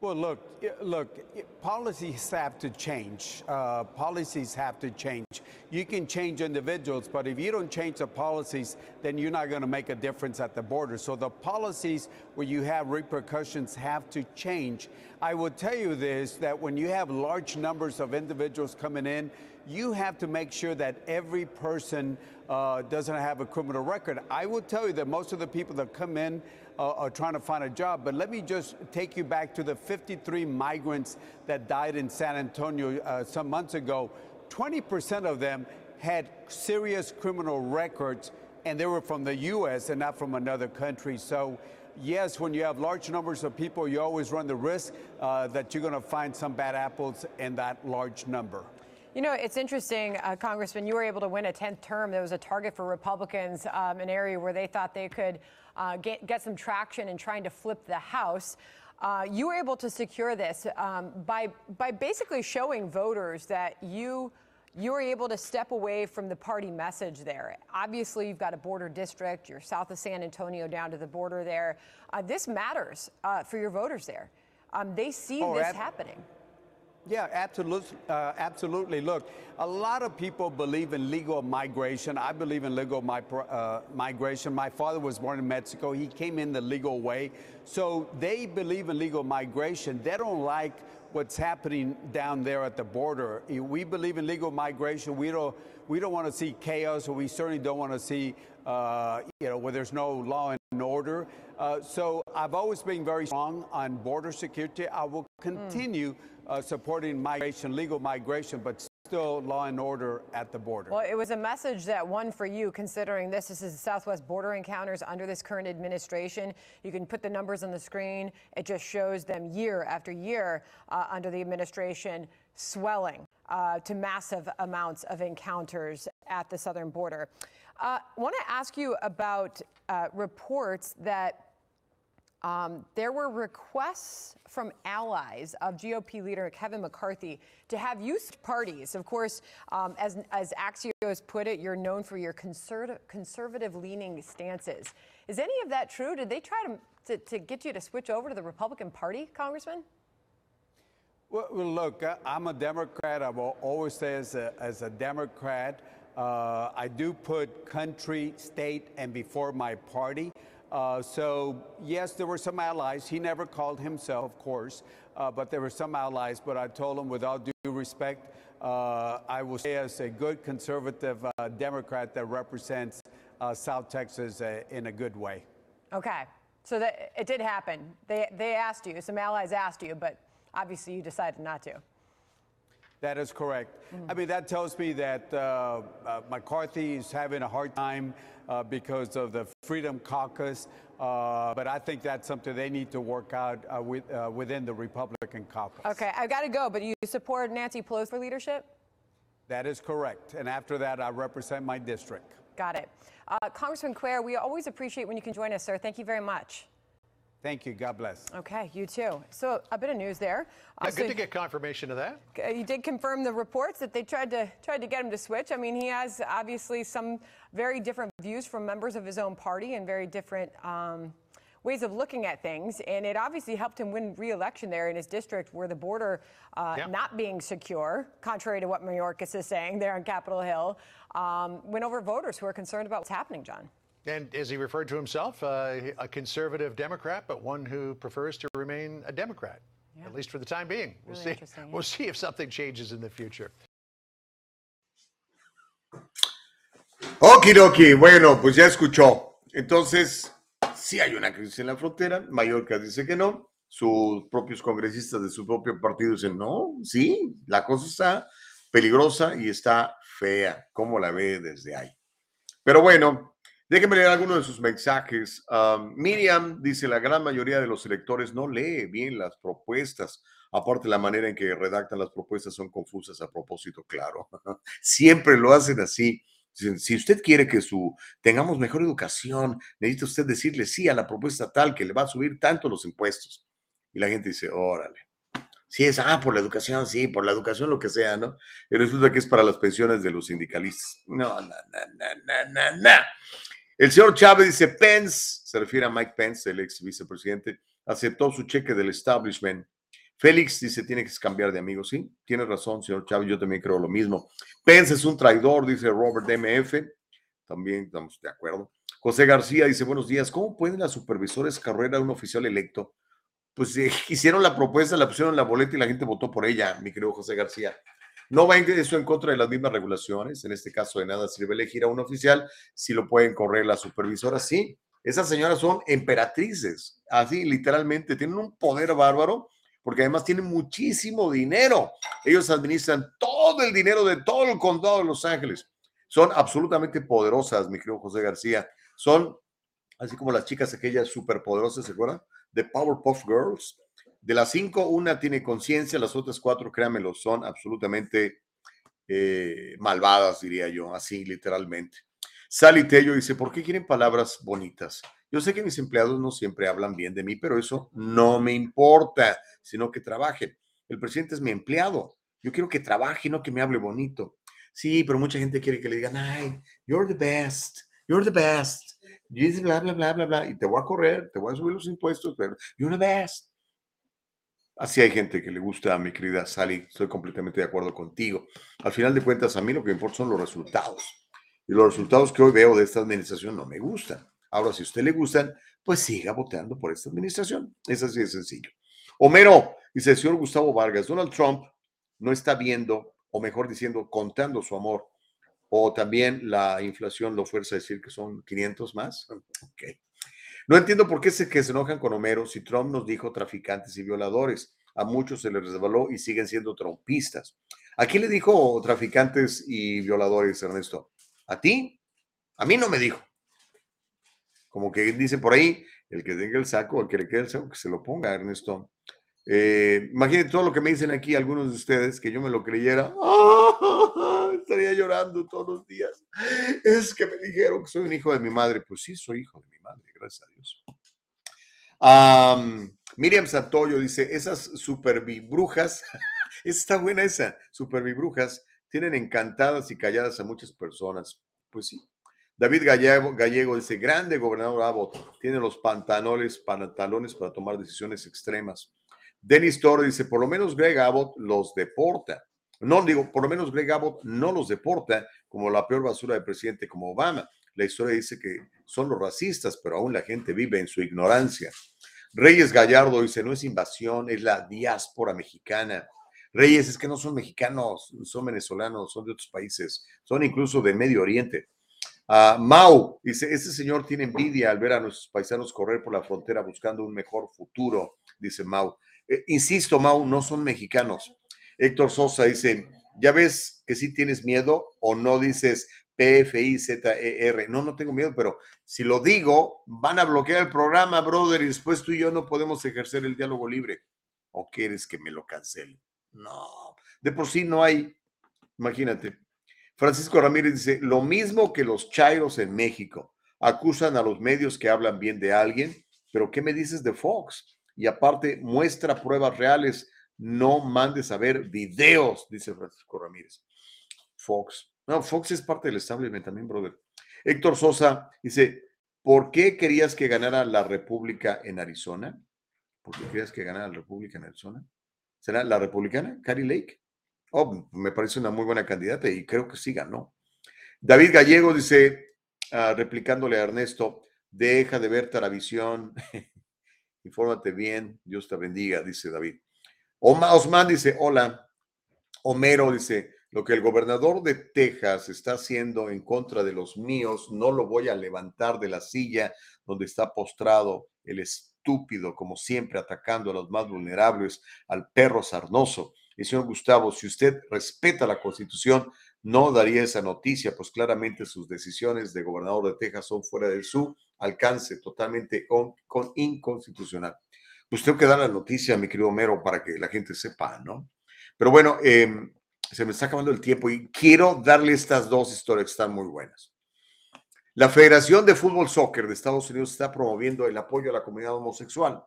Well, look, look, policies have to change. Uh, policies have to change. You can change individuals, but if you don't change the policies, then you're not going to make a difference at the border. So the policies where you have repercussions have to change. I will tell you this that when you have large numbers of individuals coming in, you have to make sure that every person uh, doesn't have a criminal record. I will tell you that most of the people that come in are trying to find a job. But let me just take you back to the 53 migrants that died in San Antonio uh, some months ago. 20% of them had serious criminal records, and they were from the U.S. and not from another country. So, yes, when you have large numbers of people, you always run the risk uh, that you're going to find some bad apples in that large number. You know, it's interesting, uh, Congressman, you were able to win a 10th term. That was a target for Republicans, um, an area where they thought they could uh, get, get some traction in trying to flip the House. Uh, you were able to secure this um, by, by basically showing voters that you you were able to step away from the party message there. Obviously, you've got a border district. You're south of San Antonio down to the border there. Uh, this matters uh, for your voters there. Um, they see oh, this happening. Yeah, absolutely. Uh, absolutely. Look, a lot of people believe in legal migration. I believe in legal mi- uh, migration. My father was born in Mexico. He came in the legal way. So they believe in legal migration. They don't like what's happening down there at the border. We believe in legal migration. We don't, we don't want to see chaos, or we certainly don't want to see, uh, you know, where there's no law and order. Uh, so I've always been very strong on border security. I will continue. Mm uh, supporting migration, legal migration, but still law and order at the border. Well, it was a message that won for you, considering this. This is the Southwest border encounters under this current administration. You can put the numbers on the screen. It just shows them year after year uh, under the administration swelling uh, to massive amounts of encounters at the southern border. I uh, want to ask you about uh, reports that um, there were requests from allies of GOP leader Kevin McCarthy to have youth parties. Of course, um, as, as Axios put it, you're known for your conservative, conservative leaning stances. Is any of that true? Did they try to, to, to get you to switch over to the Republican Party, Congressman? Well, look, I'm a Democrat. I will always say as a, as a Democrat, uh, I do put country, state, and before my party. Uh, so, yes, there were some allies. He never called himself, of course, uh, but there were some allies. But I told him, without due respect, uh, I will say as a good conservative uh, Democrat that represents uh, South Texas uh, in a good way. Okay. So that, it did happen. They, they asked you, some allies asked you, but obviously you decided not to. That is correct. Mm-hmm. I mean, that tells me that uh, uh, McCarthy is having a hard time uh, because of the Freedom Caucus. Uh, but I think that's something they need to work out uh, with, uh, within the Republican caucus. Okay, I've got to go. But you support Nancy Pelosi for leadership? That is correct. And after that, I represent my district. Got it. Congressman Cuellar, we always appreciate when you can join us, sir. Thank you very much. Thank you. God bless. Okay, you too. So a bit of news there. Yeah, Uh, so good to get confirmation of that. Uh, You did confirm the reports that they tried to tried to get him to switch. I mean, he has obviously some very different views from members of his own party and very different um, ways of looking at things. And it obviously helped him win re-election there in his district, where the border uh, Yeah. not being secure, contrary to what Mayorkas is saying there on Capitol Hill, um, win over voters who are concerned about what's happening, John. And as he referred to himself, uh, a conservative Democrat, but one who prefers to remain a Democrat, at least for the time being. We'll Really see. interesting, yeah. We'll see if something changes in the future. Okidoki, bueno, pues ya escuchó. Entonces, sí hay una crisis en la frontera. Mallorca dice que no. Sus propios congresistas de su propio partido dicen, no, sí, la cosa está peligrosa y está fea. ¿Cómo la ve desde ahí? Pero bueno, déjenme leer algunos de sus mensajes. Miriam dice, la gran mayoría de los electores no lee bien las propuestas. Aparte, la manera en que redactan las propuestas son confusas a propósito, claro. Siempre lo hacen así. Si usted quiere que su tengamos mejor educación, necesita usted decirle sí a la propuesta tal que le va a subir tanto los impuestos. Y la gente dice, órale. Sí, es, ah, por la educación, sí, por la educación, lo que sea, ¿no? Y resulta que es para las pensiones de los sindicalistas. No, no, no, no, no, no. El señor Chávez dice, Pence, se refiere a Mike Pence, el ex vicepresidente, aceptó su cheque del establishment. Félix dice, tiene que cambiar de amigo. Sí, tiene razón, señor Chávez, yo también creo lo mismo. Pence es un traidor, dice Robert MF. También estamos de acuerdo. José García dice, buenos días, ¿cómo pueden las supervisores carrera a un oficial electo? Pues eh, hicieron la propuesta, la pusieron en la boleta y la gente votó por ella, mi querido José García. No va eso en contra de las mismas regulaciones. En este caso, de nada sirve elegir a un oficial si lo pueden correr las supervisoras. Sí, esas señoras son emperatrices, así literalmente, tienen un poder bárbaro porque además tienen muchísimo dinero. Ellos administran todo el dinero de todo el condado de Los Ángeles. Son absolutamente poderosas, mi querido José García. Son así como las chicas aquellas superpoderosas, ¿se acuerdan? De Powerpuff Girls. De las cinco, una tiene conciencia, las otras cuatro, créanmelo, son absolutamente eh, malvadas, diría yo, así literalmente. Sally Tello dice, ¿por qué quieren palabras bonitas? Yo sé que mis empleados no siempre hablan bien de mí, pero eso no me importa, sino que trabajen. El presidente es mi empleado. Yo quiero que trabaje, no que me hable bonito. Sí, pero mucha gente quiere que le digan, ay, you're the best, you're the best. Y bla, bla, bla, bla, bla. Y te voy a correr, te voy a subir los impuestos, pero you're the best. Así hay gente que le gusta a mi querida Sally. Estoy completamente de acuerdo contigo. Al final de cuentas, a mí lo que me importa son los resultados. Y los resultados que hoy veo de esta administración no me gustan. Ahora, si a usted le gustan, pues siga votando por esta administración. Es así de sencillo. Homero, dice el señor Gustavo Vargas, Donald Trump no está viendo, o mejor diciendo, contando su amor, o también la inflación lo fuerza a decir que son 500 más. Ok. No entiendo por qué se, que se enojan con Homero si Trump nos dijo traficantes y violadores. A muchos se les resbaló y siguen siendo trumpistas. ¿A quién le dijo traficantes y violadores, Ernesto? ¿A ti? A mí no me dijo. Como que dice por ahí, el que tenga el saco, el que le quede el saco, que se lo ponga, Ernesto. Eh, imagínate todo lo que me dicen aquí algunos de ustedes, que yo me lo creyera. ¡Ah! Estaría llorando todos los días. Es que me dijeron que soy un hijo de mi madre. Pues sí, soy hijo de mi gracias a Dios. Am, Miriam Santoyo dice, esas supervibrujas, está buena esa, supervibrujas, tienen encantadas y calladas a muchas personas. Pues sí. David Gallego, Gallego dice, grande gobernador Abbott, tiene los pantalones, pantalones para tomar decisiones extremas. Denis Torre dice, por lo menos Greg Abbott los deporta. No digo, por lo menos Greg Abbott no los deporta como la peor basura de presidente como Obama. La historia dice que son los racistas, pero aún la gente vive en su ignorancia. Reyes Gallardo dice, no es invasión, es la diáspora mexicana. Reyes, es que no son mexicanos, son venezolanos, son de otros países, son incluso de Medio Oriente. Ah, Mau dice, este señor tiene envidia al ver a nuestros paisanos correr por la frontera buscando un mejor futuro, dice Mau. Eh, insisto, Mau, no son mexicanos. Héctor Sosa dice, ¿ya ves que sí tienes miedo o no dices P-F-I-Z-E-R? No, no tengo miedo, pero si lo digo, van a bloquear el programa, brother, y después tú y yo no podemos ejercer el diálogo libre. ¿O quieres que me lo cancele? No, de por sí no hay, imagínate. Francisco Ramírez dice, lo mismo que los chairos en México, acusan a los medios que hablan bien de alguien, pero ¿qué me dices de Fox? Y aparte, muestra pruebas reales, no mandes a ver videos, dice Francisco Ramírez. Fox. No, Fox es parte del establishment también, brother. Héctor Sosa dice, ¿por qué querías que ganara la República en Arizona? ¿Por qué querías que ganara la República en Arizona? ¿Será la republicana, Carrie Lake? Oh, me parece una muy buena candidata y creo que sí ganó. David Gallego dice, ah, replicándole a Ernesto, deja de ver televisión, infórmate bien, Dios te bendiga, dice David. Osman dice, hola. Homero dice, lo que el gobernador de Texas está haciendo en contra de los míos, no lo voy a levantar de la silla donde está postrado el estúpido, como siempre, atacando a los más vulnerables, al perro sarnoso. Y señor Gustavo, si usted respeta la constitución, no daría esa noticia, pues claramente sus decisiones de gobernador de Texas son fuera de su alcance, totalmente con, inconstitucional. Pues tengo que dar la noticia, mi querido Homero, para que la gente sepa, ¿no? Pero bueno, eh, se me está acabando el tiempo y quiero darle estas dos historias que están muy buenas. La Federación de Fútbol Soccer de Estados Unidos está promoviendo el apoyo a la comunidad homosexual.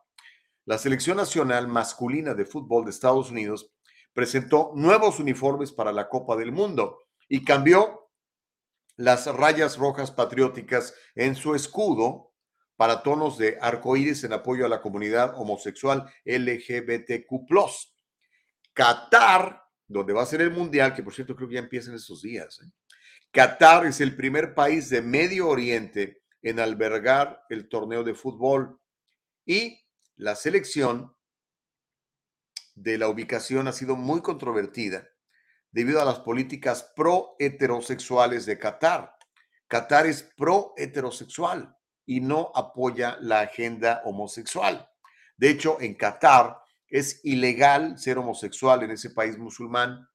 La Selección Nacional Masculina de Fútbol de Estados Unidos presentó nuevos uniformes para la Copa del Mundo y cambió las rayas rojas patrióticas en su escudo para tonos de arcoíris en apoyo a la comunidad homosexual LGBTQ. Qatar donde va a ser el Mundial, que por cierto creo que ya empieza en estos días. ¿eh? Qatar es el primer país de Medio Oriente en albergar el torneo de fútbol y la selección de la ubicación ha sido muy controvertida debido a las políticas pro heterosexuales de Qatar. Qatar es pro heterosexual y no apoya la agenda homosexual. De hecho, en Qatar es ilegal ser homosexual en ese país musulmán.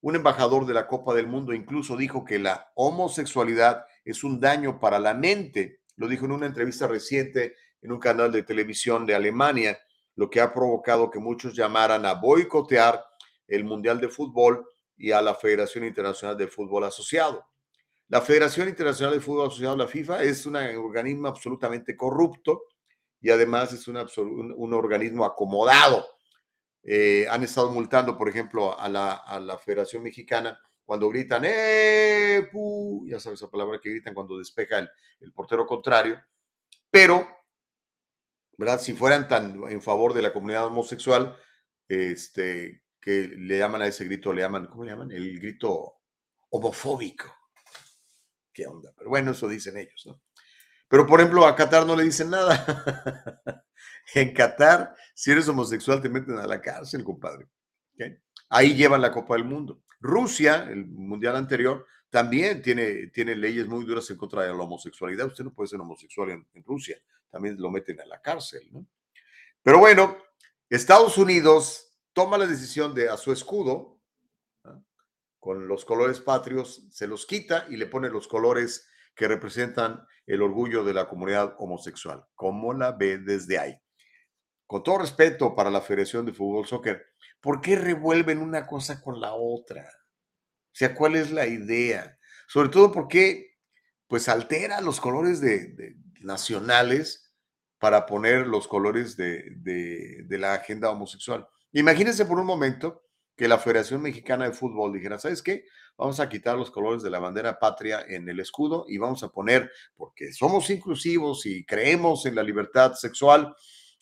Un embajador de la Copa del Mundo incluso dijo que la homosexualidad es un daño para la mente. Lo dijo en una entrevista reciente en un canal de televisión de Alemania, lo que ha provocado que muchos llamaran a boicotear el Mundial de Fútbol y a la Federación Internacional de Fútbol Asociado. La Federación Internacional de Fútbol Asociado, la FIFA, es un organismo absolutamente corrupto y además es un, un organismo acomodado eh, han estado multando, por ejemplo, a la, Federación Mexicana cuando gritan, ¡eh! Ya sabes esa palabra que gritan cuando despeja el, portero contrario. Pero, ¿verdad? Si fueran tan en favor de la comunidad homosexual, este, que le llaman a ese grito, le llaman, ¿cómo le llaman? El grito homofóbico. ¿Qué onda? Pero bueno, eso dicen ellos, ¿no? Pero, por ejemplo, a Qatar no le dicen nada. en Qatar, si eres homosexual, te meten a la cárcel, compadre. Ahí llevan la Copa del Mundo. Rusia, el mundial anterior, también tiene, tiene leyes muy duras en contra de la homosexualidad. Usted no puede ser homosexual en, Rusia. También lo meten a la cárcel, ¿no? Pero bueno, Estados Unidos toma la decisión de a su escudo, con los colores patrios, se los quita y le pone los colores que representan el orgullo de la comunidad homosexual. ¿Cómo la ve desde ahí? Con todo respeto para la Federación de Fútbol Soccer, ¿por qué revuelven una cosa con la otra? O sea, ¿cuál es la idea? Sobre todo porque, pues, altera los colores de, nacionales para poner los colores de, de la agenda homosexual. Imagínense por un momento que la Federación Mexicana de Fútbol dijera, ¿sabes qué? Vamos a quitar los colores de la bandera patria en el escudo y vamos a poner, porque somos inclusivos y creemos en la libertad sexual,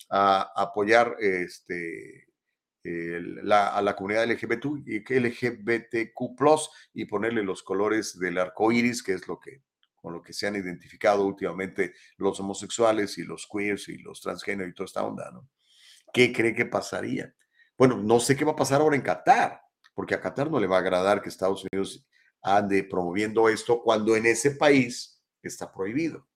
a apoyar este, a la comunidad LGBT, LGBTQ y ponerle los colores del arco iris, que es lo que con lo que se han identificado últimamente los homosexuales y los queers y los transgénero y toda esta onda, ¿no? ¿Qué cree que pasaría? Bueno, no sé qué va a pasar ahora en Qatar, porque a Qatar no le va a agradar que Estados Unidos ande promoviendo esto cuando en ese país está prohibido.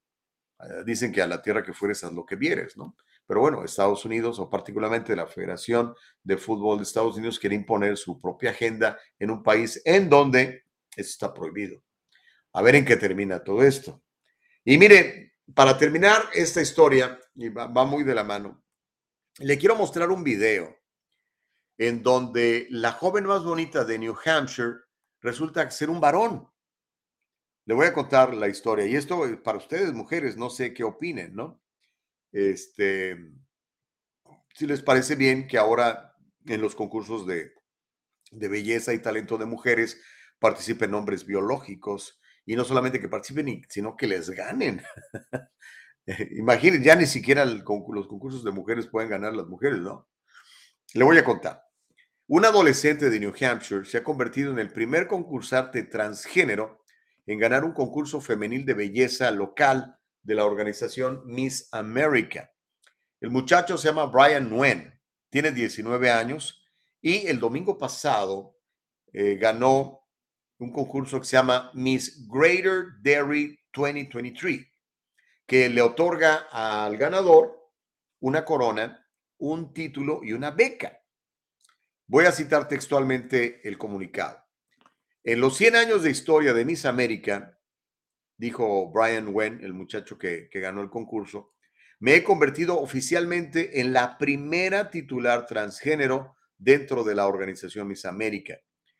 Ah, dicen que a la tierra que fueres haz lo que vieres, ¿no? Pero bueno, Estados Unidos o particularmente la Federación de Fútbol de Estados Unidos quiere imponer su propia agenda en un país en donde eso está prohibido. A ver en qué termina todo esto. Y mire, para terminar esta historia, y va, va muy de la mano, le quiero mostrar un video en donde la joven más bonita de New Hampshire resulta ser un varón. Le voy a contar la historia. Y esto para ustedes, mujeres, no sé qué opinen, ¿no? Este, si les parece bien que ahora en los concursos de, de belleza y talento de mujeres participen hombres biológicos y no solamente que participen, sino que les ganen. Imaginen, ya ni siquiera los concursos de mujeres pueden ganar las mujeres, ¿no? Le voy a contar. Un adolescente de New Hampshire se ha convertido en el primer concursante transgénero en ganar un concurso femenil de belleza local de la organización Miss America. El muchacho se llama Brian Nguyen, tiene 19 años y el domingo pasado eh, ganó un concurso que se llama Miss Greater Dairy 2023, que le otorga al ganador una corona, un título y una beca. Voy a citar textualmente el comunicado. En los 100 años de historia de Miss América, dijo Brian Wen, el muchacho que, ganó el concurso, me he convertido oficialmente en la primera titular transgénero dentro de la organización Miss América.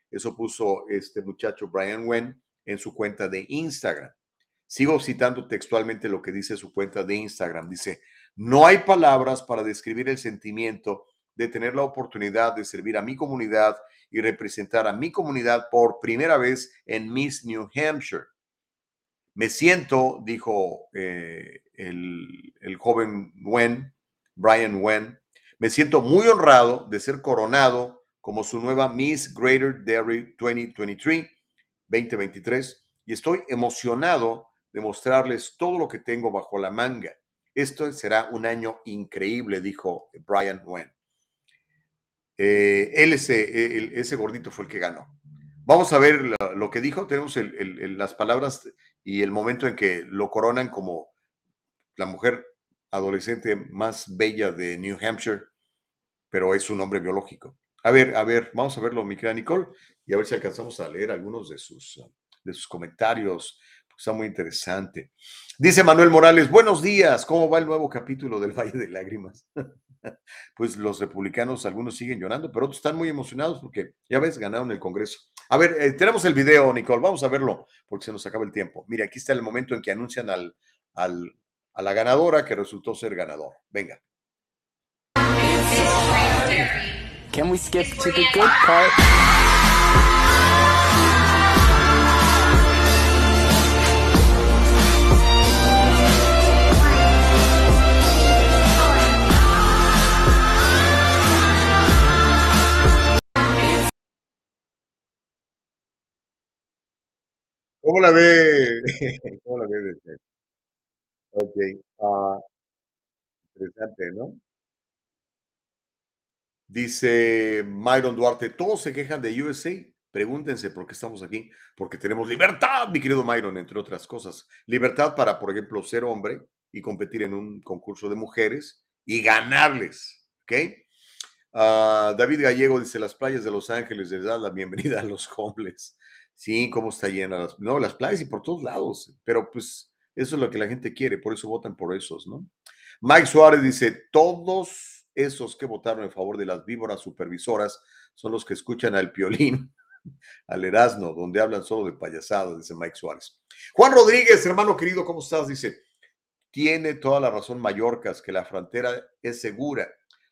Eso puso este muchacho Brian Wen en su cuenta de Instagram. Sigo citando textualmente lo que dice su cuenta de Instagram. Dice, no hay palabras para describir el sentimiento de tener la oportunidad de servir a mi comunidad y representar a mi comunidad por primera vez en Miss New Hampshire. Me siento, dijo eh, el, el, joven Wen, Brian Wen, me siento muy honrado de ser coronado como su nueva Miss Greater Dairy 2023, 2023, y estoy emocionado de mostrarles todo lo que tengo bajo la manga. Esto será un año increíble, dijo Brian Wen. Eh, él, ese, ese gordito fue el que ganó. Vamos a ver lo, que dijo. Tenemos las palabras y el momento en que lo coronan como la mujer adolescente más bella de New Hampshire, pero es un hombre biológico. A ver, a ver, vamos a verlo, mi querida Nicole, y a ver si alcanzamos a leer algunos de sus, de sus comentarios. Está muy interesante. Dice Manuel Morales, buenos días, ¿cómo va el nuevo capítulo del Valle de Lágrimas? pues los republicanos, algunos siguen llorando, pero otros están muy emocionados porque, ya ves, ganaron el Congreso. A ver, eh, tenemos el video, Nicole, vamos a verlo porque se nos acaba el tiempo. Mira, aquí está el momento en que anuncian al, al, a la ganadora que resultó ser ganador. Venga. Can we skip to the good? ¿Cómo la ve? ¿Cómo la ve? Ok. ah, interesante, ¿no? Dice Myron Duarte, todos se quejan de USA. Pregúntense por qué estamos aquí. Porque tenemos libertad, mi querido Myron, entre otras cosas. Libertad para, por ejemplo, ser hombre y competir en un concurso de mujeres y ganarles. ¿Ok? Ah, David Gallego dice, las playas de Los Ángeles les dan la bienvenida a los homeless. Sí, cómo está llena las, no, las playas y por todos lados. Pero pues eso es lo que la gente quiere, por eso votan por esos, ¿no? Mike Suárez dice, todos esos que votaron en favor de las víboras supervisoras son los que escuchan al piolín, al Erasmo, donde hablan solo de payasadas, dice Mike Suárez. Juan Rodríguez, hermano querido, ¿cómo estás? Dice, tiene toda la razón Mallorcas, que la frontera es segura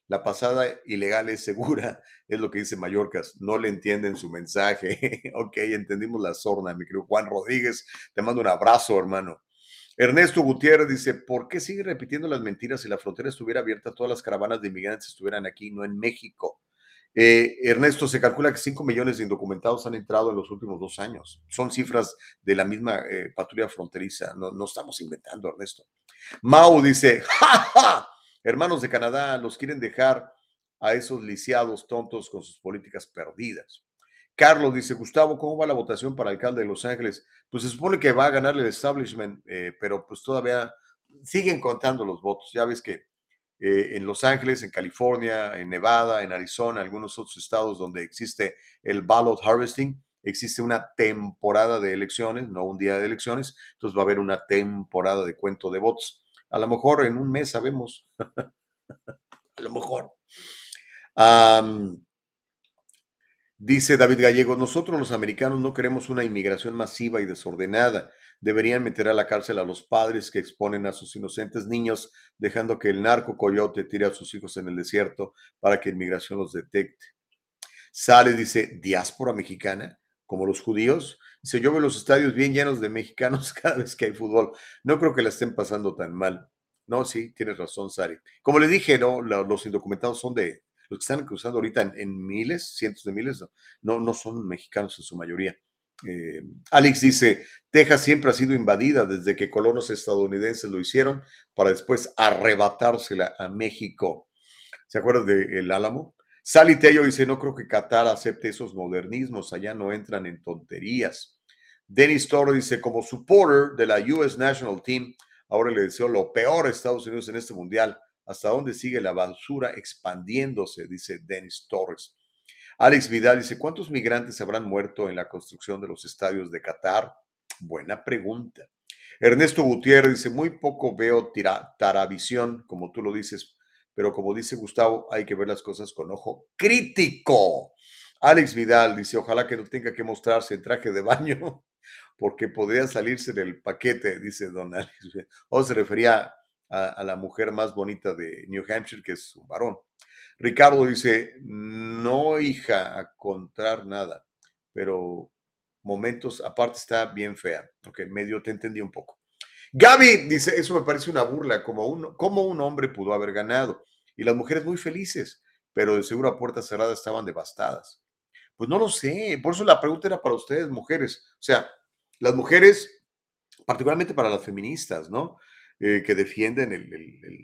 la pasada ilegal es segura, es lo que dice Mallorcas. No le entienden su mensaje. ok, entendimos la sorna, mi querido Juan Rodríguez. Te mando un abrazo, hermano. Ernesto Gutiérrez dice, ¿por qué sigue repitiendo las mentiras si la frontera estuviera abierta, todas las caravanas de inmigrantes estuvieran aquí, no en México? Eh, Ernesto, se calcula que 5 millones de indocumentados han entrado en los últimos dos años. Son cifras de la misma eh, patrulla fronteriza. No, no estamos inventando, Ernesto. Mau dice, ¡ja, ja! Hermanos de Canadá, los quieren dejar a esos lisiados tontos con sus políticas perdidas. Carlos dice, Gustavo, ¿cómo va la votación para alcalde de Los Ángeles? Pues se supone que va a ganar el establishment, eh, pero pues todavía siguen contando los votos. Ya ves que eh, en Los Ángeles, en California, en Nevada, en Arizona, algunos otros estados donde existe el ballot harvesting, existe una temporada de elecciones, no un día de elecciones, entonces va a haber una temporada de cuento de votos. A lo mejor en un mes sabemos. a lo mejor. dice David Gallego, nosotros los americanos no queremos una inmigración masiva y desordenada. Deberían meter a la cárcel a los padres que exponen a sus inocentes niños, dejando que el narco coyote tire a sus hijos en el desierto para que inmigración los detecte. Sale, dice, diáspora mexicana, como los judíos. Dice, yo veo los estadios bien llenos de mexicanos cada vez que hay fútbol. No creo que la estén pasando tan mal. No, sí, tienes razón, Sari. Como le dije, no, los indocumentados son de, los que están cruzando ahorita en, miles, cientos de miles, no, no son mexicanos en su mayoría. Eh, Alex dice, Texas siempre ha sido invadida desde que colonos estadounidenses lo hicieron para después arrebatársela a México. ¿Se acuerdan del Álamo? Sally Tello dice, no creo que Qatar acepte esos modernismos, allá no entran en tonterías. Dennis Toro dice, como supporter de la US National Team, ahora le deseo lo peor a Estados Unidos en este mundial. ¿Hasta dónde sigue la basura expandiéndose? Dice Dennis Torres. Alex Vidal dice, ¿cuántos migrantes habrán muerto en la construcción de los estadios de Qatar? Buena pregunta. Ernesto Gutiérrez dice, muy poco veo taravisión, como tú lo dices, pero como dice Gustavo, hay que ver las cosas con ojo crítico. Alex Vidal dice, ojalá que no tenga que mostrarse en traje de baño, porque podría salirse del paquete, dice Don Alex. O se refería a, la mujer más bonita de New Hampshire, que es un varón. Ricardo dice, no, hija, a contar nada, pero momentos, aparte está bien fea. Ok, medio te entendí un poco. Gaby dice, eso me parece una burla, como un, como un hombre pudo haber ganado. Y las mujeres muy felices, pero de seguro a puerta cerrada estaban devastadas. Pues no lo sé, por eso la pregunta era para ustedes, mujeres. O sea, las mujeres, particularmente para las feministas, ¿no? Eh, que defienden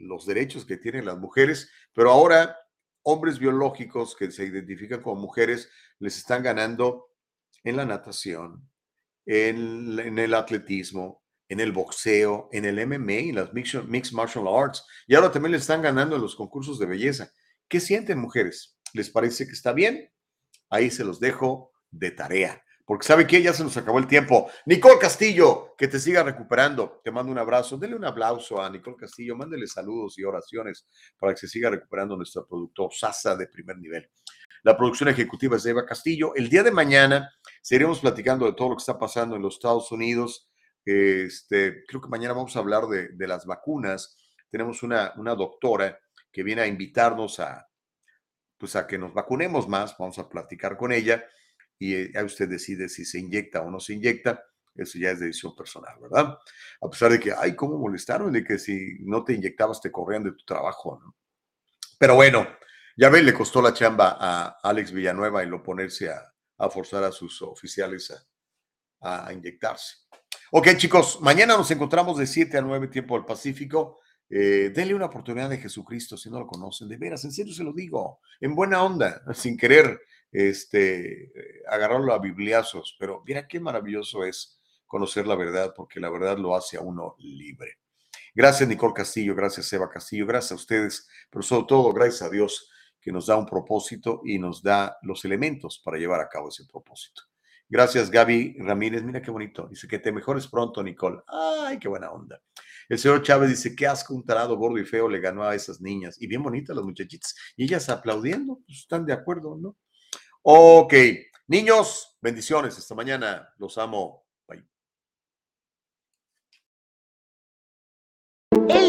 los derechos que tienen las mujeres, pero ahora hombres biológicos que se identifican como mujeres les están ganando en la natación, en, el atletismo, en el boxeo, en el MMA, en las mixed, martial arts, y ahora también le están ganando en los concursos de belleza. ¿Qué sienten mujeres? ¿Les parece que está bien? Ahí se los dejo de tarea porque sabe que ya se nos acabó el tiempo. Nicole Castillo, que te siga recuperando. Te mando un abrazo. Dele un aplauso a Nicole Castillo. Mándele saludos y oraciones para que se siga recuperando nuestro productor Sasa de primer nivel. La producción ejecutiva es de Eva Castillo. El día de mañana seguiremos platicando de todo lo que está pasando en los Estados Unidos. Este, creo que mañana vamos a hablar de, las vacunas. Tenemos una, una doctora que viene a invitarnos a, pues a que nos vacunemos más. Vamos a platicar con ella y eh, usted decide si se inyecta o no se inyecta. Eso ya es decisión personal, ¿verdad? A pesar de que, ay, cómo molestaron, de que si no te inyectabas te corrían de tu trabajo, ¿no? Pero bueno, ya ven, le costó la chamba a Alex Villanueva en lo ponerse a, forzar a sus oficiales a, a, inyectarse. Ok, chicos, mañana nos encontramos de 7 a 9 tiempo del Pacífico. Eh, denle una oportunidad de Jesucristo si no lo conocen, de veras, en serio se lo digo, en buena onda, sin querer este, agarrarlo a bibliazos, pero mira qué maravilloso es conocer la verdad, porque la verdad lo hace a uno libre. Gracias, Nicole Castillo, gracias, Eva Castillo, gracias a ustedes, pero sobre todo, gracias a Dios que nos da un propósito y nos da los elementos para llevar a cabo ese propósito. Gracias, Gaby Ramírez. Mira qué bonito. Dice que te mejores pronto, Nicole. Ay, qué buena onda. El señor Chávez dice, qué asco, un tarado gordo y feo le ganó a esas niñas. Y bien bonitas las muchachitas. Y ellas aplaudiendo, pues están de acuerdo, ¿no? Ok, niños, bendiciones. Esta mañana los amo. Bye. El